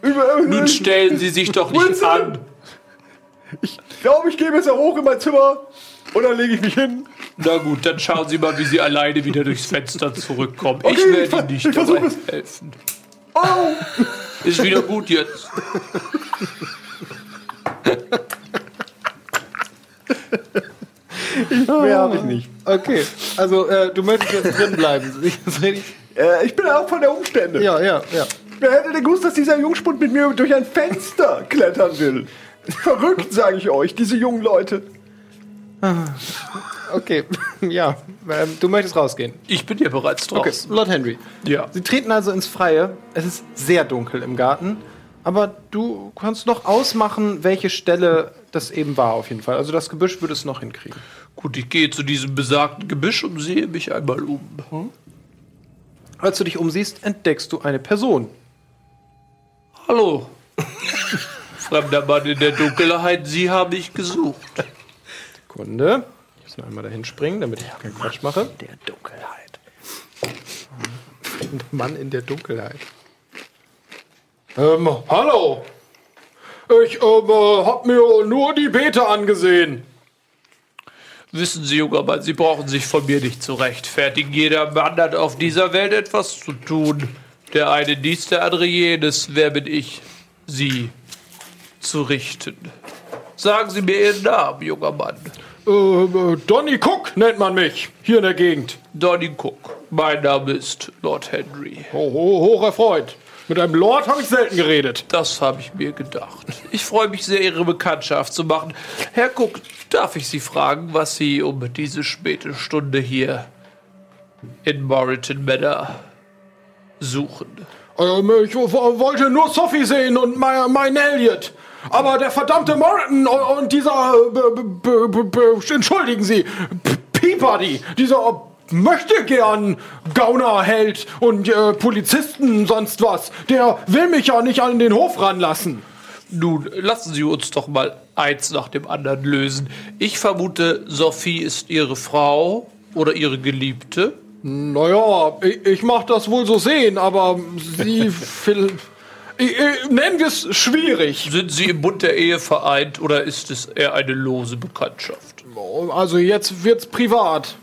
Über, Nun stellen Sie sich doch nicht Wilson! an. Ich glaube, ich gehe besser hoch in mein Zimmer und dann lege ich mich hin. Na gut, dann schauen Sie mal, wie Sie alleine wieder durchs Fenster zurückkommen. Okay, ich ich werde Ihnen nicht ich dabei es. helfen. Oh, Ist wieder gut jetzt. mehr habe ich nicht. Okay, also äh, du möchtest jetzt drin bleiben. Äh, ich bin auch von der Umstände. ja, ja, ja. Wer hätte denn gewusst, dass dieser Jungspund mit mir durch ein Fenster klettern will? Verrückt, sage ich euch, diese jungen Leute. Okay, ja. Ähm, du möchtest rausgehen. Ich bin ja bereits Okay, draußen. Lord Henry. Ja. Sie treten also ins Freie. Es ist sehr dunkel im Garten. Aber du kannst noch ausmachen, welche Stelle das eben war, auf jeden Fall. Also das Gebüsch würde es noch hinkriegen. Gut, ich gehe zu diesem besagten Gebüsch und sehe mich einmal um. Als du dich umsiehst, entdeckst du eine Person. Hallo. Fremder Mann in der Dunkelheit, Sie haben mich gesucht. Kunde. Ich muss noch einmal dahin springen, damit ich keinen Quatsch mache. Der Dunkelheit. Der Mann in der Dunkelheit. Ähm, hallo. Ich ähm, äh, hab mir nur die Beete angesehen. Wissen Sie, junger Mann, Sie brauchen sich von mir nicht zu rechtfertigen. Jeder Mann hat auf dieser Welt etwas zu tun. Der eine dies, der andere jenes. Wer bin ich, Sie zu richten? Sagen Sie mir Ihren Namen, junger Mann. Ähm, äh, Donny Cook nennt man mich hier in der Gegend. Donny Cook. Mein Name ist Lord Henry. Ho, ho, hocher Freund. Mit einem Lord habe ich selten geredet. Das habe ich mir gedacht. Ich freue mich sehr, Ihre Bekanntschaft zu machen. Herr Cook, darf ich Sie fragen, was Sie um diese späte Stunde hier in Moreton Manor suchen? Ähm, ich wollte nur Sophie sehen und mein, mein Elliot. Aber der verdammte Morton und, und dieser, äh, entschuldigen Sie, Peabody, dieser möchte gern Gaunerheld und äh, Polizisten, sonst was. Der will mich ja nicht an den Hof ranlassen. Nun, lassen Sie uns doch mal eins nach dem anderen lösen. Ich vermute, Sophie ist Ihre Frau oder Ihre Geliebte. Naja, ich, ich mach das wohl so sehen, aber sie nennen wir es schwierig. Sind Sie im Bund der Ehe vereint oder ist es eher eine lose Bekanntschaft? Also jetzt wird's privat.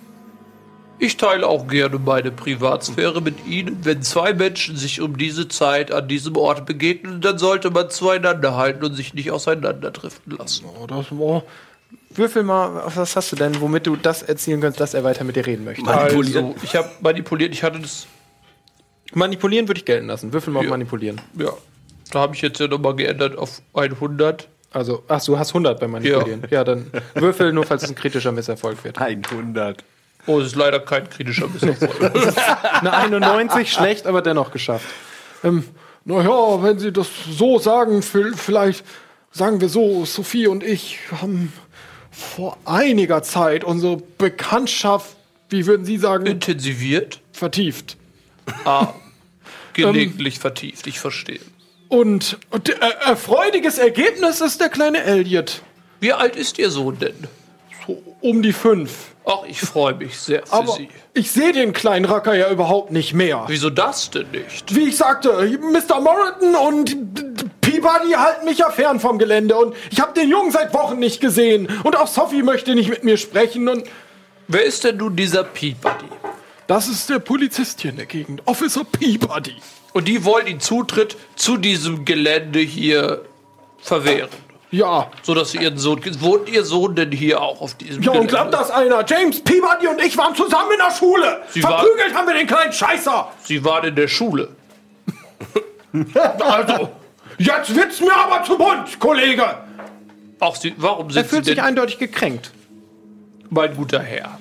Ich teile auch gerne meine Privatsphäre mit Ihnen. Wenn zwei Menschen sich um diese Zeit an diesem Ort begegnen, dann sollte man zueinander halten und sich nicht auseinanderdriften lassen. Oh, das war. Würfel mal, was hast du denn, womit du das erzielen könntest, dass er weiter mit dir reden möchte? Also, ich habe manipuliert, ich hatte das, Manipulieren würde ich gelten lassen. Würfel mal auf Ja. manipulieren. ja, da habe ich jetzt ja nochmal geändert auf 100. Also, ach, du hast 100 beim Manipulieren. Ja, dann würfel nur, falls es ein kritischer Misserfolg wird. 100. Oh, es ist leider kein kritischer Misserfolg. Eine 91, schlecht, aber dennoch geschafft. Ähm, naja, wenn Sie das so sagen, vi- vielleicht sagen wir so, Sophie und ich haben vor einiger Zeit unsere Bekanntschaft, wie würden Sie sagen, Intensiviert? vertieft. Ah, gelegentlich vertieft, ich verstehe. Und, und äh, erfreuliches Ergebnis ist der kleine Elliot. Wie alt ist Ihr Sohn denn? Um die fünf. Ach, ich freue mich sehr für Aber Sie. ich sehe den kleinen Racker ja überhaupt nicht mehr. Wieso das denn nicht? Wie ich sagte, Mr. Morriton und Peabody halten mich ja fern vom Gelände und ich habe den Jungen seit Wochen nicht gesehen und auch Sophie möchte nicht mit mir sprechen und Wer ist denn nun dieser Peabody? das ist der Polizist hier in der Gegend, Officer Peabody. Und die wollen den Zutritt zu diesem Gelände hier verwehren. Ja, So dass sie ihren Sohn. Wohnt ihr Sohn denn hier auch auf diesem ja und glaubt das einer? James Peabody und ich waren zusammen in der Schule. Sie war- Verprügelt haben wir den kleinen Scheißer. Sie waren in der Schule. Also, jetzt wird's mir aber zu bunt, Kollege. Auch sie. Warum Er sind fühlt Sie sich eindeutig gekränkt. mein guter Herr?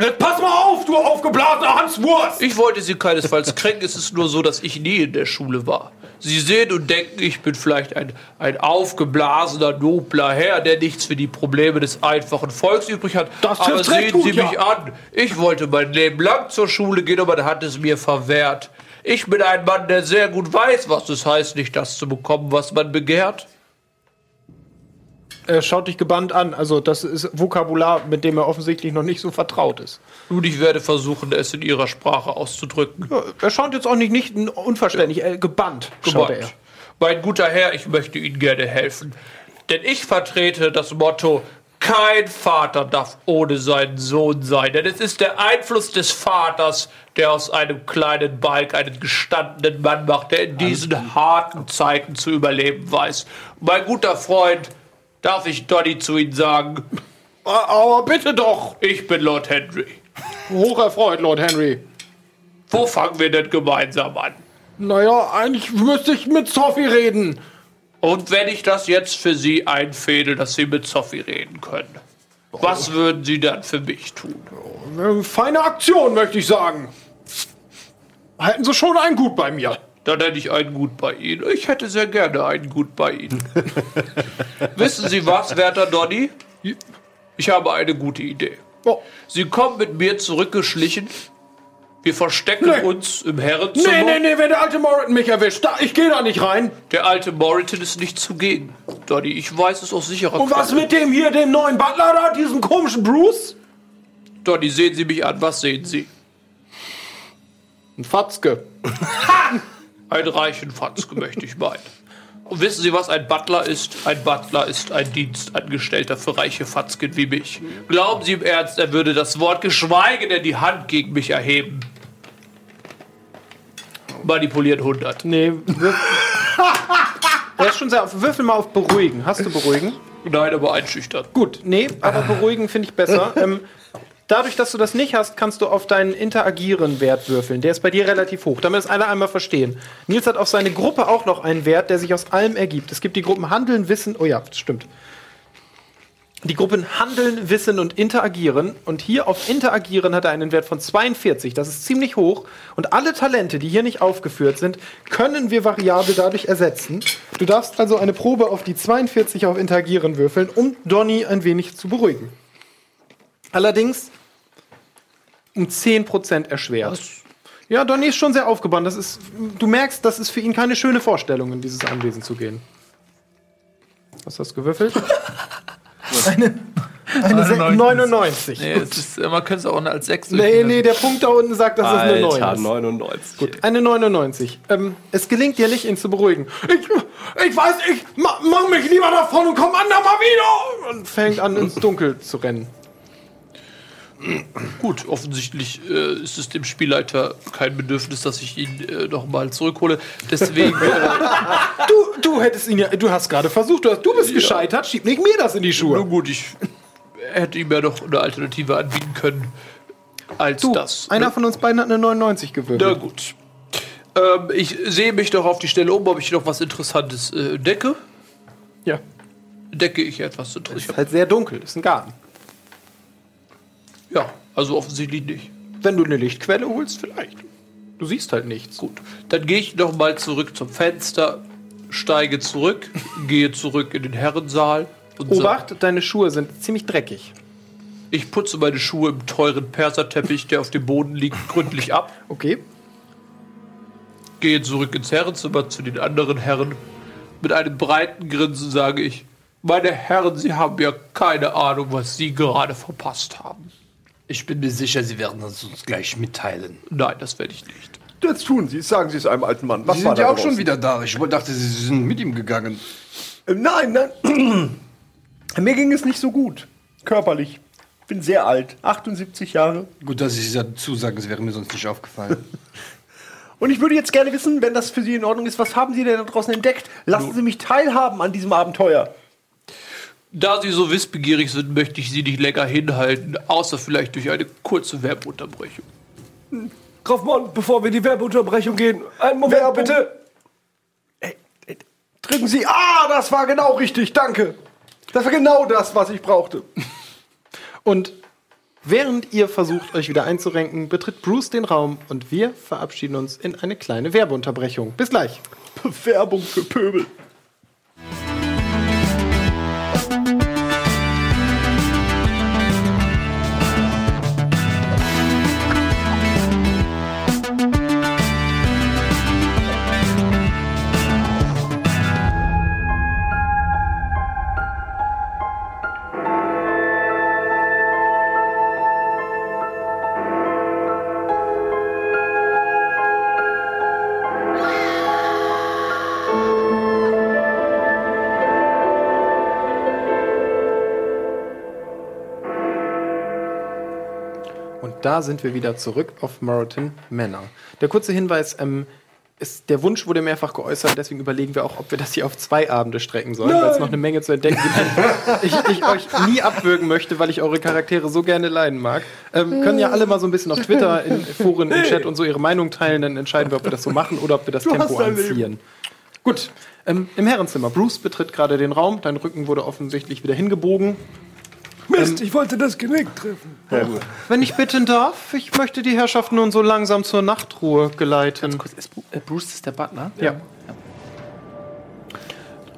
Jetzt pass mal auf, du aufgeblasener Hanswurst. Ich wollte Sie keinesfalls kränken. Es ist nur so, dass ich nie in der Schule war. Sie sehen und denken, ich bin vielleicht ein, ein aufgeblasener, nobler Herr, der nichts für die Probleme des einfachen Volks übrig hat. Das Aber sehen gut, Sie ja. mich an. Ich wollte mein Leben lang zur Schule gehen, aber man hat es mir verwehrt. Ich bin ein Mann, der sehr gut weiß, was es heißt, nicht das zu bekommen, was man begehrt. Er schaut dich gebannt an. Also, das ist Vokabular, mit dem er offensichtlich noch nicht so vertraut ist. Nun, ich werde versuchen, es in Ihrer Sprache auszudrücken. Ja, Er schaut jetzt auch nicht, nicht unverständlich, äh, gebannt. Schaut er. Mein guter Herr, ich möchte Ihnen gerne helfen. Denn ich vertrete das Motto, kein Vater darf ohne seinen Sohn sein. Denn es ist der Einfluss des Vaters, der aus einem kleinen Balk einen gestandenen Mann macht, der in diesen harten Zeiten zu überleben weiß. Mein guter Freund, darf ich Donny zu Ihnen sagen, Aber bitte doch. ich bin Lord Henry. Hocherfreut, Lord Henry. Wo fangen wir denn gemeinsam an? Naja, eigentlich müsste ich mit Sophie reden. Und wenn ich das jetzt für Sie einfädel, dass Sie mit Sophie reden können, was würden Sie dann für mich tun? Äh, Feine Aktion, möchte ich sagen. Halten Sie schon ein Gut bei mir. Dann hätte ich einen Gut bei Ihnen. Ich hätte sehr gerne einen Gut bei Ihnen. Wissen Sie was, werter Donny? Ich habe eine gute Idee. Oh. Sie kommen mit mir zurückgeschlichen. Wir verstecken Nee. uns im Herrenzimmer. Nee, nee, nee, wenn der alte Morriton mich erwischt, da, ich gehe da nicht rein. Der alte Moriton ist nicht zugegen. Donny, ich weiß es aus sicherer Und was Quelle. mit dem hier, dem neuen Butler da, diesem komischen Bruce? Donny, sehen Sie mich an. Was sehen Sie? Ein Fatzke. Einen reichen Fatzke, möchte ich meinen. Und wissen Sie, was ein Butler ist? Ein Butler ist ein Dienstangestellter für reiche Fatzken wie mich. Glauben Sie im Ernst, er würde das Wort geschweige denn die Hand gegen mich erheben? Manipuliert 100. Nee, er ist schon sehr auf. Würfel mal auf Beruhigen. Hast du Beruhigen? Nein, aber einschüchtern. Gut, nee, aber Beruhigen finde ich besser. ähm, dadurch, dass du das nicht hast, kannst du auf deinen Interagieren-Wert würfeln. Der ist bei dir relativ hoch, damit es alle einmal verstehen. Nils hat auf seine Gruppe auch noch einen Wert, der sich aus allem ergibt. Es gibt die Gruppen Handeln, Wissen. Oh ja, das stimmt. Die Gruppen Handeln, Wissen und Interagieren. Und hier auf Interagieren hat er einen Wert von 42. Das ist ziemlich hoch. Und alle Talente, die hier nicht aufgeführt sind, können wir variabel dadurch ersetzen. Du darfst also eine Probe auf die 42 auf Interagieren würfeln, um Donny ein wenig zu beruhigen. Allerdings um 10% erschwert. Ja, Donny ist schon sehr aufgebannt. Das ist, du merkst, das ist für ihn keine schöne Vorstellung, in dieses Anwesen zu gehen. Was hast du gewürfelt? eine eine Se- 99. Nee, es ist, man könnte es auch als 6 Nee, nee, der Punkt da unten sagt, das ist eine 9. Alter, 99. Gut, eine 99. Ähm, es gelingt dir nicht, ihn zu beruhigen. Ich, ich weiß, ich ma, mach mich lieber davon und komm andermal wieder! Und fängt an, ins Dunkel zu rennen. Gut, offensichtlich äh, ist es dem Spielleiter kein Bedürfnis, dass ich ihn äh, nochmal zurückhole. Deswegen, äh, Du, du hättest ihn ja, du hast gerade versucht, du, hast, du bist gescheitert, schieb nicht mir das in die nun Schuhe. gut, ich hätte ihm ja doch eine Alternative anbieten können als Du, das. einer von uns beiden hat eine 99 Na gewürfelt. gut. Ähm, ich sehe mich doch auf die Stelle um, ob ich noch was Interessantes äh, entdecke. Ja. Decke ich etwas Ist Interessantes? halt sehr dunkel, ist ein Garten. Ja, also offensichtlich nicht. Wenn du eine Lichtquelle holst, vielleicht. Du siehst halt nichts. Gut, dann gehe ich noch mal zurück zum Fenster, steige zurück, gehe zurück in den Herrensaal und Obacht, deine Schuhe sind ziemlich dreckig. ich putze meine Schuhe im teuren Perserteppich, der auf dem Boden liegt, gründlich ab. Okay. Gehe zurück ins Herrenzimmer zu den anderen Herren. Mit einem breiten Grinsen sage ich: Meine Herren, Sie haben ja keine Ahnung, was Sie gerade verpasst haben. Ich bin mir sicher, Sie werden es uns gleich mitteilen. Nein, das werde ich nicht. Jetzt tun Sie es, sagen Sie es einem alten Mann. Was Sie war sind ja da auch schon wieder da. Ich dachte, Sie sind mit ihm gegangen. Äh, Nein, nein. Mir ging es nicht so gut. Körperlich. Bin sehr alt. 78 Jahre. Gut, dass Sie dazu sagen, es wäre mir sonst nicht aufgefallen. Und ich würde jetzt gerne wissen, wenn das für Sie in Ordnung ist, was haben Sie denn da draußen entdeckt? Lassen Sie mich teilhaben an diesem Abenteuer. Da Sie so wissbegierig sind, möchte ich Sie nicht länger hinhalten, außer vielleicht durch eine kurze Werbeunterbrechung. Kaufmann, bevor wir in die Werbeunterbrechung gehen, einen Moment Werbung. bitte. Drücken Sie. Ah, das war genau richtig. Danke. Das war genau das, was ich brauchte. Und während ihr versucht, euch wieder einzurenken, betritt Bruce den Raum und wir verabschieden uns in eine kleine Werbeunterbrechung. Bis gleich. Werbung für Pöbel. Da sind wir wieder zurück auf Moreton Manor. Der kurze Hinweis, ähm, ist, der Wunsch wurde mehrfach geäußert, deswegen überlegen wir auch, ob wir das hier auf zwei Abende strecken sollen, weil es noch eine Menge zu entdecken gibt. ich, ich euch nie abwürgen möchte, weil ich eure Charaktere so gerne leiden mag. Ähm, können ja alle mal so ein bisschen auf Twitter, in Foren, im Chat und so ihre Meinung teilen, dann entscheiden wir, ob wir das so machen oder ob wir das Tempo hast dein anziehen. Gut, ähm, im Herrenzimmer. Bruce betritt gerade den Raum, dein Rücken wurde offensichtlich wieder hingebogen. Mist, ich wollte das Genick treffen. Wenn ich bitten darf, ich möchte die Herrschaft nun so langsam zur Nachtruhe geleiten. Bruce ist der Butler? Ja.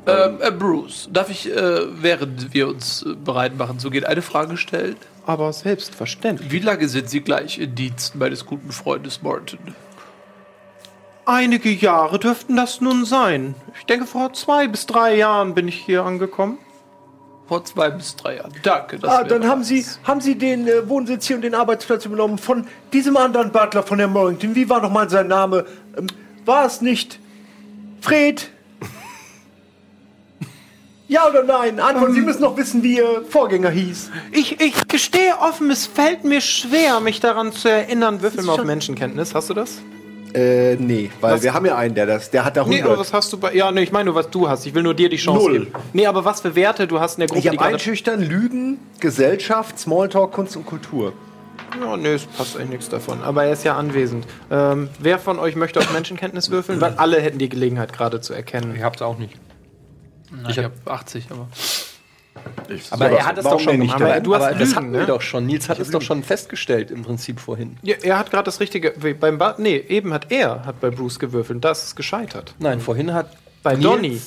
Ähm, äh, Bruce, darf ich, äh, während wir uns äh, bereit machen zu gehen, eine Frage stellen? Aber selbstverständlich. Wie lange sind Sie gleich in Dienst meines guten Freundes Morton? Einige Jahre dürften das nun sein. Ich denke, vor zwei bis drei Jahren bin ich hier angekommen. Vor zwei bis drei Jahren. Danke. Das Ah, dann haben Sie, haben Sie den äh, Wohnsitz hier und den Arbeitsplatz übernommen von diesem anderen Butler von der Morrington. Wie war nochmal sein Name? Ähm, war es nicht Fred? Ja oder nein? Antworten. Sie müssen noch wissen, wie Ihr Vorgänger hieß. Ich, ich gestehe offen, es fällt mir schwer, mich daran zu erinnern. Würfel mal auf Menschenkenntnis. Hast du das? Äh, nee, weil Was? wir haben ja einen, der das, der hat da Nee, 100. aber was hast du bei. Ja, nee, ich meine nur, was du hast. Ich will nur dir die Chance Null. geben. Nee, aber was für Werte du hast in der Gruppe, ich habe. Einschüchtern, Lügen, Gesellschaft, Smalltalk, Kunst und Kultur. Ja, nee, es passt eigentlich nichts davon. Aber er ist ja anwesend. Ähm, wer von euch möchte auf Menschenkenntnis würfeln? Weil alle hätten die Gelegenheit gerade zu erkennen. Ihr habt es auch nicht. Nein, ich habe 80, aber. Aber er hat es doch schon nicht gemacht. Aber du hast aber das Lügen, hatten wir ne? doch schon. Nils hat es doch schon festgestellt im Prinzip vorhin. Ja, er hat gerade das Richtige. Beim ba nee, eben hat er hat bei Bruce gewürfelt. Das ist gescheitert. Nein, vorhin hat Bei Nils Donny.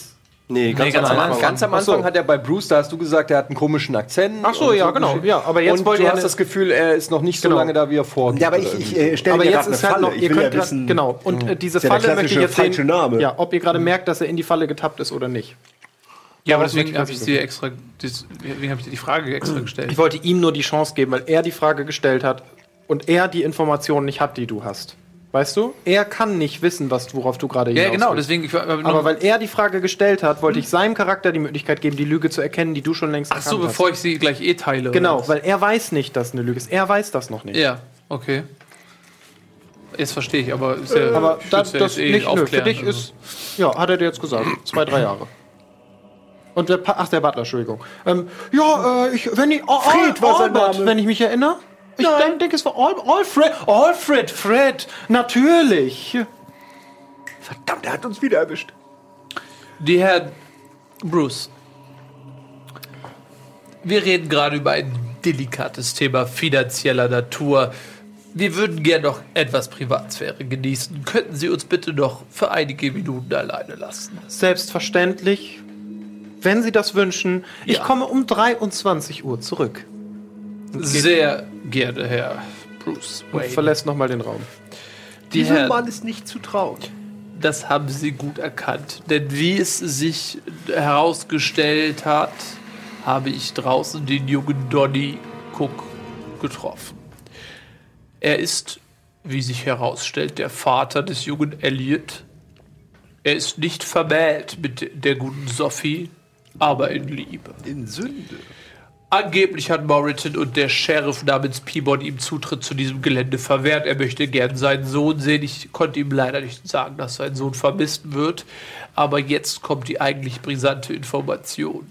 Nee, ganz, ganz am am Anfang. Ganz am Anfang hat er bei Bruce, da hast du gesagt, er hat einen komischen Akzent. Ach so, ja, genau. Ja, aber jetzt und wollt du hast das Gefühl, er ist noch nicht so Genau. lange da, wie er vorgeht. Ja, aber ich, ich äh, stelle jetzt ist halt Falle. noch, ich ihr will könnt ja grad- wissen, genau. Und äh, diese ist ja Falle möchte ich jetzt falsche sehen, Name. ja, ob ihr gerade merkt, dass er in die Falle getappt ist oder nicht. Ja, aber das deswegen habe ich dir extra, das- deswegen habe ich dir die Frage extra gestellt. Ich wollte ihm nur die Chance geben, weil er die Frage gestellt hat und er die Informationen nicht hat, die du hast. Weißt du? Er kann nicht wissen, was, worauf du gerade Ja, hinaus genau, willst. deswegen. Ich, nur- Aber weil er die Frage gestellt hat, wollte ich seinem Charakter die Möglichkeit geben, die Lüge zu erkennen, die du schon längst Ach so, erkannt bevor ich sie gleich eh teile. hast. Genau, weil er weiß nicht, dass eine Lüge ist. Er weiß das noch nicht. Ja, okay. Jetzt verstehe ich, aber ist ja, Aber ja das jetzt eh nicht, nö, für dich also. ist, ja, hat er dir jetzt gesagt, zwei, drei Jahre. Und der, Pa- ach, der Butler, Entschuldigung. Ähm, ja, äh, ich, wenn ich, oh, Fred war sein Albert, Name. wenn ich mich erinnere. Ich denke, denk, es war Al Alfred. Alfred, Fred, natürlich. Verdammt, er hat uns wieder erwischt. Die Herr Bruce. Wir reden gerade über ein delikates Thema finanzieller Natur. Wir würden gern noch etwas Privatsphäre genießen. Könnten Sie uns bitte noch für einige Minuten alleine lassen? Selbstverständlich. Wenn Sie das wünschen, ich Ja. komme um 23 Uhr zurück. Sehr gerne, Herr Bruce Und Wayne. verlässt nochmal den Raum. Die Diesem Herren, Mann ist nicht zu trauen. das haben Sie gut erkannt. Denn wie es sich herausgestellt hat, habe ich draußen den jungen Donny Cook getroffen. Er ist, wie sich herausstellt, der Vater des jungen Elliot. Er ist nicht vermählt mit der guten Sophie, aber in Liebe. In Sünde. Angeblich hat Moriton und der Sheriff namens Peabody ihm Zutritt zu diesem Gelände verwehrt. Er möchte gern seinen Sohn sehen. Ich konnte ihm leider nicht sagen, dass sein Sohn vermisst wird. Aber jetzt kommt die eigentlich brisante Information.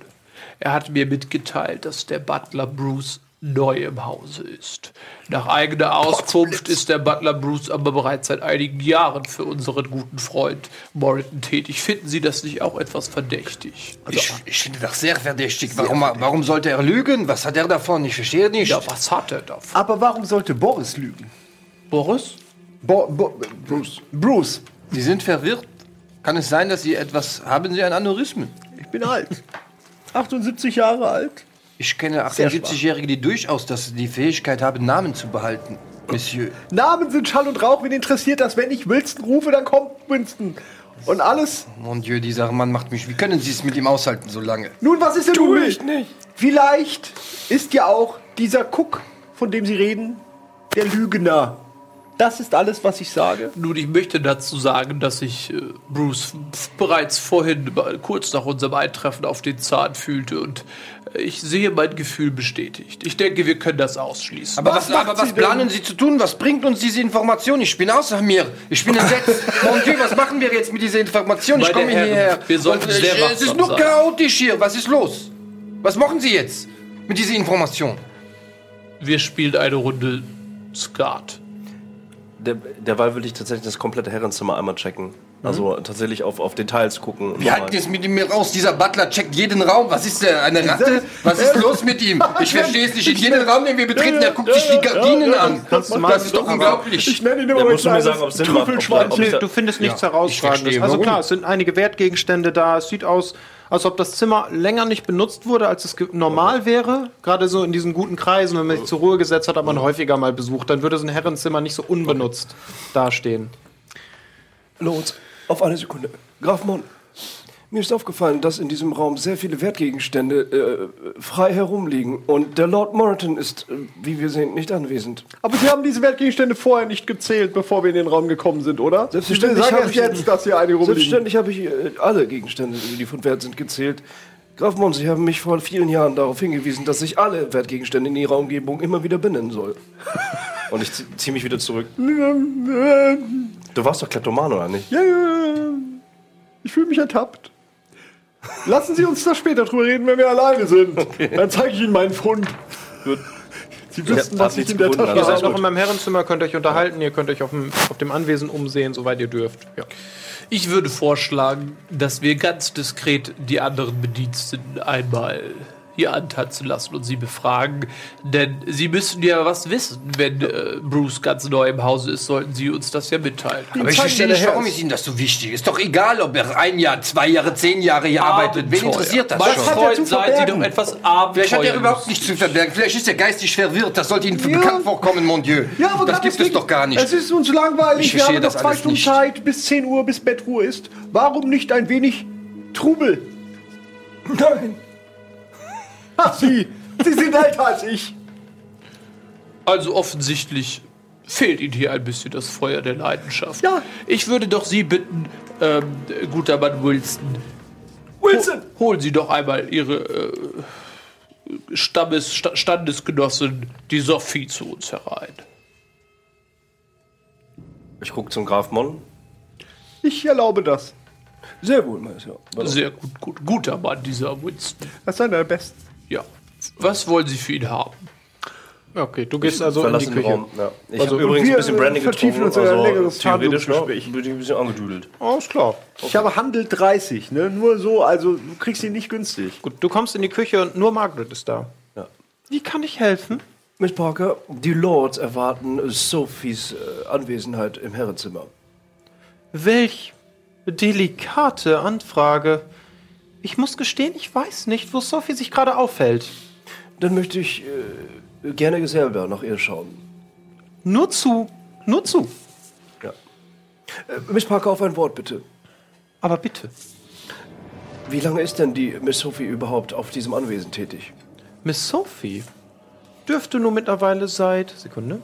Er hat mir mitgeteilt, dass der Butler Bruce neu im Hause ist. Nach eigener Auskunft ist der Butler Bruce aber bereits seit einigen Jahren für unseren guten Freund Moriton tätig. Finden Sie das nicht auch etwas verdächtig? Ich, ich finde das sehr verdächtig. Warum, warum sollte er lügen? Was hat er davon? Ich verstehe nicht. Ja, was hat er davon? Aber warum sollte Boris lügen? Boris? Bo Bo Bruce. Bruce. Sie sind verwirrt. Kann es sein, dass Sie etwas... Haben Sie ein Aneurysmen? Ich bin alt. 78 Jahre alt. Ich kenne 78-Jährige, die durchaus das, die Fähigkeit haben, Namen zu behalten. Monsieur. Namen sind Schall und Rauch. Wen interessiert das? Wenn ich Winston rufe, dann kommt Winston. Und alles. Mon Dieu, dieser Mann macht mich... Wie können Sie es mit ihm aushalten so lange? Nun, was ist denn Tu nun ich nicht. Vielleicht ist ja auch dieser Cook, von dem Sie reden, der Lügner. Das ist alles, was ich sage. Nun, ich möchte dazu sagen, dass ich äh, Bruce bereits vorhin, äh, kurz nach unserem Eintreffen, auf den Zahn fühlte und äh, ich sehe mein Gefühl bestätigt. Ich denke, wir können das ausschließen. Aber was, aber was planen Sie zu tun? Was bringt uns diese Information? Ich bin außer mir. Ich bin entsetzt. Mon Dieu, was machen wir jetzt mit dieser Information? Ich komme hierher. wir sollten Und, äh, sehr Es ist nur sein. chaotisch hier. Was ist los? Was machen Sie jetzt mit dieser Information? wir spielen eine Runde Skat. Der, derweil würde ich tatsächlich das komplette Herrenzimmer einmal checken. Also tatsächlich auf, auf Details gucken. Wir halten jetzt mit ihm raus. Dieser Butler checkt jeden Raum. Was ist der? Eine Ratte? Was ist los mit ihm? Ich verstehe es nicht. In jedem Raum, den wir betreten, er guckt sich die Gardinen an. Das ist doch unglaublich. Ich nenne ihn Der immer musst du mir sagen, ob es Sinn macht. Du findest nichts ich herausragendes. verstehe, Also klar, es sind einige Wertgegenstände da. Es sieht aus, als ob das Zimmer länger nicht benutzt wurde, als es normal wäre. Gerade so in diesen guten Kreisen, wenn man sich zur Ruhe gesetzt hat, hat man häufiger mal besucht. Dann würde so ein Herrenzimmer nicht so unbenutzt dastehen. Lorenz, auf eine Sekunde. Graf Mon, mir ist aufgefallen, dass in diesem Raum sehr viele Wertgegenstände äh, frei herumliegen. Und der Lord Moreton ist, äh, wie wir sehen, nicht anwesend. Aber Sie haben diese Wertgegenstände vorher nicht gezählt, bevor wir in den Raum gekommen sind, oder? Selbstverständlich Sie sagen habe erst ich- jetzt, dass hier eine rumliegen. Selbstverständlich habe ich äh, alle Gegenstände, die von Wert sind, gezählt. Graf Mon, Sie haben mich vor vielen Jahren darauf hingewiesen, dass ich alle Wertgegenstände in Ihrer Umgebung immer wieder benennen soll. und ich ziehe zieh mich wieder zurück. Du warst doch Kleptoman, oder nicht? Ja, ja. Ich fühle mich ertappt. Lassen Sie uns da später drüber reden, wenn wir alleine sind. Dann zeige ich Ihnen meinen Fund. Sie wüssten, hab was ich in der gefunden, Tasche Ihr seid noch habe. in meinem Herrenzimmer, könnt euch unterhalten, ihr könnt euch auf dem, auf dem Anwesen umsehen, soweit ihr dürft. Ja. Ich würde vorschlagen, dass wir ganz diskret die anderen Bediensteten einmal hier antanzen lassen und Sie befragen. Denn Sie müssen ja was wissen. Wenn äh, Bruce ganz neu im Hause ist, sollten Sie uns das ja mitteilen. Aber ich verstehe nicht, warum ist Ihnen das so wichtig? Ist doch egal, ob er ein Jahr, zwei Jahre, zehn Jahre hier arbeitet. Wen interessiert das Mein schon? hat er Freund, zu seien Sie doch etwas Vielleicht hat er überhaupt nichts zu verbergen. Vielleicht ist er geistig verwirrt. Das sollte Ihnen Ja. bekannt vorkommen, mon Dieu. Ja, aber das gibt es doch gar nicht. Es ist uns langweilig. Ich Wir haben das zwei Stunden nicht. Zeit, bis 10 Uhr, bis Bettruhe ist. Warum nicht ein wenig Trubel? Nein. Sie, Sie sind älter als ich. Also offensichtlich fehlt Ihnen hier ein bisschen das Feuer der Leidenschaft. Ja. Ich würde doch Sie bitten, ähm, guter Mann Wilson, Wilson! ho holen Sie doch einmal Ihre äh, Stammes Sta Standesgenossin, die Sophie, zu uns herein. Ich gucke zum Graf Mon. Ich erlaube das. Sehr wohl, mein Herr. Sehr gut, gut, guter Mann, dieser Winston. Das ist einer der besten. Ja. Was wollen Sie für ihn haben? Okay, du gehst also in die Verlassen den Küche. Raum. Ja. Ich Also, habe übrigens wir, ein bisschen Brandy vertiefen getrunken. uns in ein längeres theoretisch ne, Verhandlungsgespräch. bin ich ein bisschen angedüdelt. Alles klar. Ich habe Handel 30, ne? Nur so, also du kriegst ihn nicht günstig. Gut, du kommst in die Küche und nur Margaret ist da. Ja. Wie kann ich helfen? Miss Parker, die Lords erwarten Sophies äh, Anwesenheit im Herrenzimmer. Welch delikate Anfrage. Ich muss gestehen, ich weiß nicht, wo Sophie sich gerade aufhält. Dann möchte ich äh, gerne selber nach ihr schauen. Nur zu, nur zu. Äh, Miss Parker, auf ein Wort bitte. Aber bitte. Wie lange ist denn die Miss Sophie überhaupt auf diesem Anwesen tätig? Miss Sophie dürfte nur mittlerweile seit. Sekunde.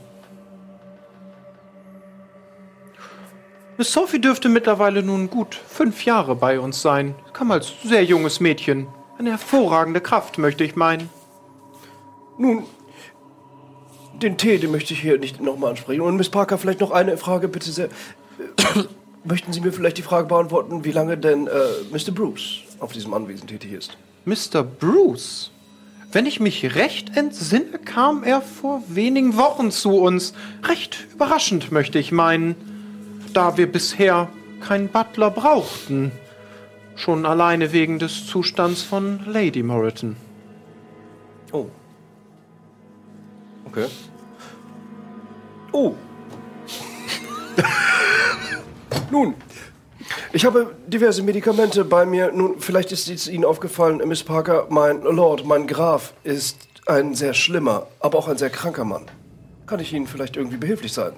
Miss Sophie dürfte mittlerweile nun gut fünf Jahre bei uns sein. Kam als sehr junges Mädchen. Eine hervorragende Kraft, möchte ich meinen. Nun, den Tee, den möchte ich hier nicht nochmal ansprechen. Und Miss Parker, vielleicht noch eine Frage, bitte sehr. Möchten Sie mir vielleicht die Frage beantworten, wie lange denn äh, Mr. Bruce auf diesem Anwesen tätig ist? Mr. Bruce. Wenn ich mich recht entsinne, kam er vor wenigen Wochen zu uns. Recht überraschend, möchte ich meinen. Da wir bisher keinen Butler brauchten. Schon alleine wegen des Zustands von Lady Moreton. Oh. Okay. Oh. Nun, ich habe diverse Medikamente bei mir. Nun, vielleicht ist es Ihnen aufgefallen, Miss Parker, mein Lord, mein Graf ist ein sehr schlimmer, aber auch ein sehr kranker Mann. Kann ich Ihnen vielleicht irgendwie behilflich sein?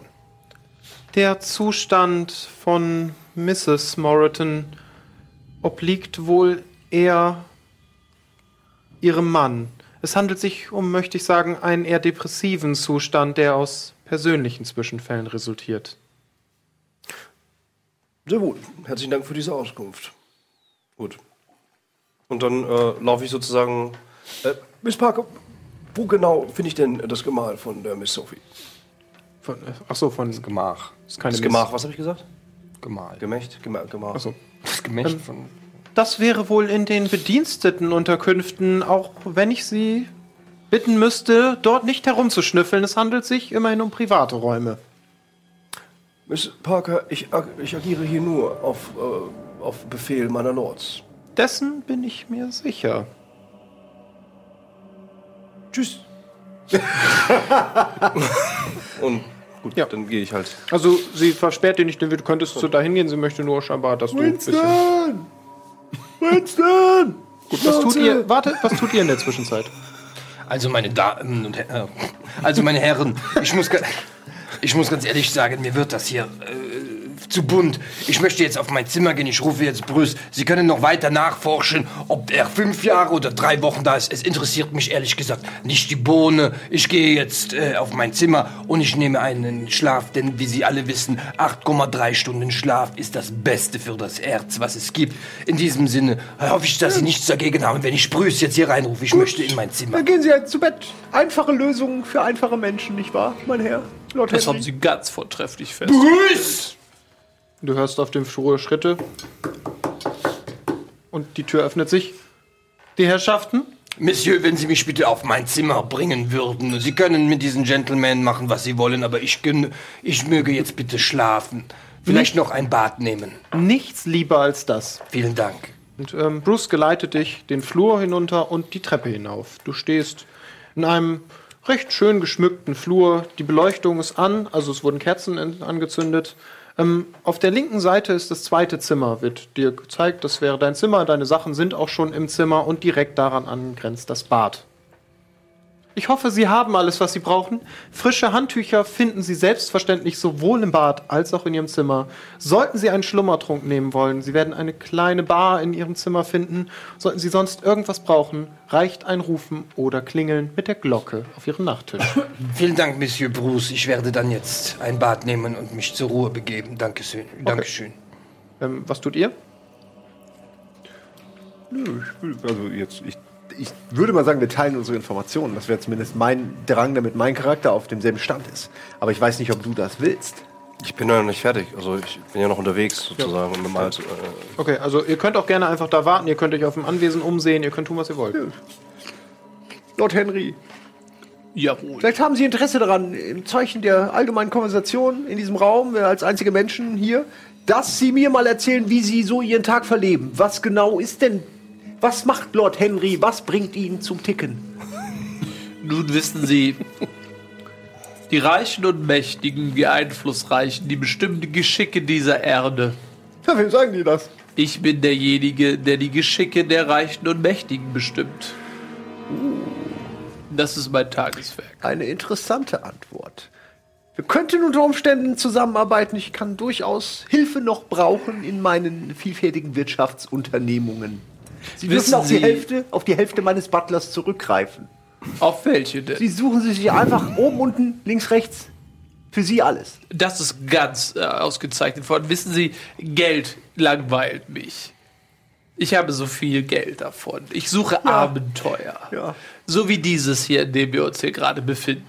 Der Zustand von Mrs. Moreton obliegt wohl eher ihrem Mann. Es handelt sich um, möchte ich sagen, einen eher depressiven Zustand, der aus persönlichen Zwischenfällen resultiert. Sehr wohl. Herzlichen Dank für diese Auskunft. Gut. Und dann äh, laufe ich sozusagen. Äh, Miss Parker, wo genau finde ich denn das Gemahl von der Miss Sophie? Von, ach so, von Gemach. ist keine Das. Gemach, was habe ich gesagt? Gemahl. Gemächt? Gema Gemach. Ach so. Das Gemächt von. Das wäre wohl in den Bedienstetenunterkünften, auch wenn ich Sie bitten müsste, dort nicht herumzuschnüffeln. Es handelt sich immerhin um private Räume. Miss Parker, ich, ag ich agiere hier nur auf, äh, auf Befehl meiner Lords. Dessen bin ich mir sicher. Tschüss. Und gut, Ja. dann gehe ich halt. Also, sie versperrt dir nicht, du könntest zu dahin gehen. Sie möchte nur scheinbar, dass du ein bisschen... Winston! Winston! Gut, was tut ihr? Warte, was tut ihr in der Zwischenzeit? Also meine Damen und Herren, also meine Herren, ich muss, ich muss ganz ehrlich sagen, mir wird das hier äh, zu bunt. Ich möchte jetzt auf mein Zimmer gehen, ich rufe jetzt Bruce. Sie können noch weiter nachforschen, ob er fünf Jahre oder drei Wochen da ist. Es interessiert mich ehrlich gesagt nicht die Bohne. Ich gehe jetzt äh, auf mein Zimmer und ich nehme einen Schlaf, denn wie Sie alle wissen, 8,3 Stunden Schlaf ist das Beste für das Herz, was es gibt. In diesem Sinne hoffe ich, dass Sie nichts dagegen haben, wenn ich Bruce jetzt hier reinrufe. Ich möchte in mein Zimmer. Dann gehen Sie jetzt zu Bett. Einfache Lösungen für einfache Menschen, nicht wahr, mein Herr? Lord Das haben Henry? Sie ganz vortrefflich fest. Bruce! Du hörst auf dem Flur Schritte. Und die Tür öffnet sich. Die Herrschaften? Monsieur, wenn Sie mich bitte auf mein Zimmer bringen würden. Sie können mit diesen Gentlemen machen, was Sie wollen, aber ich, ich möge jetzt bitte schlafen. Vielleicht noch ein Bad nehmen. Nichts lieber als das. Vielen Dank. Und ähm, Bruce geleitet dich den Flur hinunter und die Treppe hinauf. Du stehst in einem recht schön geschmückten Flur. Die Beleuchtung ist an, also es wurden Kerzen angezündet. Ähm, auf der linken Seite ist das zweite Zimmer, wird dir gezeigt. Das wäre dein Zimmer. Deine Sachen sind auch schon im Zimmer und direkt daran angrenzt das Bad. Ich hoffe, Sie haben alles, was Sie brauchen. Frische Handtücher finden Sie selbstverständlich sowohl im Bad als auch in Ihrem Zimmer. Sollten Sie einen Schlummertrunk nehmen wollen, Sie werden eine kleine Bar in Ihrem Zimmer finden. Sollten Sie sonst irgendwas brauchen, reicht ein Rufen oder Klingeln mit der Glocke auf Ihrem Nachttisch. Vielen Dank, Monsieur Bruce. Ich werde dann jetzt ein Bad nehmen und mich zur Ruhe begeben. Dankeschön. Dankeschön. ähm, was tut ihr? Nö, ich will, also jetzt, ich, ich würde mal sagen, wir teilen unsere Informationen. Das wäre zumindest mein Drang, damit mein Charakter auf demselben Stand ist. Aber ich weiß nicht, ob du das willst. Ich bin ja noch nicht fertig. Also ich bin ja noch unterwegs sozusagen. Und mal, äh, Okay, also ihr könnt auch gerne einfach da warten. Ihr könnt euch auf dem Anwesen umsehen. Ihr könnt tun, was ihr wollt. Lord Henry, Jawohl. vielleicht haben Sie Interesse daran, im Zeichen der allgemeinen Konversation in diesem Raum, äh, als einzige Menschen hier, dass Sie mir mal erzählen, wie Sie so Ihren Tag verleben. Was genau ist denn, was macht Lord Henry, was bringt ihn zum Ticken? Nun wissen Sie, die Reichen und Mächtigen, die Einflussreichen, die bestimmen die Geschicke dieser Erde. Ja, wem sagen die das? Ich bin derjenige, der die Geschicke der Reichen und Mächtigen bestimmt. Das ist mein Tageswerk. Eine interessante Antwort. Wir könnten unter Umständen zusammenarbeiten. Ich kann durchaus Hilfe noch brauchen in meinen vielfältigen Wirtschaftsunternehmungen. Sie Wissen auf die, Hälfte, auf die Hälfte meines Butlers zurückgreifen. Auf welche denn? Sie suchen sich einfach oben, unten, links, rechts. Für Sie alles. Das ist ganz äh, ausgezeichnet worden. Wissen Sie, Geld langweilt mich. Ich habe so viel Geld davon. Ich suche Abenteuer. Ja. So wie dieses hier, in dem wir uns hier gerade befinden.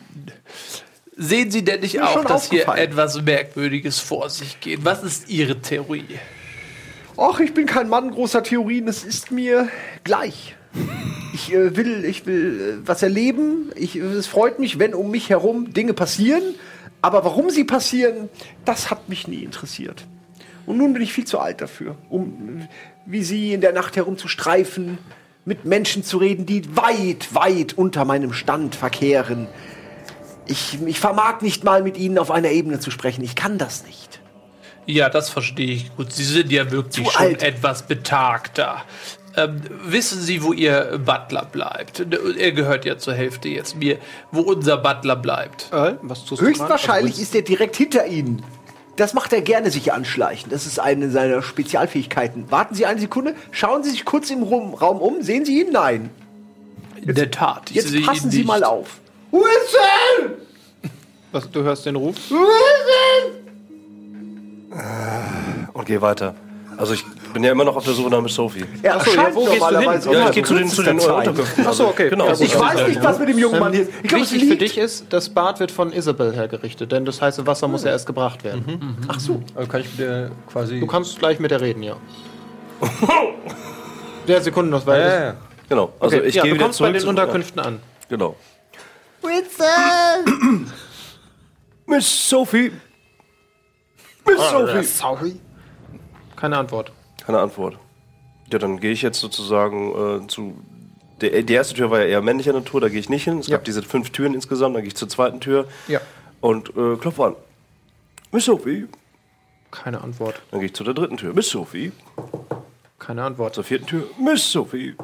Sehen Sie denn nicht auch, dass hier etwas Merkwürdiges vor sich geht? Was ist Ihre Theorie? Ach, ich bin kein Mann großer Theorien. Es ist mir gleich. Ich äh, will, ich will äh, was erleben. Ich, es freut mich, wenn um mich herum Dinge passieren. Aber warum sie passieren, das hat mich nie interessiert. Und nun bin ich viel zu alt dafür, um äh, wie sie in der Nacht herumzustreifen, mit Menschen zu reden, die weit, weit unter meinem Stand verkehren. Ich, ich vermag nicht mal mit ihnen auf einer Ebene zu sprechen. Ich kann das nicht. Ja, das verstehe ich gut. Sie sind ja wirklich Zu schon alt. etwas betagter. Ähm, wissen Sie, wo Ihr Butler bleibt? Er gehört ja zur Hälfte jetzt mir. Wo unser Butler bleibt. Earl, was tust du Höchstwahrscheinlich gerade? ist er direkt hinter Ihnen. Das macht er gerne, sich anschleichen. Das ist eine seiner Spezialfähigkeiten. Warten Sie eine Sekunde, schauen Sie sich kurz im Rum, Raum um. Sehen Sie ihn? Nein. In der Tat. Ich Jetzt sehe ihn passen Sie nicht. mal auf. Whistle! Was, du hörst den Ruf? Whistle! Und geh weiter. Also ich bin ja immer noch auf der Suche nach Miss Sophie. Er Ach so, ja, wo gehst du hin? Ja, ich gehe zu den, zu den. Unterkünften. Ach so, okay. Genau. Ja, also Ich weiß nicht, was mit dem jungen Mann hier ist. Ich glaube, es Wichtig für dich ist, das Bad wird von Isabel hergerichtet, denn das heiße Wasser muss ja erst gebracht werden. Ach so. Also kann ich mit der quasi. Du kannst gleich mit der reden, ja. Der Sekunde noch weiter. ja, ja. Genau. Also Okay, ich ja, gehe du wieder kommst bei zurück. den Unterkünften an. Genau. Miss Sophie. Miss Sophie. Sorry. Keine Antwort. Keine Antwort. Ja, dann gehe ich jetzt sozusagen äh, zu. Der, die erste Tür war ja eher männlicher Natur, da gehe ich nicht hin. Es Ja. gab diese fünf Türen insgesamt, dann gehe ich zur zweiten Tür Ja. und äh, klopfe an. Miss Sophie. Keine Antwort. Dann gehe ich zu der dritten Tür. Miss Sophie. Keine Antwort. Zur vierten Tür. Miss Sophie.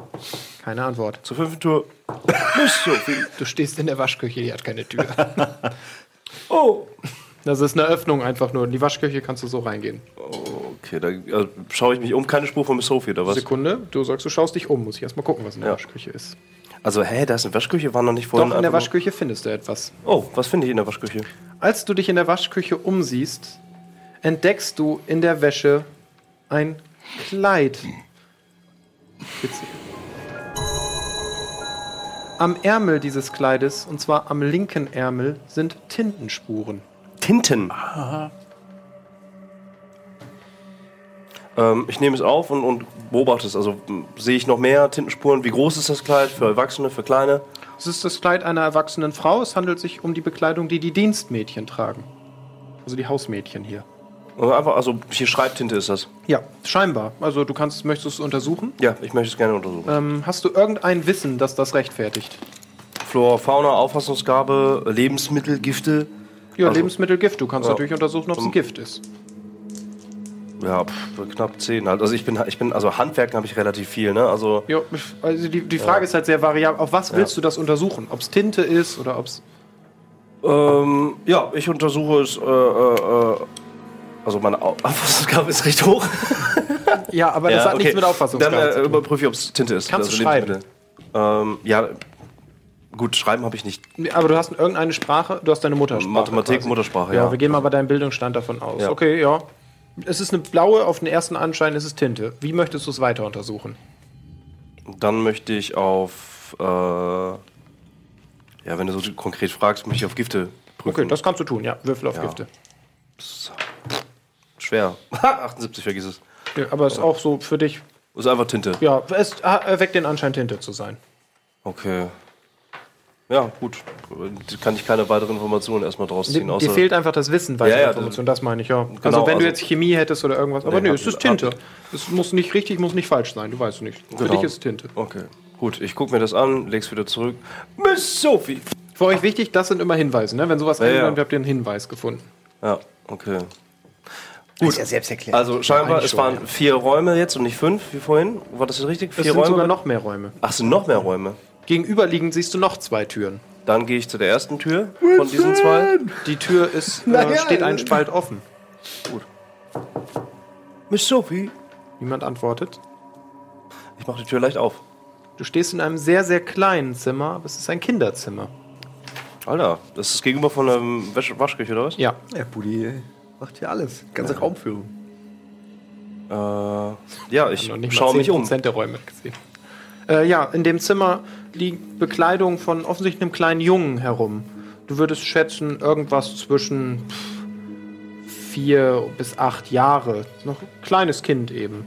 Keine Antwort. Zur fünften Tür. Miss Sophie. Du stehst in der Waschküche, die hat keine Tür. Oh. Das ist eine Öffnung einfach nur. In die Waschküche kannst du so reingehen. Okay, dann also, schaue ich mich um. Keine Spur von Miss Sophie oder was? Sekunde, du sagst, du schaust dich um. Muss ich erstmal gucken, was in der Ja. Waschküche ist. Also, hä, da ist eine Waschküche, war noch nicht vorhin. Doch, in der Waschküche findest du etwas. Oh, was finde ich in der Waschküche? Als du dich in der Waschküche umsiehst, entdeckst du in der Wäsche ein Kleid. Witzig. Am Ärmel dieses Kleides, und zwar am linken Ärmel, sind Tintenspuren. Tinten. Ähm, ich nehme es auf und, und beobachte es. Also sehe ich noch mehr Tintenspuren. Wie groß ist das Kleid? Für Erwachsene, für Kleine? Es ist das Kleid einer erwachsenen Frau. Es handelt sich um die Bekleidung, die die Dienstmädchen tragen. Also die Hausmädchen hier. Oder Einfach, also hier Schreibtinte ist das. Ja, scheinbar. Also du kannst, möchtest es untersuchen. Ja, ich möchte es gerne untersuchen. Ähm, hast du irgendein Wissen, das das rechtfertigt? Flora, Fauna, Auffassungsgabe, Lebensmittel, Gifte. Ja, Also- Lebensmittelgift. Du kannst Ja. natürlich untersuchen, ob es ein Gift ist. Ja, pff, knapp 10 halt. Also ich bin, ich bin, also Handwerken habe ich relativ viel, ne? Also Ja, also die, die Frage ist halt sehr variabel. Auf was willst du das untersuchen? Ob es Tinte ist oder ob es. Ähm, ja, ich untersuche es. Äh, äh, äh, also meine Au- Auffassungsgabe ist recht hoch. Ja, aber das Ja, hat nichts mit Auffassungsgabe Dann zu äh, tun. überprüfe ich, ob es Tinte ist. Kannst du schreiben? Ähm, ja, gut, schreiben habe ich nicht. Aber du hast irgendeine Sprache, du hast deine Muttersprache. Mathematik, quasi. Muttersprache, Ja, ja. wir gehen mal bei deinem Bildungsstand davon aus. Ja. Okay, ja. Es ist eine blaue, auf den ersten Anschein ist es Tinte. Wie möchtest du es weiter untersuchen? Dann möchte ich auf. Äh, ja, wenn du so konkret fragst, möchte ich auf Gifte prüfen. Okay, das kannst du tun, ja. Würfel auf Ja. Gifte. Schwer. 78, vergiss es. Ja, aber es ist auch so für dich, Ist einfach Tinte. ja, es erweckt den Anschein, Tinte zu sein. Okay. Ja, gut. Kann ich keine weiteren Informationen erstmal draus ziehen, Dir, außer. dir fehlt einfach das Wissen, weitere Ja, ja, Informationen, das meine ich, ja. also Genau, wenn du also- jetzt Chemie hättest oder irgendwas, aber Nee, nö, es ist Tinte. Es muss nicht richtig, muss nicht falsch sein, du weißt nicht. Für Genau. dich ist es Tinte. Okay. Gut, ich gucke mir das an, leg's wieder zurück. Miss Sophie! Für euch wichtig, das sind immer Hinweise, ne? Wenn sowas Ja, ja. reinkommt, habt ihr einen Hinweis gefunden. Ja, okay. Gut. Ja selbst erklärt. Also scheinbar, es waren vier Räume jetzt und nicht fünf, wie vorhin. War das jetzt richtig? Es Vier sind Räume? sogar noch mehr Räume. Ach, es sind noch mehr Räume. Gegenüberliegend siehst du noch zwei Türen. Dann gehe ich zu der ersten Tür von diesen zwei. Die Tür ist, äh, Naja, steht ein Spalt offen. Miss Sophie. Niemand antwortet. Ich mache die Tür leicht auf. Du stehst in einem sehr, sehr kleinen Zimmer, aber es ist ein Kinderzimmer. Alter, das ist gegenüber von der Wäsch Waschküche, oder was? Ja. Ja, Buddy äh, macht hier alles. Ganze Raumführung. Äh, ja, ich Noch nicht mal schaue mich um. 10% der Räume gesehen. Äh, ja, in dem Zimmer liegt Bekleidung von offensichtlich einem kleinen Jungen herum. Du würdest schätzen, irgendwas zwischen pff, vier bis acht Jahre. Noch ein kleines Kind eben.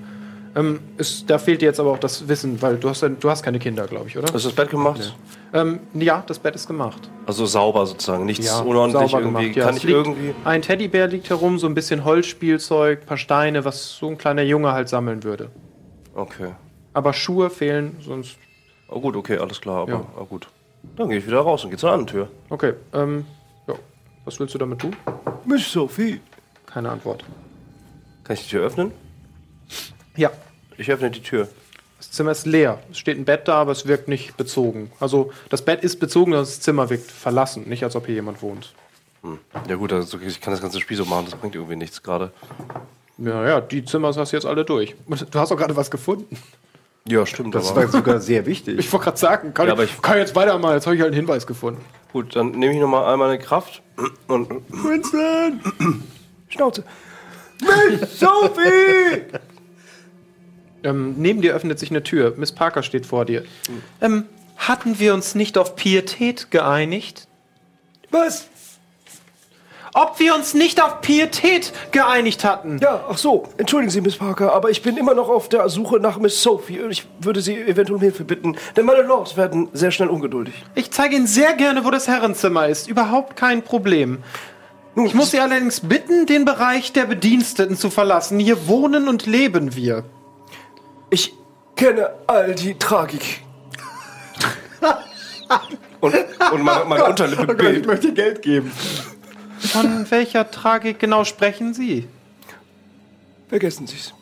Ähm, ist, da fehlt dir jetzt aber auch das Wissen, weil du hast, ja- du hast keine Kinder, glaube ich, oder? Hast du das Bett gemacht? Ähm, ja, das Bett ist gemacht. Also sauber sozusagen, nichts unordentlich sauber irgendwie. gemacht, ja. Kann Es ich irgendwie. Ein Teddybär liegt herum, so ein bisschen Holzspielzeug, paar Steine, was so ein kleiner Junge halt sammeln würde. Okay. Aber Schuhe fehlen, sonst. Oh gut, okay, alles klar, aber Ja. ah, gut. Dann gehe ich wieder raus und gehe zur anderen Tür. Okay, ähm, ja. Was willst du damit tun? Miss Sophie. Keine Antwort. Kann ich die Tür öffnen? Ja. Ich öffne die Tür. Das Zimmer ist leer. Es steht ein Bett da, aber es wirkt nicht bezogen. Also das Bett ist bezogen, das Zimmer wirkt verlassen. Nicht, als ob hier jemand wohnt. Ja gut, also ich kann das ganze Spiel so machen, das bringt irgendwie nichts gerade. Ja, ja, die Zimmer hast du jetzt alle durch. Und Du hast doch gerade was gefunden. Ja, stimmt. Das aber war sogar sehr wichtig. Ich wollte gerade sagen, kann, Ja, ich, aber ich- kann jetzt weitermachen. Jetzt habe ich halt einen Hinweis gefunden. gut, dann nehme ich nochmal einmal eine Kraft und. Vincent! Schnauze. Miss Sophie! Ähm, neben dir öffnet sich eine Tür. Miss Parker steht vor dir. Ähm, hatten wir uns nicht auf Pietät geeinigt? Was? Ob wir uns nicht auf Pietät geeinigt hatten? Ja, ach so. Entschuldigen Sie, Miss Parker, aber ich bin immer noch auf der Suche nach Miss Sophie. und Ich würde Sie eventuell um Hilfe bitten, denn meine Lords werden sehr schnell ungeduldig. Ich zeige Ihnen sehr gerne, wo das Herrenzimmer ist. Überhaupt kein Problem. Ich muss Sie allerdings bitten, den Bereich der Bediensteten zu verlassen. Hier wohnen und leben wir. Ich kenne all die Tragik. Und, und meine, meine Unterlippe Oh Gott, ich möchte Geld geben. Von welcher Tragik genau sprechen Sie? Vergessen Sie's.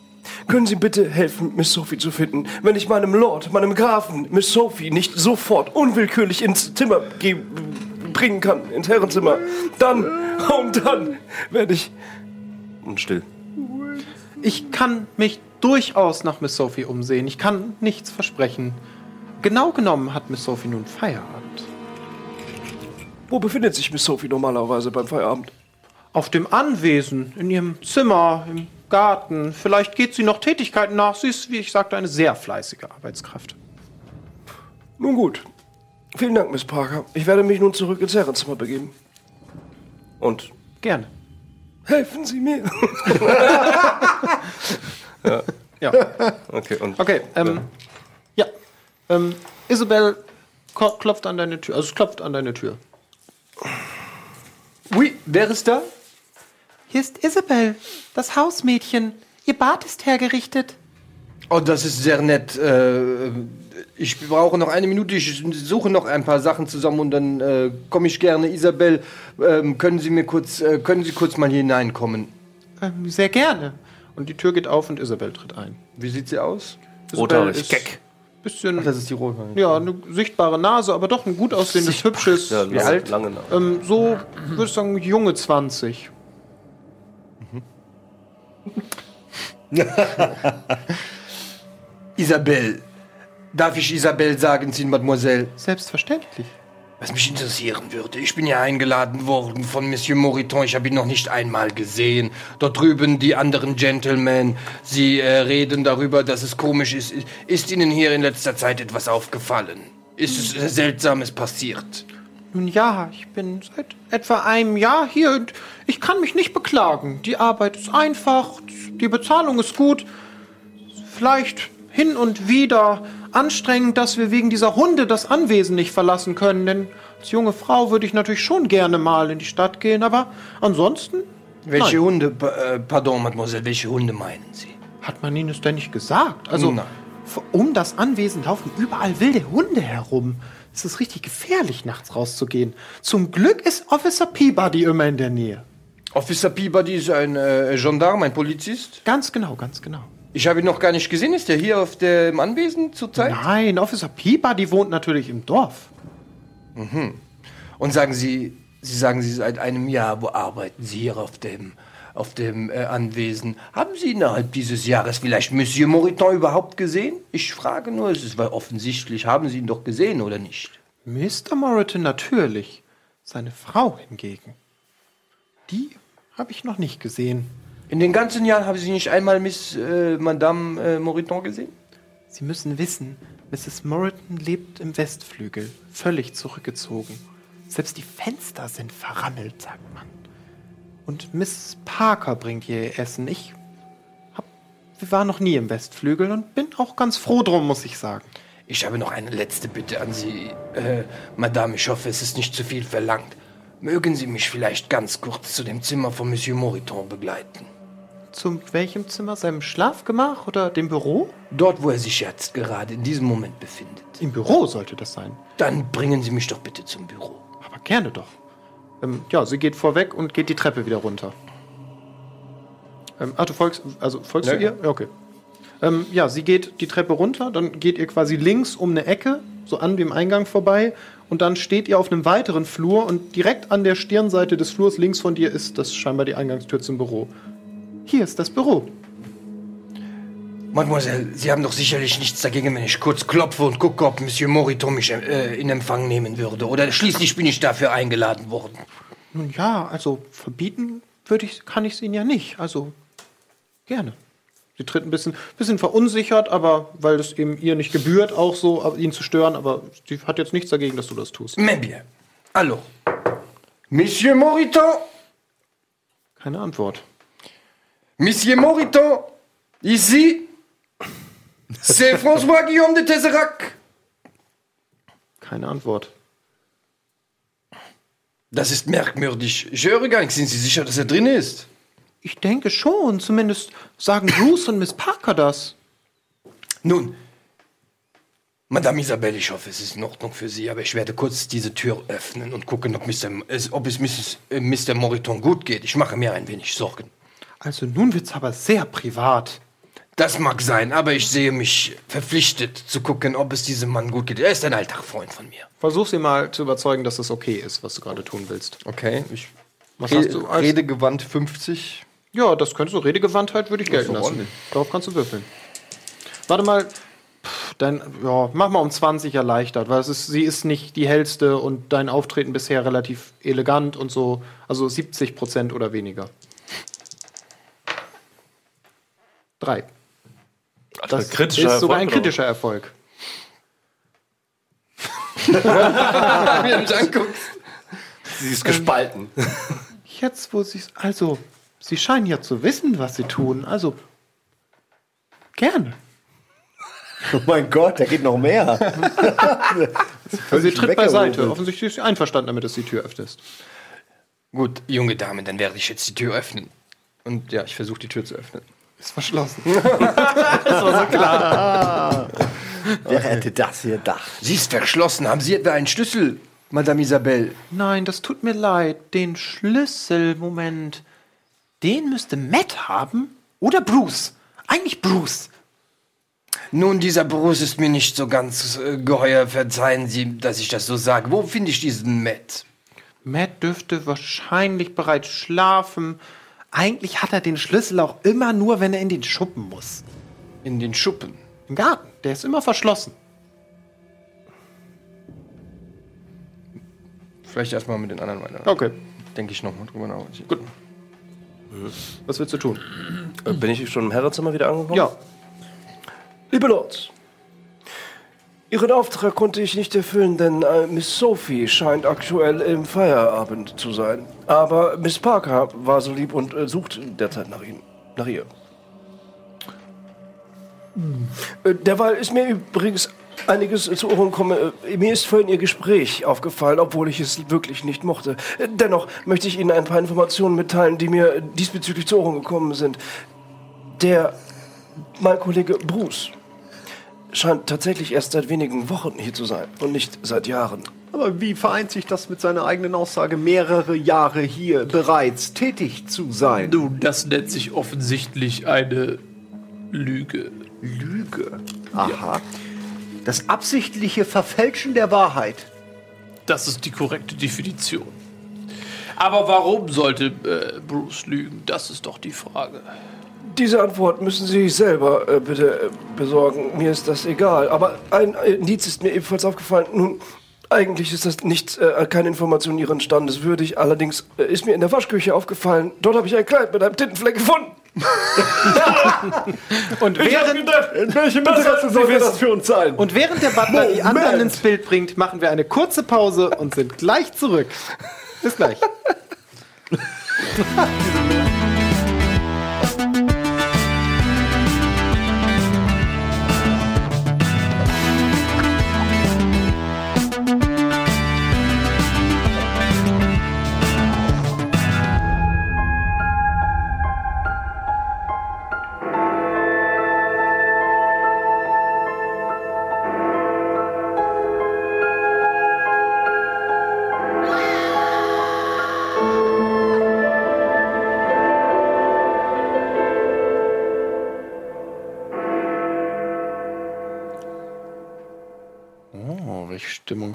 Können Sie bitte helfen, Miss Sophie zu finden? Wenn ich meinem Lord, meinem Grafen, Miss Sophie nicht sofort unwillkürlich ins Zimmer ge- bringen kann, ins Herrenzimmer, dann, und dann werde ich Und still. Ich kann mich durchaus nach Miss Sophie umsehen. Ich kann nichts versprechen. Genau genommen hat Miss Sophie nun Feierabend. Wo befindet sich Miss Sophie normalerweise beim Feierabend? Auf dem Anwesen, in ihrem Zimmer, im Garten. Vielleicht geht sie noch Tätigkeiten nach. Sie ist, wie ich sagte, eine sehr fleißige Arbeitskraft. Nun gut. Vielen Dank, Miss Parker. Ich werde mich nun zurück ins Herrenzimmer begeben. Und Gerne. Helfen Sie mir. Ja. okay, und Okay, ähm, ja. Ähm, Isabel klopft an deine Tür. Also es klopft an deine Tür. Oui, wer ist da? Hier ist Isabel, das Hausmädchen. Ihr Bad ist hergerichtet. Oh, das ist sehr nett. Äh, ich brauche noch eine Minute. Ich suche noch ein paar Sachen zusammen und dann äh, komme ich gerne. Isabel, ähm, können Sie mir kurz, äh, können Sie kurz mal hier hineinkommen? Ähm, sehr gerne. Und die Tür geht auf und Isabel tritt ein. Wie sieht sie aus? Isabel ist keck. Bisschen, Das ist die Rothaarige. ja, eine sichtbare Nase, aber doch ein gut aussehendes, hübsches. Ja, Wie alt? Lange Nase. Ähm, so, würde ich sagen, junge 20. Isabel. Darf ich Isabel sagen, Sie, Mademoiselle? Selbstverständlich. Was mich interessieren würde, ich bin ja eingeladen worden von Monsieur Moriton. Ich habe ihn noch nicht einmal gesehen. Dort drüben die anderen Gentlemen, sie äh, reden darüber, dass es komisch ist. Ist Ihnen hier in letzter Zeit etwas aufgefallen? Ist es äh, Seltsames passiert? Nun ja, ich bin seit etwa einem Jahr hier und ich kann mich nicht beklagen. Die Arbeit ist einfach, die Bezahlung ist gut. Vielleicht hin und wieder anstrengend, dass wir wegen dieser Hunde das Anwesen nicht verlassen können. Denn als junge Frau würde ich natürlich schon gerne mal in die Stadt gehen, aber ansonsten Welche Nein. Hunde, äh, pardon, Mademoiselle, welche Hunde meinen Sie? hat man Ihnen es denn nicht gesagt. Also Nein. um das Anwesen laufen überall wilde Hunde herum. Es ist richtig gefährlich, nachts rauszugehen. Zum Glück ist Officer Peabody immer in der Nähe. Officer Peabody ist ein äh, Gendarm, ein Polizist. Ganz genau, ganz genau. Ich habe ihn noch gar nicht gesehen. Ist er hier auf dem Anwesen zurzeit? Nein, Officer Peabody wohnt natürlich im Dorf. Und sagen Sie, Sie sagen, Sie seit einem Jahr, wo arbeiten Sie hier auf dem, auf dem äh, Anwesen? Haben Sie innerhalb dieses Jahres vielleicht Monsieur Moriton überhaupt gesehen? Ich frage nur, es ist weil offensichtlich. Haben Sie ihn doch gesehen oder nicht? Mr. Moriton natürlich. Seine Frau hingegen. Die habe ich noch nicht gesehen. In den ganzen Jahren haben Sie nicht einmal Miss äh, Madame äh, Moriton gesehen? Sie müssen wissen, Mrs. Moriton lebt im Westflügel, völlig zurückgezogen. Selbst die Fenster sind verrammelt, sagt man. Und Miss Parker bringt ihr Essen. Ich hab, wir waren noch nie im Westflügel und bin auch ganz froh drum, muss ich sagen. Ich habe noch eine letzte Bitte an Sie, äh, Madame. Ich hoffe, es ist nicht zu viel verlangt. Mögen Sie mich vielleicht ganz kurz zu dem Zimmer von Monsieur Moriton begleiten? Zu welchem Zimmer? Seinem Schlafgemach oder dem Büro? Dort, wo er sich jetzt gerade in diesem Moment befindet. Im Büro sollte das sein. Dann bringen Sie mich doch bitte zum Büro. Aber gerne doch. Ähm, ja, sie geht vorweg und geht die Treppe wieder runter. Ähm, ach, du folgst, also folgst du Ja. ihr? Ja, okay. Ähm, ja, sie geht die Treppe runter, dann geht ihr quasi links um eine Ecke, so an dem Eingang vorbei, und dann steht ihr auf einem weiteren Flur und direkt an der Stirnseite des Flurs links von dir ist das scheinbar die Eingangstür zum Büro. Hier ist das Büro. Mademoiselle, Sie haben doch sicherlich nichts dagegen, wenn ich kurz klopfe und gucke, ob Monsieur Moriton mich äh, in Empfang nehmen würde. Oder schließlich bin ich dafür eingeladen worden. Nun ja, also verbieten würde ich, kann ich es Ihnen ja nicht. Also gerne. Sie tritt ein bisschen, bisschen verunsichert, aber weil es eben ihr nicht gebührt, auch so aber ihn zu stören, aber sie hat jetzt nichts dagegen, dass du das tust. Bien. Alors, Monsieur Moriton, Keine Antwort. Monsieur Moriton, ici, c'est François Guillaume de Tesserac. Keine Antwort. Das ist merkwürdig. Ich höre gar nichts. Sind Sie sicher, dass er drin ist? Ich denke schon, zumindest sagen Bruce und Miss Parker das. Nun, Madame Isabelle, ich hoffe, es ist in Ordnung für Sie, aber ich werde kurz diese Tür öffnen und gucken, ob, Mr., es- ob es Mrs., äh, Mr. Moriton gut geht. Ich mache mir ein wenig Sorgen. Also nun wird's aber sehr privat. Das mag sein, aber ich sehe mich verpflichtet zu gucken, ob es diesem Mann gut geht. Er ist ein alter Freund von mir. Versuch sie mal zu überzeugen, dass es okay ist, was du gerade tun willst. Okay, ich Was hast du als- Redegewandt 50. Ja, das könntest du. Redegewandtheit würde ich gelten lassen. ordentlich. Darauf kannst du würfeln. Warte mal. Pff, Dein, ja, mach mal um 20 erleichtert, weil es ist, sie ist nicht die hellste und dein Auftreten bisher relativ elegant und so. Also 70 Prozent oder weniger. Drei. Das kritischer ist sogar Erfolg, ein oder kritischer Erfolg. Sie ist gespalten. Jetzt, wo sie Also, sie scheinen ja zu wissen, was sie tun. Also, gerne. Oh mein Gott, da geht noch mehr. Also sie tritt beiseite. Offensichtlich ist sie einverstanden damit, dass du die Tür öffnest. Gut, junge Dame, dann werde ich jetzt die Tür öffnen. Und ja, ich versuche die Tür zu öffnen. Ist verschlossen. Wer hätte das hier gedacht? Sie ist verschlossen. Haben Sie etwa einen Schlüssel, Madame Isabelle? Nein, das tut mir leid. Den Schlüssel, Moment. Den müsste Matt haben? Oder Bruce? Eigentlich Bruce. Nun, dieser Bruce ist mir nicht so ganz äh, geheuer. Verzeihen Sie, dass ich das so sage. Wo finde ich diesen Matt? Matt dürfte wahrscheinlich bereits schlafen. Eigentlich hat er den Schlüssel auch immer nur, wenn er in den Schuppen muss. In den Schuppen. Im Garten. Der ist immer verschlossen. Vielleicht erstmal mit den anderen weiter. Okay. Denke ich nochmal drüber nach. Gut. Was willst du tun? Äh, Bin ich schon im Herrenzimmer wieder angekommen? Ja. Liebe Lords, Ihren Auftrag konnte ich nicht erfüllen, denn äh, Miss Sophie scheint aktuell im Feierabend zu sein. Aber Miss Parker war so lieb und äh, sucht derzeit nach Ihnen, nach ihr. Äh, derweil ist mir übrigens einiges zu Ohren gekommen. Mir ist vorhin Ihr Gespräch aufgefallen, obwohl ich es wirklich nicht mochte. Dennoch möchte ich Ihnen ein paar Informationen mitteilen, die mir diesbezüglich zu Ohren gekommen sind. Der, mein Kollege Bruce, scheint tatsächlich erst seit wenigen Wochen hier zu sein und nicht seit Jahren. Aber wie vereint sich das mit seiner eigenen Aussage, mehrere Jahre hier bereits tätig zu sein? Nun, das nennt sich offensichtlich eine Lüge. Lüge. Aha. Das absichtliche Verfälschen der Wahrheit. Das ist die korrekte Definition. Aber warum sollte äh, Bruce lügen? Das ist doch die Frage. Diese Antwort müssen Sie sich selber äh, bitte äh, besorgen. Mir ist das egal. Aber ein Indiz ist mir ebenfalls aufgefallen. Nun, eigentlich ist das nicht, äh, keine Information Ihren Standes würdig. Allerdings äh, ist mir in der Waschküche aufgefallen, dort habe ich ein Kleid mit einem Tintenfleck gefunden. Und während, gedacht, In welchem Interesse soll das für uns sein? und während der Butler die anderen Moment. ins Bild bringt, machen wir eine kurze Pause und sind gleich zurück. Bis gleich.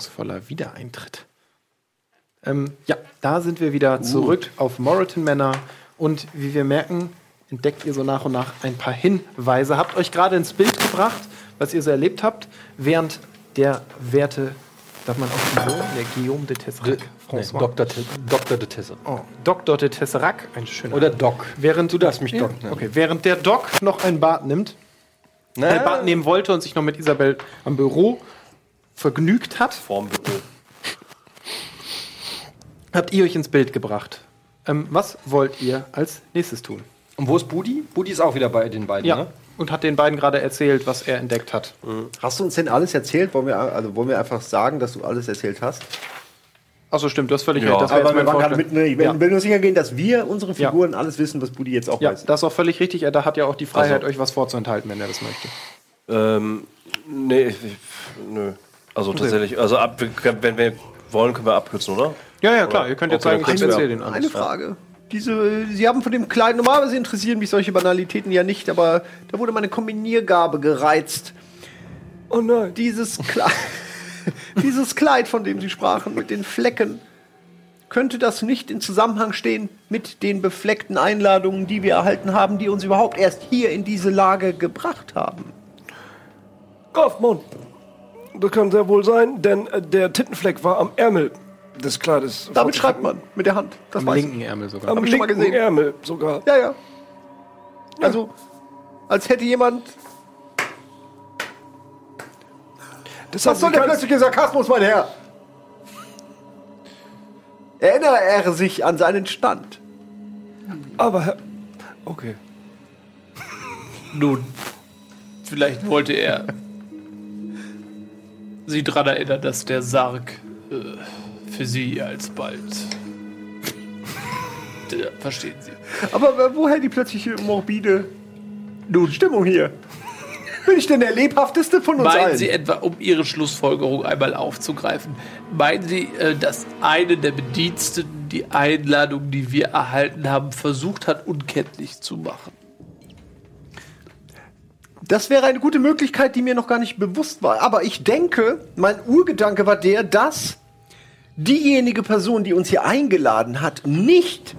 welch stimmungsvoller Wiedereintritt. Ähm, ja, da sind wir wieder zurück auf Moreton Manor. Und wie wir merken, entdeckt ihr so nach und nach ein paar Hinweise. Habt euch gerade ins Bild gebracht, was ihr so erlebt habt, während der Werte, darf man auch Guillaume, der Guillaume de Tesserac, François. Dr. Te- Dr. de Tesse. Oh, Dr. de Tesserac, ein schöner Oder Doc. Während Du darfst mich Doc nennen. Okay, während der Doc noch ein Bad nimmt, ein Bad nehmen wollte und sich noch mit Isabel am Büro vergnügt hat, Vorm Büro. habt ihr euch ins Bild gebracht. Ähm, was wollt ihr als nächstes tun? Und wo ist Budi? Budi ist auch wieder bei den beiden, Ja. ne? Und hat den beiden gerade erzählt, was er entdeckt hat. Hast du uns denn alles erzählt? Wollen wir, also wollen wir einfach sagen, dass du alles erzählt hast? Achso, stimmt, du hast völlig recht. Das Aber jetzt wir mein waren gerade Vorschlag. mitten, ich will, Ja. will nur sicher gehen, dass wir unsere Figuren alles wissen, was Budi jetzt auch Ja, weiß. das ist auch völlig richtig. Er da hat ja auch die Freiheit, euch was vorzuenthalten, wenn er das möchte. Ähm, nee, ich, ich, nö. Also tatsächlich, also ab, wenn wir wollen, können wir abkürzen, oder? Ja, ja, klar. Ihr könnt jetzt Okay, sagen, ich erzähle den Eine alles. Frage. Diese, Sie haben von dem Kleid, normalerweise interessieren mich solche Banalitäten ja nicht, aber da wurde meine Kombiniergabe gereizt. Oh nein. Dieses Kleid, dieses Kleid, von dem Sie sprachen, mit den Flecken, könnte das nicht in Zusammenhang stehen mit den befleckten Einladungen, die wir erhalten haben, die uns überhaupt erst hier in diese Lage gebracht haben? Kaufmann. Das kann sehr wohl sein, denn äh, der Tintenfleck war am Ärmel des Kleides. Damit schreibt man mit der Hand. Das Am weiß ich. linken Ärmel sogar. Am Hab ich schon mal linken gesehen. Ärmel sogar. Ja, ja. Also, als hätte jemand. Das Was soll der plötzliche Sarkasmus, mein Herr? Erinnere er sich an seinen Stand. Aber, Herr- okay. Nun, vielleicht wollte er sie daran erinnern, dass der Sarg äh, für sie alsbald. Ja, verstehen Sie. Aber äh, woher die plötzliche morbide Nun, Stimmung hier? Bin ich denn der lebhafteste von uns Meinen allen? Sie etwa, um Ihre Schlussfolgerung einmal aufzugreifen, meinen Sie, äh, dass eine der Bediensteten die Einladung, die wir erhalten haben, versucht hat, unkenntlich zu machen? Das wäre eine gute Möglichkeit, die mir noch gar nicht bewusst war. Aber ich denke, mein Urgedanke war der, dass diejenige Person, die uns hier eingeladen hat, nicht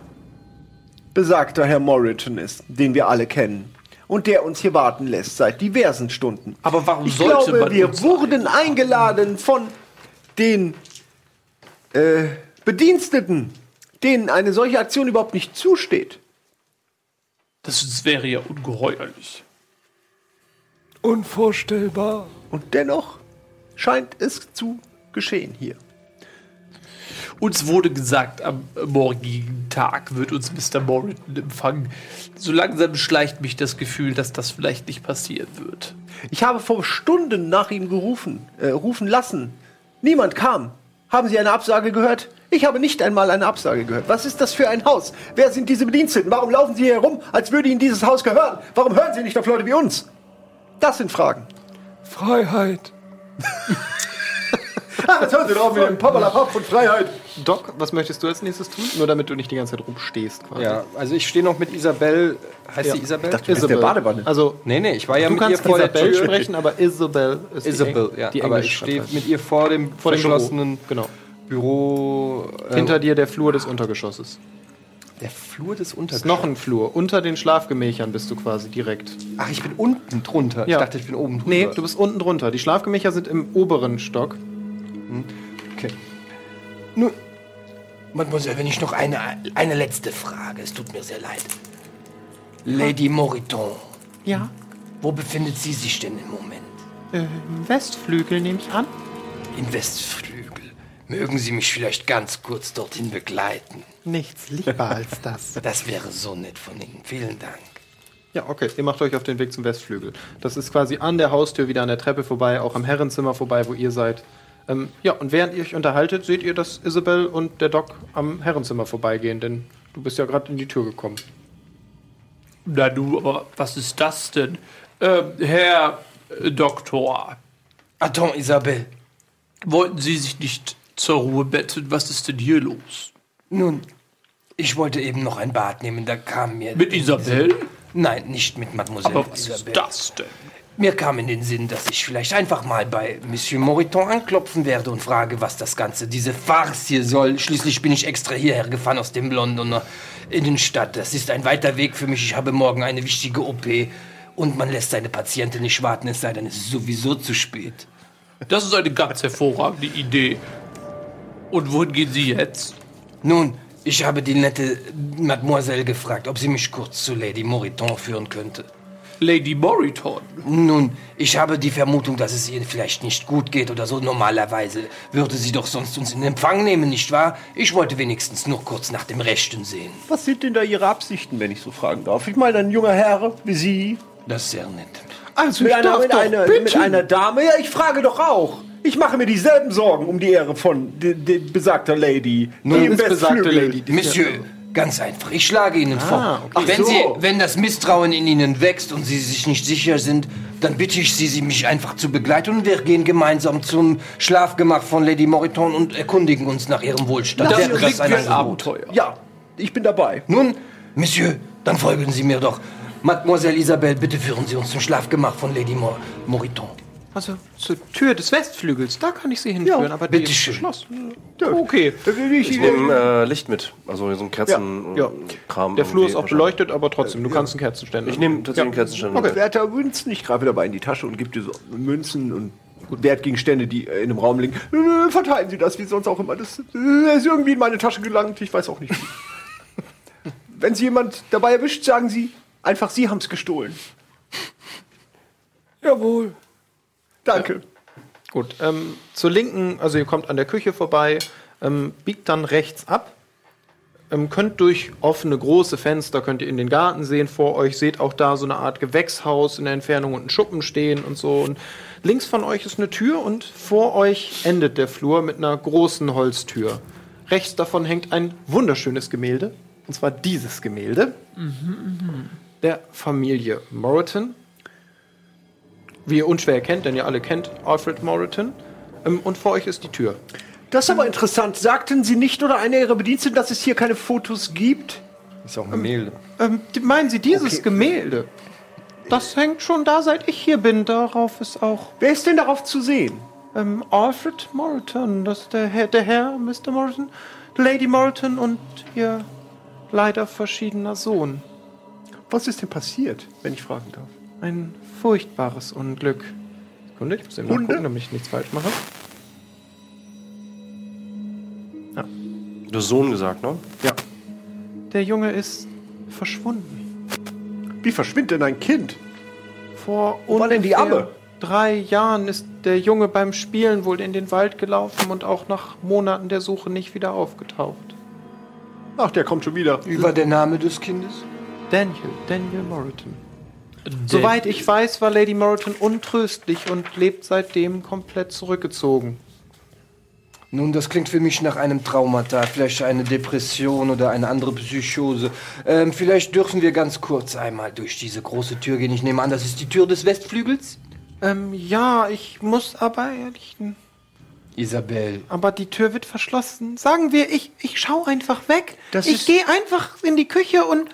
besagter Herr Moriton ist, den wir alle kennen. Und der uns hier warten lässt seit diversen Stunden. Aber warum Ich sollte glaube, man wir wurden eingeladen von den äh, Bediensteten, denen eine solche Aktion überhaupt nicht zusteht. Das wäre ja ungeheuerlich. Unvorstellbar. Und dennoch scheint es zu geschehen hier. Uns wurde gesagt, am morgigen Tag wird uns Mr. Morriton empfangen. So langsam schleicht mich das Gefühl, dass das vielleicht nicht passieren wird. Ich habe vor Stunden nach ihm gerufen, äh, rufen lassen. Niemand kam. Haben Sie eine Absage gehört? Ich habe nicht einmal eine Absage gehört. Was ist das für ein Haus? Wer sind diese Bediensteten? Warum laufen Sie hier herum, als würde Ihnen dieses Haus gehören? Warum hören Sie nicht auf Leute wie uns? Das sind Fragen. Freiheit. Ah, jetzt hören Sie drauf mit dem Pappalapapp von Freiheit. Doc, was möchtest du als nächstes tun? Nur damit du nicht die ganze Zeit rumstehst quasi. Ja, also ich stehe noch mit Isabel. Heißt sie Isabel? dachte, du bist der Badewanne. Also, nee, nee, ich war ja du mit ihr kannst vor der Isabel Tür. sprechen, aber Isabel ist Isabel, die, ja. die aber ich stehe mit ihr vor dem vor dem verschlossenen Büro. Genau. Büro. äh, Hinter dir der Flur des Untergeschosses. Der Flur des ist Untergeschosses. noch ein Flur. Unter den Schlafgemächern bist du quasi direkt. Ach, ich bin unten drunter. Ja. Ich dachte, ich bin oben drunter. Nee, du bist unten drunter. Die Schlafgemächer sind im oberen Stock. Okay. Nun, Mademoiselle, wenn ich noch eine, eine letzte Frage, es tut mir sehr leid. Lady Moriton, Ja. wo befindet sie sich denn im Moment? Äh, Im Westflügel nehme ich an. Im Westflügel. Mögen Sie mich vielleicht ganz kurz dorthin begleiten? Nichts lieber als das. Das wäre so nett von Ihnen. Vielen Dank. Ja, okay. Ihr macht euch auf den Weg zum Westflügel. Das ist quasi an der Haustür wieder an der Treppe vorbei, auch am Herrenzimmer vorbei, wo ihr seid. Ähm, ja, und während ihr euch unterhaltet, seht ihr, dass Isabel und der Doc am Herrenzimmer vorbeigehen, denn du bist ja gerade in die Tür gekommen. Na du, aber was ist das denn? Ähm, Herr äh, Doktor, Attends, Isabelle. wollten Sie sich nicht zur Ruhe betten? Was ist denn hier los? Nun, ich wollte eben noch ein Bad nehmen, da kam mir... Mit Isabel? Nein, nicht mit Mademoiselle Aber was ist Isabelle. das denn? Mir kam in den Sinn, dass ich vielleicht einfach mal bei Monsieur Moriton anklopfen werde und frage, was das Ganze, diese Farce hier soll. Schließlich bin ich extra hierher gefahren aus dem Londoner Innenstadt. Das ist ein weiter Weg für mich. Ich habe morgen eine wichtige OP und man lässt seine Patientin nicht warten, es sei denn, es ist sowieso zu spät. Das ist eine ganz hervorragende Idee. Und wohin gehen Sie jetzt? Nun, ich habe die nette Mademoiselle gefragt, ob sie mich kurz zu Lady Moriton führen könnte. Lady Moriton. Nun, ich habe die Vermutung, dass es ihr vielleicht nicht gut geht oder so. Normalerweise würde sie doch sonst uns in Empfang nehmen, nicht wahr? Ich wollte wenigstens nur kurz nach dem Rechten sehen. Was sind denn da Ihre Absichten, wenn ich so fragen darf? Ich meine, ein junger Herr wie Sie. Das ist sehr nett. Also, Mit einer, mit, einer, mit einer Dame? Ja, ich frage doch auch. Ich mache mir dieselben Sorgen um die Ehre von de, de besagter Lady. Nun ist besagte Lady. die- Monsieur, ganz einfach. Ich schlage Ihnen vor. okay. Wenn, so. Sie, wenn das Misstrauen in Ihnen wächst und Sie sich nicht sicher sind, dann bitte ich Sie, Sie mich einfach zu begleiten und wir gehen gemeinsam zum Schlafgemach von Lady Moriton und erkundigen uns nach Ihrem Wohlstand. Das das ein wie ein? Abenteuer. Ja, ich bin dabei. Nun, Monsieur, dann folgen Sie mir doch. Mademoiselle Isabelle, bitte führen Sie uns zum Schlafgemach von Lady Mor Moriton. Also zur Tür des Westflügels, da kann ich sie hinführen, aber die bitte ist. Ja. Okay. Ich, Ich nehme äh, Licht mit. Also so ein Kerzenkram. Ja. Der Flur ist auch beleuchtet, aber trotzdem, du kannst einen Kerzenständer. Ich nehme tatsächlich einen Kerzenständer Okay. mit. Werter Münzen, ich greife dabei in die Tasche und gebe dir so Münzen und Wertgegenstände, die äh, in einem Raum liegen. Äh, Verteilen Sie das, wie sonst auch immer. Das äh, ist irgendwie in meine Tasche gelangt, ich weiß auch nicht wie. Wenn Sie jemand dabei erwischt, sagen Sie, einfach Sie haben es gestohlen. Jawohl. Danke. Gut, ähm, zur linken, also ihr kommt an der Küche vorbei, ähm, biegt dann rechts ab, ähm, könnt durch offene große Fenster, könnt ihr in den Garten sehen vor euch, seht auch da so eine Art Gewächshaus in der Entfernung und ein Schuppen stehen und so. Und links von euch ist eine Tür und vor euch endet der Flur mit einer großen Holztür. Rechts davon hängt ein wunderschönes Gemälde. Und zwar dieses Gemälde. Der Familie Moreton. Wie ihr unschwer erkennt, denn ihr alle kennt Alfred Moreton. Ähm, und vor euch ist die Tür. Das ist aber interessant. Sagten Sie nicht oder einer Ihrer Bediensteten, dass es hier keine Fotos gibt? Ist auch ein Gemälde. Ähm, die- meinen Sie dieses Okay. Gemälde? Das hängt schon da, seit ich hier bin. Darauf ist auch Wer ist denn darauf zu sehen? ähm, Alfred Moreton. Das ist der Herr, der Herr, Mr. Moreton, Lady Moreton und ihr leider verschiedener Sohn. Was ist denn passiert, wenn ich fragen darf? Ein furchtbares Unglück. Sekunde, ich muss eben Hunde? nachgucken, damit ich nichts falsch mache. Du hast Sohn gesagt, ne? Ja. Der Junge ist verschwunden. Wie verschwindet denn ein Kind? Vor war denn die ungefähr Amme? drei Jahren ist der Junge beim Spielen wohl in den Wald gelaufen und auch nach Monaten der Suche nicht wieder aufgetaucht. Ach, der kommt schon wieder. Wie war der Name des Kindes? Daniel, Daniel Moreton. Soweit ich weiß, war Lady Moreton untröstlich und lebt seitdem komplett zurückgezogen. Nun, das klingt für mich nach einem Traumata, vielleicht eine Depression oder eine andere Psychose. Ähm, vielleicht dürfen wir ganz kurz einmal durch diese große Tür gehen. Ich nehme an, das ist die Tür des Westflügels? Ähm, ja, ich muss aber ehrlich. Isabel. Aber die Tür wird verschlossen. Sagen wir, ich, ich schau einfach weg. Das ich gehe einfach in die Küche und.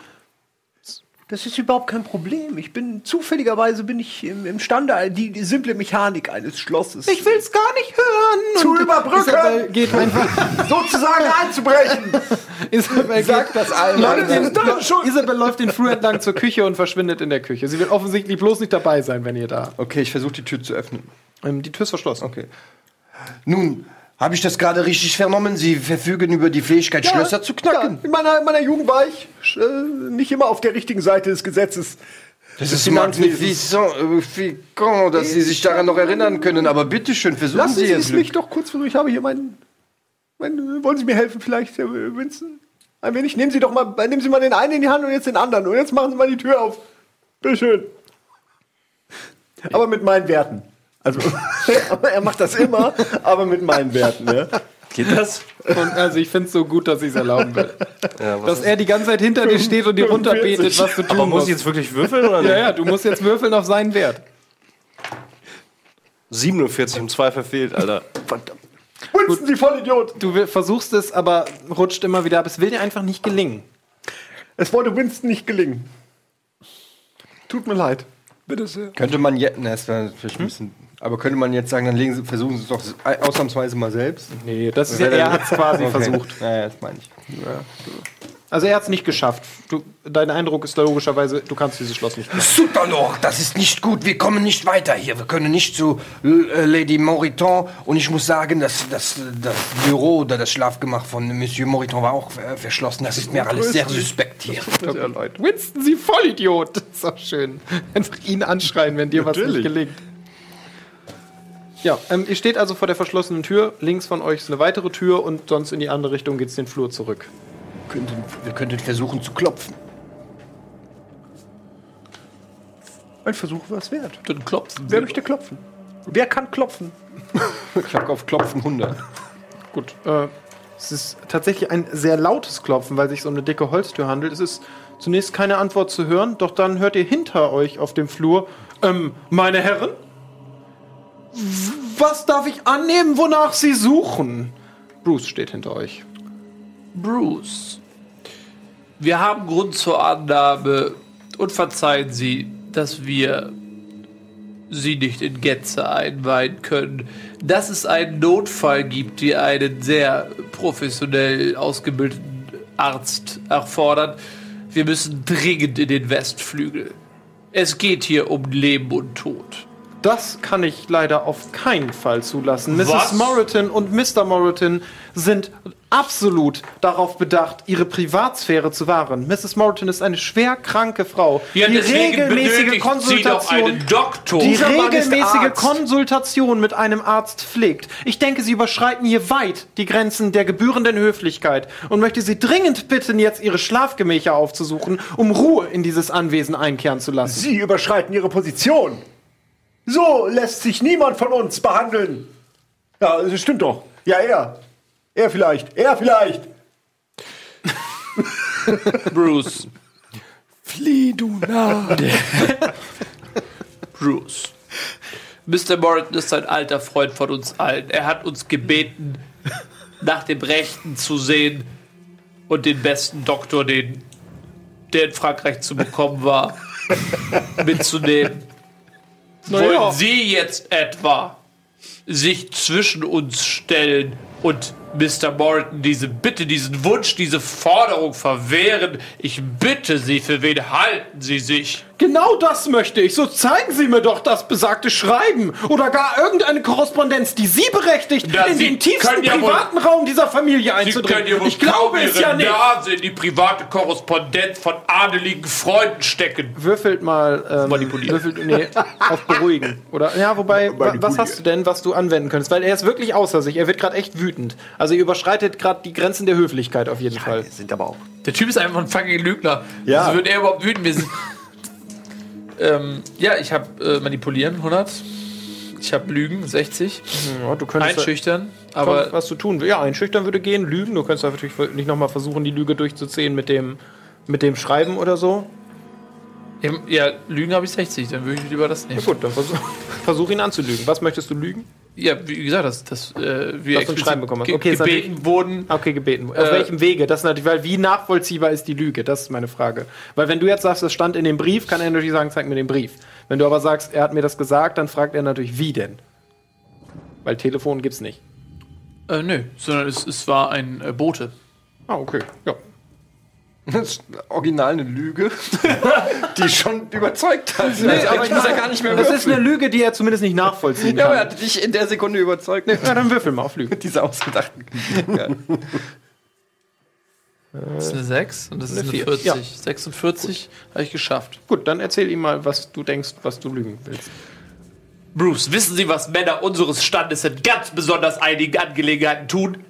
Das ist überhaupt kein Problem. Ich bin zufälligerweise bin ich im, imstande, die, die simple Mechanik eines Schlosses Ich will's gar nicht hören. zu Und überbrücken, geht einfach. sozusagen einzubrechen. Isabel Sag das allen. Isabel läuft den Flur entlang zur Küche und verschwindet in der Küche. Sie wird offensichtlich bloß nicht dabei sein, wenn ihr da. Okay, ich versuche die Tür zu öffnen. Ähm, die Tür ist verschlossen. Okay. Nun, habe ich das gerade richtig vernommen? Sie verfügen über die Fähigkeit, Schlösser zu knacken. Ja, in, meiner, in meiner Jugend war ich äh, nicht immer auf der richtigen Seite des Gesetzes. Das ist magnificent, dass Sie sich daran noch erinnern können. Aber bitteschön, versuchen Lassen Sie Sie es mich Glück. doch kurz versuchen. Ich habe hier meinen. Mein, wollen Sie mir helfen, vielleicht, Herr Winston? Ein wenig. Nehmen Sie doch mal, nehmen Sie mal den einen in die Hand und jetzt den anderen. Und jetzt machen Sie mal die Tür auf. Bitteschön. Aber mit meinen Werten. Also, aber er macht das immer, aber mit meinen Werten. Ne? Geht das? Und also ich finde es so gut, dass ich es erlauben will. Ja, Dass er die ganze Zeit hinter dir steht und dir runterbetet, was du tun Aber muss musst. ich jetzt wirklich würfeln oder nicht? ja, ja, du musst jetzt würfeln auf seinen Wert. 47 und 2 verfehlt, Alter. Verdammt. Winston, Sie Vollidiot! Du versuchst es, aber rutscht immer wieder ab. Es will dir einfach nicht gelingen. Es wollte Winston nicht gelingen. Tut mir leid. Bitte sehr. Könnte man jetzt, ne, das wäre vielleicht ein bisschen, aber könnte man jetzt sagen, dann legen Sie, versuchen Sie es doch ausnahmsweise mal selbst? Nee, das ist ja, er hat es quasi Okay. versucht. Ja, ja, das meine ich. Also er hat es nicht geschafft. Du, dein Eindruck ist logischerweise, du kannst dieses Schloss nicht knacken. Soutalor, das ist nicht gut. Wir kommen nicht weiter hier. Wir können nicht zu äh, Lady Moriton. Und ich muss sagen, dass das, das Büro oder das Schlafgemach von Monsieur Moriton war auch äh, verschlossen. Das ist mir alles sehr suspekt hier. Sehr leid. Winston, Sie Vollidiot! Das ist auch schön. Einfach ihn anschreien, wenn dir was nicht Natürlich. gelingt. Ja, ähm, ihr steht also vor der verschlossenen Tür. Links von euch ist eine weitere Tür und sonst in die andere Richtung geht es den Flur zurück. Könnten, wir könnten versuchen zu klopfen. Ein Versuch war es wert. Dann klopfen Wer wir. möchte klopfen? Wer kann klopfen? Ich habe auf Klopfen 100. Gut. Äh, es ist tatsächlich ein sehr lautes Klopfen, weil sich um eine dicke Holztür handelt. Es ist zunächst keine Antwort zu hören, doch dann hört ihr hinter euch auf dem Flur, ähm, meine Herren? Was darf ich annehmen, wonach Sie suchen? Bruce steht hinter euch. Bruce, wir haben Grund zur Annahme und verzeihen Sie, dass wir Sie nicht in Getze einweihen können, dass es einen Notfall gibt, die einen sehr professionell ausgebildeten Arzt erfordert. Wir müssen dringend in den Westflügel. Es geht hier um Leben und Tod. Das kann ich leider auf keinen Fall zulassen. Mrs. Was? Moreton und Mr. Moreton sind absolut darauf bedacht, ihre Privatsphäre zu wahren. Mrs. Moreton ist eine schwer kranke Frau, Ja, die regelmäßige benötigt sie doch Konsultation, einen Doktor. die regelmäßige Arzt. Konsultation mit einem Arzt pflegt. Ich denke, Sie überschreiten hier weit die Grenzen der gebührenden Höflichkeit und möchte Sie dringend bitten, jetzt Ihre Schlafgemächer aufzusuchen, um Ruhe in dieses Anwesen einkehren zu lassen. Sie überschreiten Ihre Position. So lässt sich niemand von uns behandeln. Ja, das stimmt doch. Ja, er. Er vielleicht. Er vielleicht. Bruce. Flieh, du Narr. Bruce. Mr. Morton ist ein alter Freund von uns allen. Er hat uns gebeten, nach dem Rechten zu sehen und den besten Doktor, den, der in Frankreich zu bekommen war, mitzunehmen. Wollen Sie jetzt etwa sich zwischen uns stellen und Mr. Morton diese Bitte, diesen Wunsch, diese Forderung verwehren? Ich bitte Sie, für wen halten Sie sich? Genau das möchte ich. So zeigen Sie mir doch das besagte Schreiben oder gar irgendeine Korrespondenz, die Sie berechtigt, Na, in Sie den tiefsten ja wohl- privaten Raum dieser Familie Sie können einzudringen. ja wohl ich glaube kaum es Ihre ja nicht. Nase in die private Korrespondenz von adeligen Freunden stecken. Würfelt mal. Ähm, Manipulieren. Würfelt, nee, auf Beruhigen. Oder, ja, wobei, wa- was hast du denn, was du anwenden könntest? Weil er ist wirklich außer sich. Er wird gerade echt wütend. Also, ihr überschreitet gerade die Grenzen der Höflichkeit auf jeden Fall. Wir sind aber auch. Der Typ ist einfach ein fucking Lügner. Ja. Also wird er überhaupt wütend. Wir sind ähm, ja, ich habe äh, manipulieren 100. Ich habe Lügen 60. Ja, du könntest. Einschüchtern. Aber Aber was du tun. Ja, einschüchtern würde gehen. Lügen. Du könntest natürlich nicht nochmal versuchen, die Lüge durchzuziehen mit dem, mit dem Schreiben oder so. Ja, Lügen habe ich 60. Dann würde ich lieber das nehmen. Gut, dann versuch, versuch ihn anzulügen. Was möchtest du lügen? Ja, wie gesagt, dass, dass äh, wir Dass du ein Schreiben bekommen hast. Okay, gebeten wurden. Okay, gebeten. Auf Äh, welchem Wege? Das ist natürlich, weil wie nachvollziehbar ist die Lüge? Das ist meine Frage. Weil wenn du jetzt sagst, das stand in dem Brief, kann er natürlich sagen, zeig mir den Brief. Wenn du aber sagst, er hat mir das gesagt, dann fragt er natürlich, wie denn? Weil Telefon gibt's nicht. Äh, nö, sondern es, es war ein äh, Bote. Ah, okay. Ja. Das ist original eine Lüge, die schon überzeugt hat. Nee, also, aber ich muss ja gar nicht mehr Das ist würfeln. eine Lüge, die er zumindest nicht nachvollziehen Ja, aber er kann. hat dich in der Sekunde überzeugt. Ja, dann würfel mal auf Lügen. Diese ausgedachten. Ja. Das ist eine 6 und das ist Eine eine vier. 40. Ja. 46 habe ich geschafft. Gut, dann erzähl ihm mal, was du denkst, was du lügen willst. Bruce, wissen Sie, was Männer unseres Standes in ganz besonders einigen Angelegenheiten tun?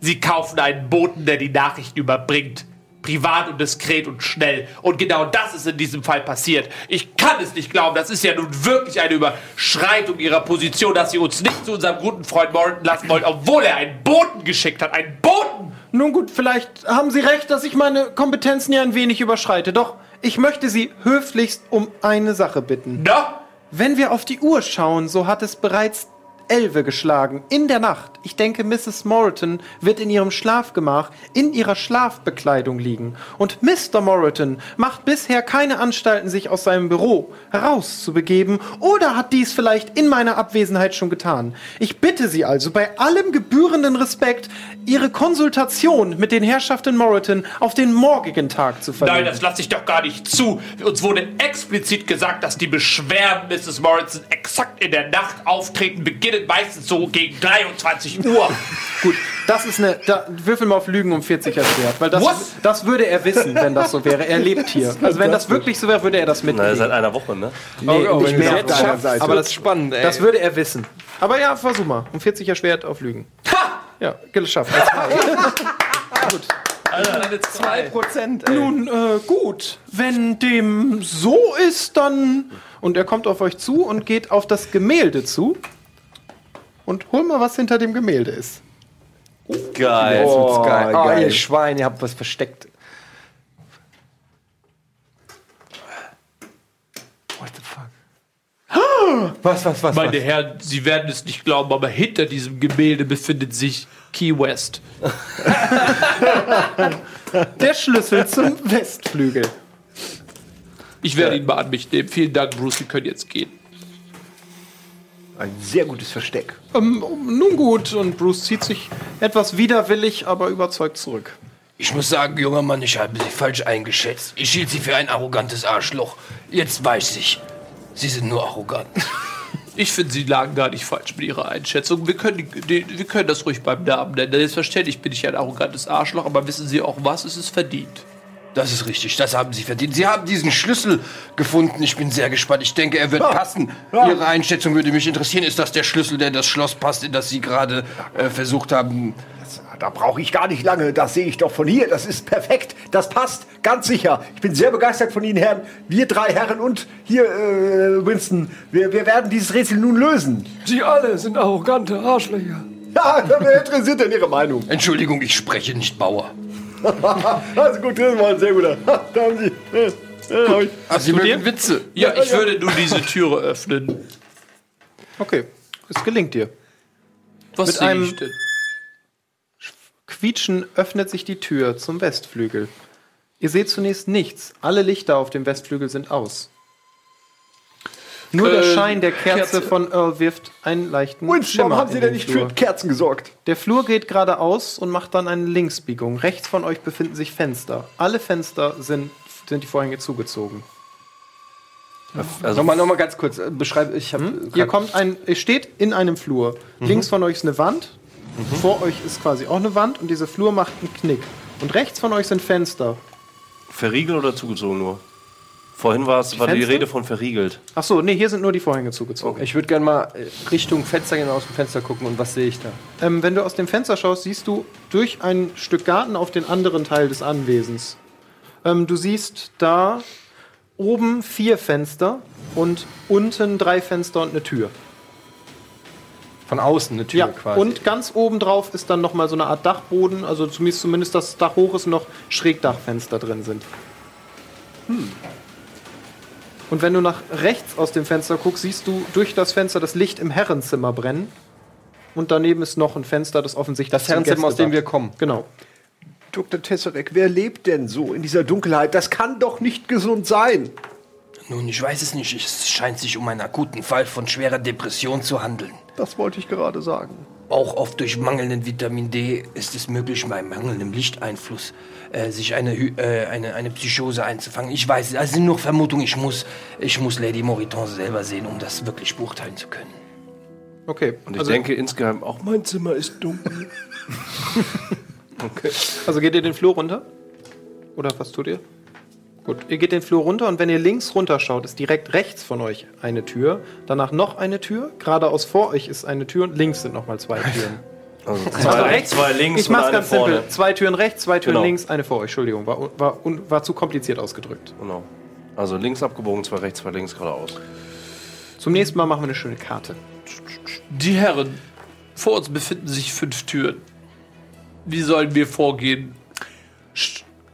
Sie kaufen einen Boten, der die Nachrichten überbringt. Privat und diskret und schnell. Und genau das ist in diesem Fall passiert. Ich kann es nicht glauben. Das ist ja nun wirklich eine Überschreitung Ihrer Position, dass Sie uns nicht zu unserem guten Freund Morton lassen wollen, obwohl er einen Boten geschickt hat. Einen Boten! Nun gut, vielleicht haben Sie recht, dass ich meine Kompetenzen ja ein wenig überschreite. Doch ich möchte Sie höflichst um eine Sache bitten. Na? Wenn wir auf die Uhr schauen, so hat es bereits Elve geschlagen. In der Nacht. Ich denke, Mrs. Moreton wird in ihrem Schlafgemach in ihrer Schlafbekleidung liegen. Und Mr. Moreton macht bisher keine Anstalten, sich aus seinem Büro herauszubegeben oder hat dies vielleicht in meiner Abwesenheit schon getan. Ich bitte Sie also bei allem gebührenden Respekt, Ihre Konsultation mit den Herrschaften Moreton auf den morgigen Tag zu verlegen. Nein, das lasse ich doch gar nicht zu. Uns wurde explizit gesagt, dass die Beschwerden Mrs. Morrison exakt in der Nacht auftreten, beginnen meistens so gegen 23 Uhr. Gut, das ist eine. Da, würfel mal auf Lügen um 40 erschwert. Weil das, Was? das würde er wissen, wenn das so wäre. Er lebt hier. Also, wenn das wirklich so wäre, würde er das Na, mitkriegen. seit einer Woche, ne? Nee, Oh, nicht wenn mehr. das Aber, schaffst, aber das, spannend, ey. das würde er wissen. Aber ja, versuch mal. Um 40 erschwert auf Lügen. Ha! Ja, geschafft. Als Eine 2. Prozent, ey. Nun, äh, gut. Wenn dem so ist, dann. Und er kommt auf euch zu und geht auf das Gemälde zu. Und hol mal, was hinter dem Gemälde ist. Geil. Jetzt wird's geil. Oh, geil. ihr Schwein, ihr habt was versteckt. What the fuck? Was, was, was? Meine was? Herren, Sie werden es nicht glauben, aber hinter diesem Gemälde befindet sich Key West. Der Schlüssel zum Westflügel. Ich werde ihn mal an mich nehmen. Vielen Dank, Bruce. Sie können jetzt gehen. Ein sehr gutes Versteck. Ähm, nun gut, und Bruce zieht sich etwas widerwillig, aber überzeugt zurück. Ich muss sagen, junger Mann, ich habe Sie falsch eingeschätzt. Ich hielt Sie für ein arrogantes Arschloch. Jetzt weiß ich, Sie sind nur arrogant. Ich finde, Sie lagen gar nicht falsch mit Ihrer Einschätzung. Wir können, die, wir können das ruhig beim Namen nennen. Selbstverständlich bin ich ein arrogantes Arschloch, aber wissen Sie auch was? Es ist verdient. Das ist richtig, das haben Sie verdient. Sie haben diesen Schlüssel gefunden. Ich bin sehr gespannt. Ich denke, er wird passen. Ihre Einschätzung würde mich interessieren. Ist das der Schlüssel, der in das Schloss passt, in das Sie gerade äh, versucht haben? Da brauche ich gar nicht lange. Das sehe ich doch von hier. Das ist perfekt. Das passt. Ganz sicher. Ich bin sehr begeistert von Ihnen, Herren. Wir drei Herren und hier, äh, Winston. Wir, wir werden dieses Rätsel nun lösen. Sie alle sind arrogante Arschlöcher. Ja, wer interessiert denn Ihre Meinung? Entschuldigung, ich spreche nicht Bauer. also gut, das war ein sehr guter. Da haben Sie. äh, äh, hab ich. Sie mögen Witze. Ja, ich würde nun diese Türe öffnen. Okay, es gelingt dir. Was Mit sehe einem- ich denn? Quietschen öffnet sich die Tür zum Westflügel. Ihr seht zunächst nichts. Alle Lichter auf dem Westflügel sind aus. Nur der Äh, Schein der Kerze, Kerze. von Earl wirft einen leichten Winston, Schimmer warum haben Sie in denn den nicht Flur. für Kerzen gesorgt? Der Flur geht geradeaus und macht dann eine Linksbiegung. Rechts von euch befinden sich Fenster. Alle Fenster sind, sind die Vorhänge zugezogen. Also nochmal, nochmal ganz kurz. äh, Beschreib, ich habe. Ihr kommt ein, ihr steht in einem Flur. Links von euch ist eine Wand. Vor euch ist quasi auch eine Wand und diese Flur macht einen Knick. Und rechts von euch sind Fenster. Verriegelt oder zugezogen nur? Vorhin war es war die? Rede von verriegelt. Ach so, nee, hier sind nur die Vorhänge zugezogen. Ich würde gerne mal äh, Richtung Fenster gehen, aus dem Fenster gucken und was sehe ich da? Ähm, wenn du aus dem Fenster schaust, siehst du durch ein Stück Garten auf den anderen Teil des Anwesens. Ähm, du siehst da oben vier Fenster und unten drei Fenster und eine Tür. Von außen eine Tür Ja, quasi. und ganz oben drauf ist dann nochmal so eine Art Dachboden, also zumindest, zumindest das Dach hoch ist und noch Schrägdachfenster drin sind. Und wenn du nach rechts aus dem Fenster guckst, siehst du durch das Fenster das Licht im Herrenzimmer brennen. Und daneben ist noch ein Fenster, das offensichtlich das Herrenzimmer, aus dem wir kommen. Genau. Dr. Tesserek, wer lebt denn so in dieser Dunkelheit? Das kann doch nicht gesund sein. Nun, ich weiß es nicht. Es scheint sich um einen akuten Fall von schwerer Depression zu handeln. Das wollte ich gerade sagen. Auch oft durch mangelnden Vitamin D ist es möglich, bei mangelndem Lichteinfluss äh, sich eine, äh, eine, eine Psychose einzufangen. Ich weiß, es also sind nur Vermutungen. Ich muss, ich muss Lady Moriton selber sehen, um das wirklich beurteilen zu können. Okay. Und ich also, denke insgeheim auch, Mein Zimmer ist dunkel. also geht ihr den Flur runter? Oder was tut ihr? Gut, ihr geht den Flur runter und wenn ihr links runterschaut, ist direkt rechts von euch eine Tür, danach noch eine Tür, geradeaus vor euch ist eine Tür und links sind nochmal zwei Türen. also Also zwei, rechts- zwei links Ich mach's und eine ganz vorne. simpel. Zwei Türen rechts, zwei Türen Genau. links, eine vor euch. Entschuldigung, war, war, war zu kompliziert ausgedrückt. Genau. Also links abgebogen, zwei rechts, zwei links, geradeaus. Zum nächsten Mal machen wir eine schöne Karte. Die Herren, vor uns befinden sich fünf Türen. Wie sollen wir vorgehen?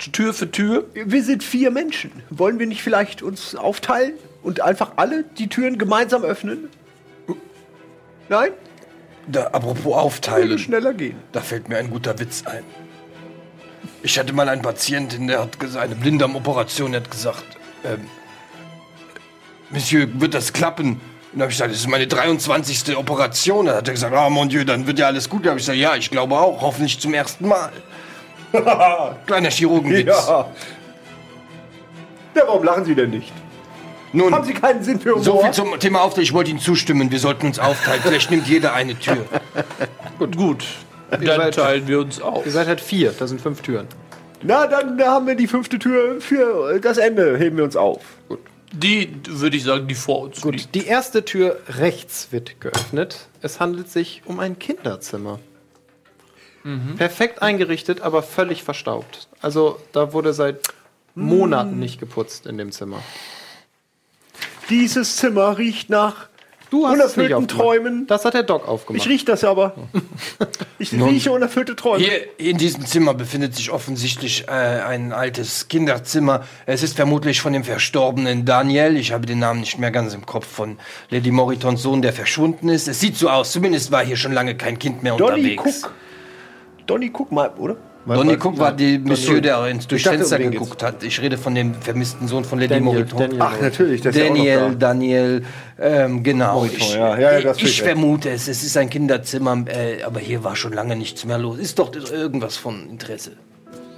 Tür für Tür? Wir sind vier Menschen. Wollen wir nicht vielleicht uns aufteilen und einfach alle die Türen gemeinsam öffnen? Nein? Da, apropos Würde aufteilen, schneller gehen. da fällt mir ein guter Witz ein. Ich hatte mal einen Patienten, der hat gesagt, eine Blinddarmoperation, der hat gesagt, ähm, Monsieur, wird das klappen? Und dann habe ich gesagt, das ist meine 23. Operation. Dann hat er gesagt, ah, mon Dieu, dann wird ja alles gut. Dann habe ich gesagt, ja, ich glaube auch, hoffentlich zum ersten Mal. Kleiner Chirurgenwitz. Ja. Ja, warum lachen Sie denn nicht? Nun, Haben Sie keinen Sinn für Humor? so viel zum Thema Aufteilen. Ich wollte Ihnen zustimmen, wir sollten uns aufteilen. Vielleicht nimmt jeder eine Tür. Gut, gut. Dann seid- teilen wir uns auf. Ihr seid halt vier, da sind fünf Türen. Na, dann haben wir die fünfte Tür für das Ende. Heben wir uns auf. Die, würde ich sagen, die vor uns liegt. Gut, die erste Tür rechts wird geöffnet. Es handelt sich um ein Kinderzimmer. Perfekt eingerichtet, aber völlig verstaubt. Also da wurde seit Monaten nicht geputzt in dem Zimmer. Dieses Zimmer riecht nach Du hast es nicht unerfüllten. Träumen. Das hat der Doc aufgemacht. Ich rieche das aber. Ich rieche unerfüllte Träume. Hier in diesem Zimmer befindet sich offensichtlich äh, ein altes Kinderzimmer. Es ist vermutlich von dem verstorbenen Daniel, ich habe den Namen nicht mehr ganz im Kopf, von Lady Moritons Sohn, der verschwunden ist. Es sieht so aus, zumindest war hier schon lange kein Kind mehr Donny unterwegs. Cook. Donny Cook mal, oder? Donny Cook war die Monsieur, der ins dachte, Fenster geguckt hat. Ich rede von dem vermissten Sohn von Lady Daniel, Moriton. Daniel. Ach, natürlich, das ist Daniel, ja auch noch da. Daniel, ähm, genau. Moriton, ich ja. Ja, ja, das ich vermute es, es ist ein Kinderzimmer, äh, aber hier war schon lange nichts mehr los. Ist doch irgendwas von Interesse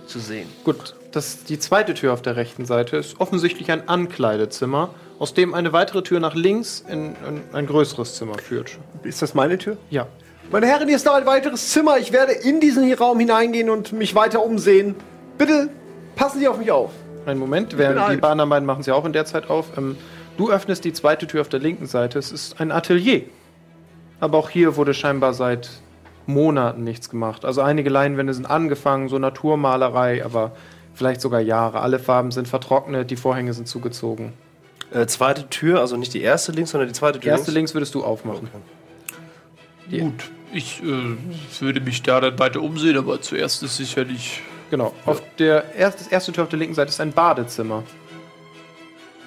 zu sehen. Gut, das, die zweite Tür auf der rechten Seite ist offensichtlich ein Ankleidezimmer, aus dem eine weitere Tür nach links in, in ein größeres Zimmer führt. Ist das meine Tür? Ja. Meine Herren, hier ist noch ein weiteres Zimmer. Ich werde in diesen Raum hineingehen und mich weiter umsehen. Bitte passen Sie auf mich auf. Einen Moment, während die alt. anderen beiden machen sie auch in der Zeit auf. Ähm, du öffnest die zweite Tür auf der linken Seite. Es ist ein Atelier. Aber auch hier wurde scheinbar seit Monaten nichts gemacht. Also einige Leinwände sind angefangen, so Naturmalerei, aber vielleicht sogar Jahre. Alle Farben sind vertrocknet, die Vorhänge sind zugezogen. Äh, zweite Tür, also nicht die erste links, sondern die zweite Die Tür erste links würdest du aufmachen. Gut, ich äh, würde mich da dann weiter umsehen, aber zuerst ist sicherlich Genau. Auf der erst, das erste Tür auf der linken Seite ist ein Badezimmer.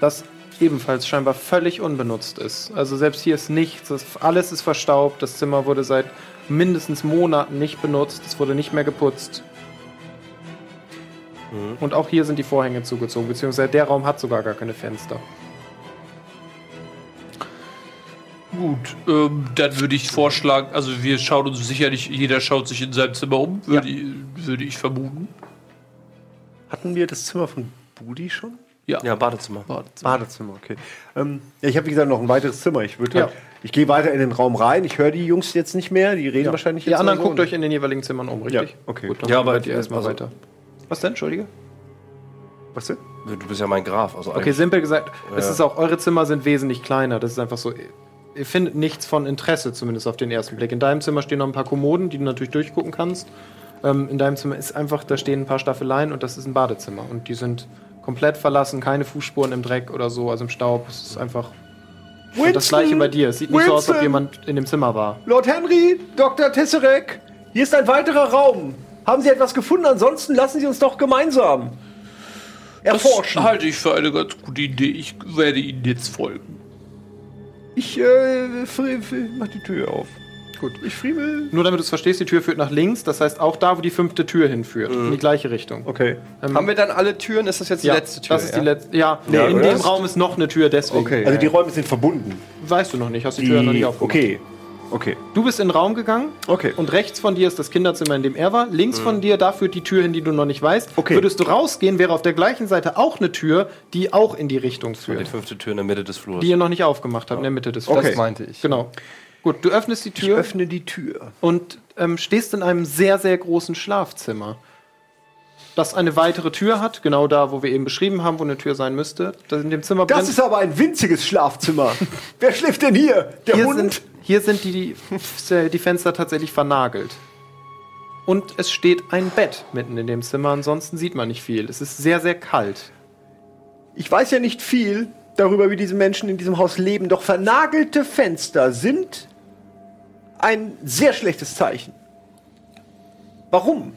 Das ebenfalls scheinbar völlig unbenutzt ist. Also selbst hier ist nichts, das, alles ist verstaubt. Das Zimmer wurde seit mindestens Monaten nicht benutzt. Es wurde nicht mehr geputzt. Und auch hier sind die Vorhänge zugezogen, beziehungsweise der Raum hat sogar gar keine Fenster. Gut, ähm, dann würde ich vorschlagen, also wir schauen uns sicherlich, jeder schaut sich in seinem Zimmer um, würde, ich, würde ich vermuten. Hatten wir das Zimmer von Budi schon? Ja, Ja, Badezimmer. Badezimmer, okay. Ähm, ja, ich habe wie gesagt noch ein weiteres Zimmer. Ich würde Ja. halt, ich gehe weiter in den Raum rein. Ich höre die Jungs jetzt nicht mehr. Die reden wahrscheinlich jetzt. Die anderen so. guckt euch in den jeweiligen Zimmern um, richtig? Ja, okay. Gut, dann Ja, ja, aber- ihr erstmal also- weiter. Was denn? Entschuldige? Was denn? Du bist ja mein Graf. Also Okay, simpel gesagt, es Ja. ist auch, eure Zimmer sind wesentlich kleiner. Das ist einfach so. Ihr findet nichts von Interesse, zumindest auf den ersten Blick. In deinem Zimmer stehen noch ein paar Kommoden, die du natürlich durchgucken kannst. Ähm, in deinem Zimmer ist einfach, da stehen ein paar Staffeleien und das ist ein Badezimmer. Und die sind komplett verlassen, keine Fußspuren im Dreck oder so, also im Staub. Es ist einfach. Und das gleiche bei dir. Es sieht nicht so aus, als ob Winston! jemand in dem Zimmer war. Lord Henry, Dr. Tesserek, hier ist ein weiterer Raum. Haben Sie etwas gefunden? Ansonsten lassen Sie uns doch gemeinsam erforschen. das halte ich für eine ganz gute Idee. Ich werde Ihnen jetzt folgen. Ich äh, mach die Tür auf. Gut. Ich friemel. Nur damit du es verstehst, die Tür führt nach links. Das heißt auch da, wo die fünfte Tür hinführt. In die gleiche Richtung. Okay. Ähm, Haben wir dann alle Türen? Ist das jetzt die ja, letzte Tür? Das ist ja? die letzte. Ja, nee, Ja, in oder? dem Raum ist noch eine Tür, deswegen. Okay. Also die Räume sind verbunden. Weißt du noch nicht, hast die Tür noch nicht aufgemacht. okay. Okay. Du bist in den Raum gegangen Okay. und rechts von dir ist das Kinderzimmer, in dem er war. Links von dir, da führt die Tür hin, die du noch nicht weißt. Okay. Würdest du rausgehen, wäre auf der gleichen Seite auch eine Tür, die auch in die Richtung Die führt. fünfte Tür in der Mitte des Flurs. Die ihr noch nicht aufgemacht habt, in der Mitte des Okay. Flurs. meinte ich. Genau. Gut, du öffnest die Ich Tür öffne die Tür. und ähm, stehst in einem sehr, sehr großen Schlafzimmer. Das eine weitere Tür hat, genau da, wo wir eben beschrieben haben, wo eine Tür sein müsste. Das in dem Zimmer Das brennt- ist aber ein winziges Schlafzimmer. Wer schläft denn hier? Der hier Hund? sind, hier sind die, die, die Fenster tatsächlich vernagelt. Und es steht ein Bett mitten in dem Zimmer, ansonsten sieht man nicht viel. Es ist sehr, sehr kalt. Ich weiß ja nicht viel darüber, wie diese Menschen in diesem Haus leben, doch vernagelte Fenster sind ein sehr schlechtes Zeichen. Warum?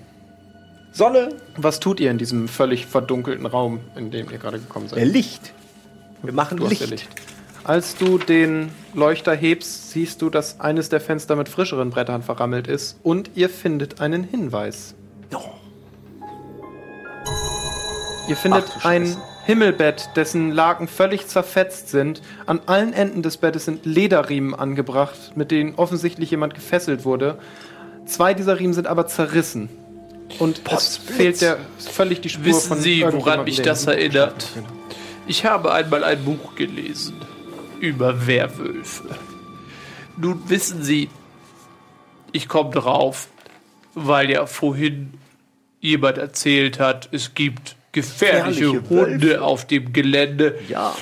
Sonne, Was tut ihr in diesem völlig verdunkelten Raum, in dem ihr gerade gekommen seid? äh, Licht. Wir machen Licht. Licht. Als du den Leuchter hebst, siehst du, dass eines der Fenster mit frischeren Brettern verrammelt ist und ihr findet einen Hinweis. Ihr findet ein Himmelbett, dessen Laken völlig zerfetzt sind. An allen Enden des Bettes sind Lederriemen angebracht, mit denen offensichtlich jemand gefesselt wurde. Zwei dieser Riemen sind aber zerrissen. Und es fehlt der völlig die Spur Wissen von Sie, woran mich das erinnert? Ich habe einmal ein Buch gelesen über Werwölfe. Nun wissen Sie, ich komme drauf, weil ja vorhin jemand erzählt hat, es gibt gefährliche, Gefährliche Hunde Wölfe. auf dem Gelände. Ja.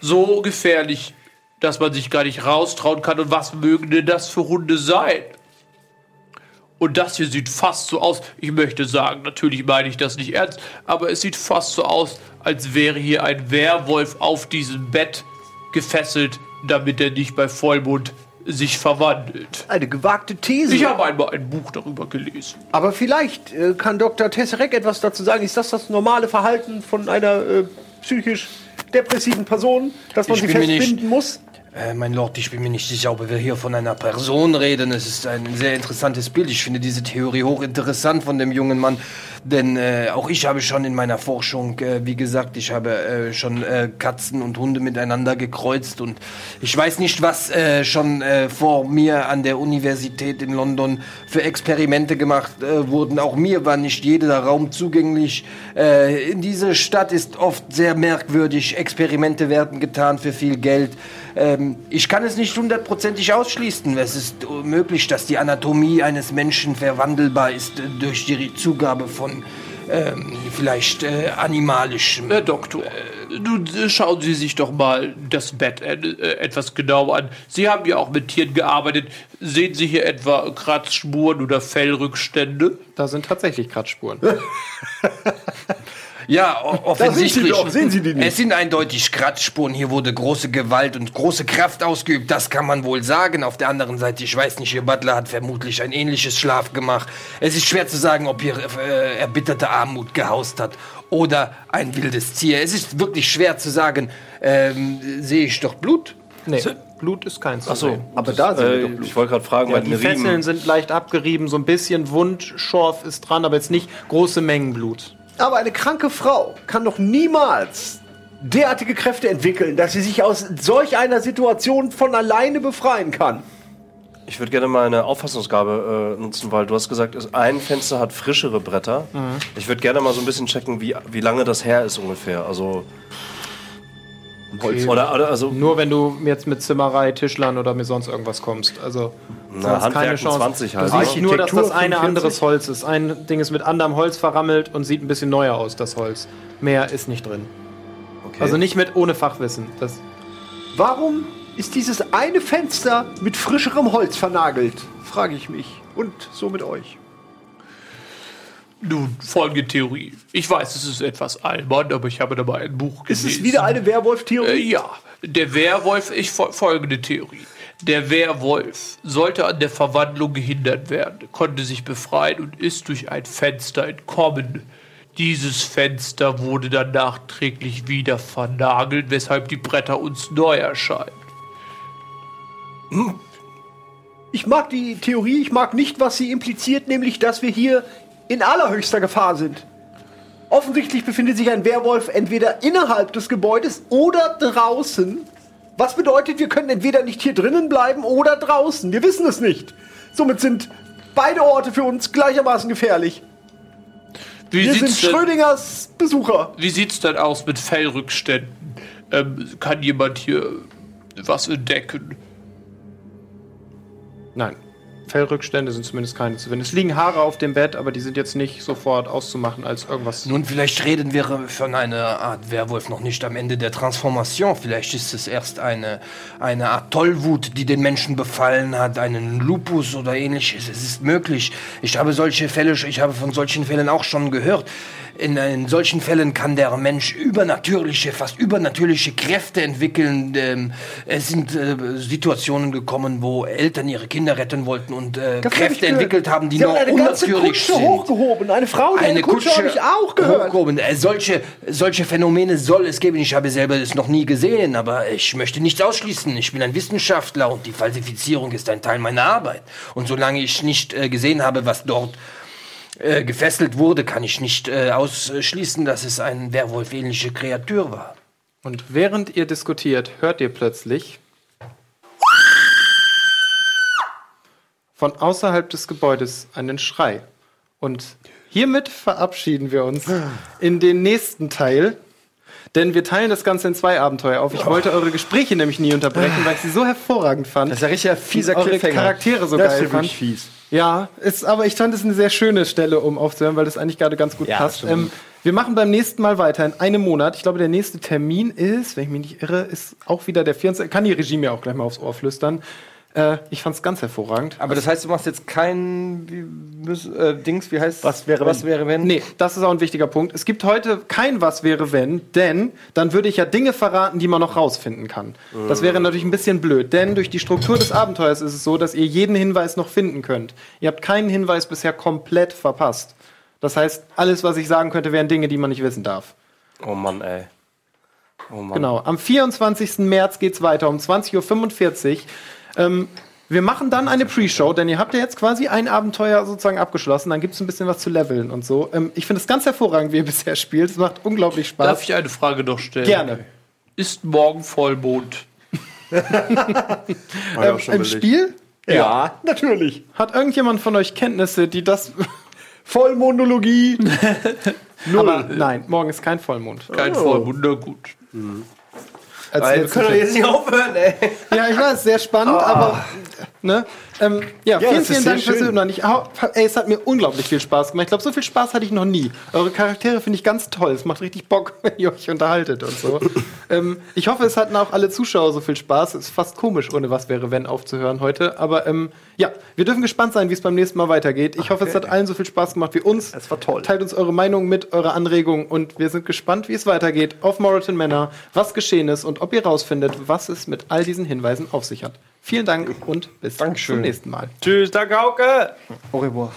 So gefährlich, dass man sich gar nicht raustrauen kann. Und was mögen denn das für Hunde sein? Und das hier sieht fast so aus, ich möchte sagen, natürlich meine ich das nicht ernst, aber es sieht fast so aus, als wäre hier ein Werwolf auf diesem Bett gefesselt, damit er nicht bei Vollmond sich verwandelt. Eine gewagte These. Ich habe einmal ein Buch darüber gelesen. Aber vielleicht äh, kann Dr. Tesserek etwas dazu sagen. Ist das das normale Verhalten von einer äh, psychisch depressiven Person, dass man Ich sie bin mir nicht- festbinden muss? Äh, mein Lord, ich bin mir nicht sicher, ob wir hier von einer Person reden. Es ist ein sehr interessantes Bild. Ich finde diese Theorie hochinteressant von dem jungen Mann. Denn äh, auch ich habe schon in meiner Forschung, äh, wie gesagt, ich habe äh, schon äh, Katzen und Hunde miteinander gekreuzt. Und ich weiß nicht, was äh, schon äh, vor mir an der Universität in London für Experimente gemacht wurden. Auch mir war nicht jeder Raum zugänglich. In dieser Stadt ist oft sehr merkwürdig. Experimente werden getan für viel Geld. Ähm, ich kann es nicht hundertprozentig ausschließen. Es ist möglich, dass die Anatomie eines Menschen verwandelbar ist durch die Zugabe von ähm, vielleicht äh, animalischem. Herr Doktor, äh, nun äh, schauen Sie sich doch mal das Bett äh, etwas genau an. Sie haben ja auch mit Tieren gearbeitet. Sehen Sie hier etwa Kratzspuren oder Fellrückstände? Da sind tatsächlich Kratzspuren. Ja, offensichtlich. doch. Sehen Sie die nicht? Es sind eindeutig Kratzspuren. Hier wurde große Gewalt und große Kraft ausgeübt. Das kann man wohl sagen. Auf der anderen Seite, ich weiß nicht, Ihr Butler hat vermutlich ein ähnliches Schlaf gemacht. Es ist schwer zu sagen, ob hier äh, erbitterte Armut gehaust hat oder ein wildes Tier. Es ist wirklich schwer zu sagen. Ähm, sehe ich doch Blut? Nee, Blut ist keins Achso. Aber da sind wir äh, doch Blut. ich wollte gerade fragen, Ja, weil die Fesseln Riemen, sind leicht abgerieben, so ein bisschen Wundschorf ist dran, aber jetzt nicht große Mengen Blut. Aber eine kranke Frau kann doch niemals derartige Kräfte entwickeln, dass sie sich aus solch einer Situation von alleine befreien kann. ich würde gerne mal eine Auffassungsgabe äh, nutzen, weil du hast gesagt, es- ein Fenster hat frischere Bretter. Mhm. Ich würde gerne mal so ein bisschen checken, wie, wie lange das her ist ungefähr. Also, oder, oder also Nur wenn du jetzt mit Zimmerei, Tischlern oder mir sonst irgendwas kommst. Also na, sonst keine Chance. 20 halt. Du siehst nur, dass das eine 45? anderes Holz ist. Ein Ding ist mit anderem Holz verrammelt und sieht ein bisschen neuer aus, das Holz. Mehr ist nicht drin. Okay. Also nicht mit ohne Fachwissen. Das, Warum ist dieses eine Fenster mit frischerem Holz vernagelt? Frage ich mich. Und so mit euch. Nun, folgende Theorie. Ich weiß, es ist etwas albern, aber ich habe dabei ein Buch Ist gelesen. es wieder eine Äh, Werwolf-Theorie? ja, der Werwolf, ich fol- folgende Theorie. Der Werwolf sollte an der Verwandlung gehindert werden, konnte sich befreien und ist durch ein Fenster entkommen. Dieses Fenster wurde dann nachträglich wieder vernagelt, weshalb die Bretter uns neu erscheinen. Ich mag die Theorie, ich mag nicht, was sie impliziert, nämlich, dass wir hier in allerhöchster Gefahr sind. Offensichtlich befindet sich ein Werwolf entweder innerhalb des Gebäudes oder draußen. Was bedeutet, wir können entweder nicht hier drinnen bleiben oder draußen. Wir wissen es nicht. Somit sind beide Orte für uns gleichermaßen gefährlich. Wie Wir sind sieht's denn- Schrödingers Besucher. Wie sieht's denn aus mit Fellrückständen? Ähm, kann jemand hier was entdecken? nein. Fellrückstände sind zumindest keine zu finden. Es liegen Haare auf dem Bett, aber die sind jetzt nicht sofort auszumachen als irgendwas. Nun, vielleicht reden wir von einer Art Werwolf noch nicht am Ende der Transformation. Vielleicht ist es erst eine, eine Art Tollwut, die den Menschen befallen hat, einen Lupus oder ähnliches. Es ist möglich. Ich habe solche Fälle, ich habe von solchen Fällen auch schon gehört. In, in solchen Fällen kann der Mensch übernatürliche, fast übernatürliche Kräfte entwickeln. Ähm, es sind äh, Situationen gekommen, wo Eltern ihre Kinder retten wollten und äh, Kräfte entwickelt haben, die Sie nur haben eine ganze unnatürlich Kutsche sind hochgehoben. Eine Frau, die eine, Kutsche, habe ich auch gehört. hochgehoben. Äh, Solche, solche Phänomene soll es geben. Ich habe selber es noch nie gesehen, aber ich möchte nichts ausschließen. Ich bin ein Wissenschaftler und die Falsifizierung ist ein Teil meiner Arbeit. Und solange ich nicht äh, gesehen habe, was dort äh, gefesselt wurde, kann ich nicht äh, ausschließen, dass es eine Werwolf-ähnliche Kreatur war. Und während ihr diskutiert, hört ihr plötzlich von außerhalb des Gebäudes einen Schrei. Und hiermit verabschieden wir uns in den nächsten Teil. Denn wir teilen das Ganze in zwei Abenteuer auf. Ich wollte eure Gespräche nämlich nie unterbrechen, weil ich sie so hervorragend fand. Das ist ja richtig ein fieser eure Cliffhanger. Charaktere so Das geil ist fand. wirklich fies. Ja, ist, aber ich fand es eine sehr schöne Stelle, um aufzuhören, weil das eigentlich gerade ganz gut Ja, passt. Ähm, wir machen beim nächsten Mal weiter in einem Monat. Ich glaube, der nächste Termin ist, wenn ich mich nicht irre, ist auch wieder der 24. Kann die Regie mir auch gleich mal aufs Ohr flüstern. Äh, ich fand es ganz hervorragend. Aber das heißt, du machst jetzt kein wie, äh, Dings, wie heißt Was wäre, was wenn? wäre wenn? Nee, das ist auch ein wichtiger Punkt. Es gibt heute kein Was wäre wenn, denn dann würde ich ja Dinge verraten, die man noch rausfinden kann. Das wäre natürlich ein bisschen blöd, denn durch die Struktur des Abenteuers ist es so, dass ihr jeden Hinweis noch finden könnt. Ihr habt keinen Hinweis bisher komplett verpasst. Das heißt, alles, was ich sagen könnte, wären Dinge, die man nicht wissen darf. Oh Mann, ey. Oh Mann. Genau. Am 24. März geht's weiter um 20.45 Uhr. Ähm, wir machen dann eine Pre-Show, denn ihr habt ja jetzt quasi ein Abenteuer sozusagen abgeschlossen. Dann gibt's ein bisschen was zu leveln und so. Ähm, ich finde es ganz hervorragend, wie ihr bisher spielt. Es macht unglaublich Spaß. Darf ich eine Frage noch stellen? Gerne. Ist morgen Vollmond? Ähm, Im Spiel Ja, natürlich. hat irgendjemand von euch Kenntnisse, die das. Vollmonologie. Aber nein, morgen ist kein Vollmond. Kein Vollmond, na gut. Als wir können doch jetzt nicht aufhören, ey. Ja, ich weiß, sehr spannend, aber Ne? Ähm, ja, Ja, vielen, vielen Dank fürs. Zuhören. Ich, ey, es hat mir unglaublich viel Spaß gemacht. Ich glaube, so viel Spaß hatte ich noch nie. Eure Charaktere finde ich ganz toll. Es macht richtig Bock, wenn ihr euch unterhaltet und so. ähm, ich hoffe, es hatten auch alle Zuschauer so viel Spaß. Es ist fast komisch, ohne was wäre, wenn aufzuhören heute. Aber ähm, ja, wir dürfen gespannt sein, wie es beim nächsten Mal weitergeht. Ich hoffe, es hat allen so viel Spaß gemacht wie uns. Es war toll. Teilt uns eure Meinung mit, eure Anregungen und wir sind gespannt, wie es weitergeht auf Moreton Manor, was geschehen ist und ob ihr rausfindet, was es mit all diesen Hinweisen auf sich hat. Vielen Dank und bis zum nächsten Mal. Tschüss, danke Hauke. Au revoir.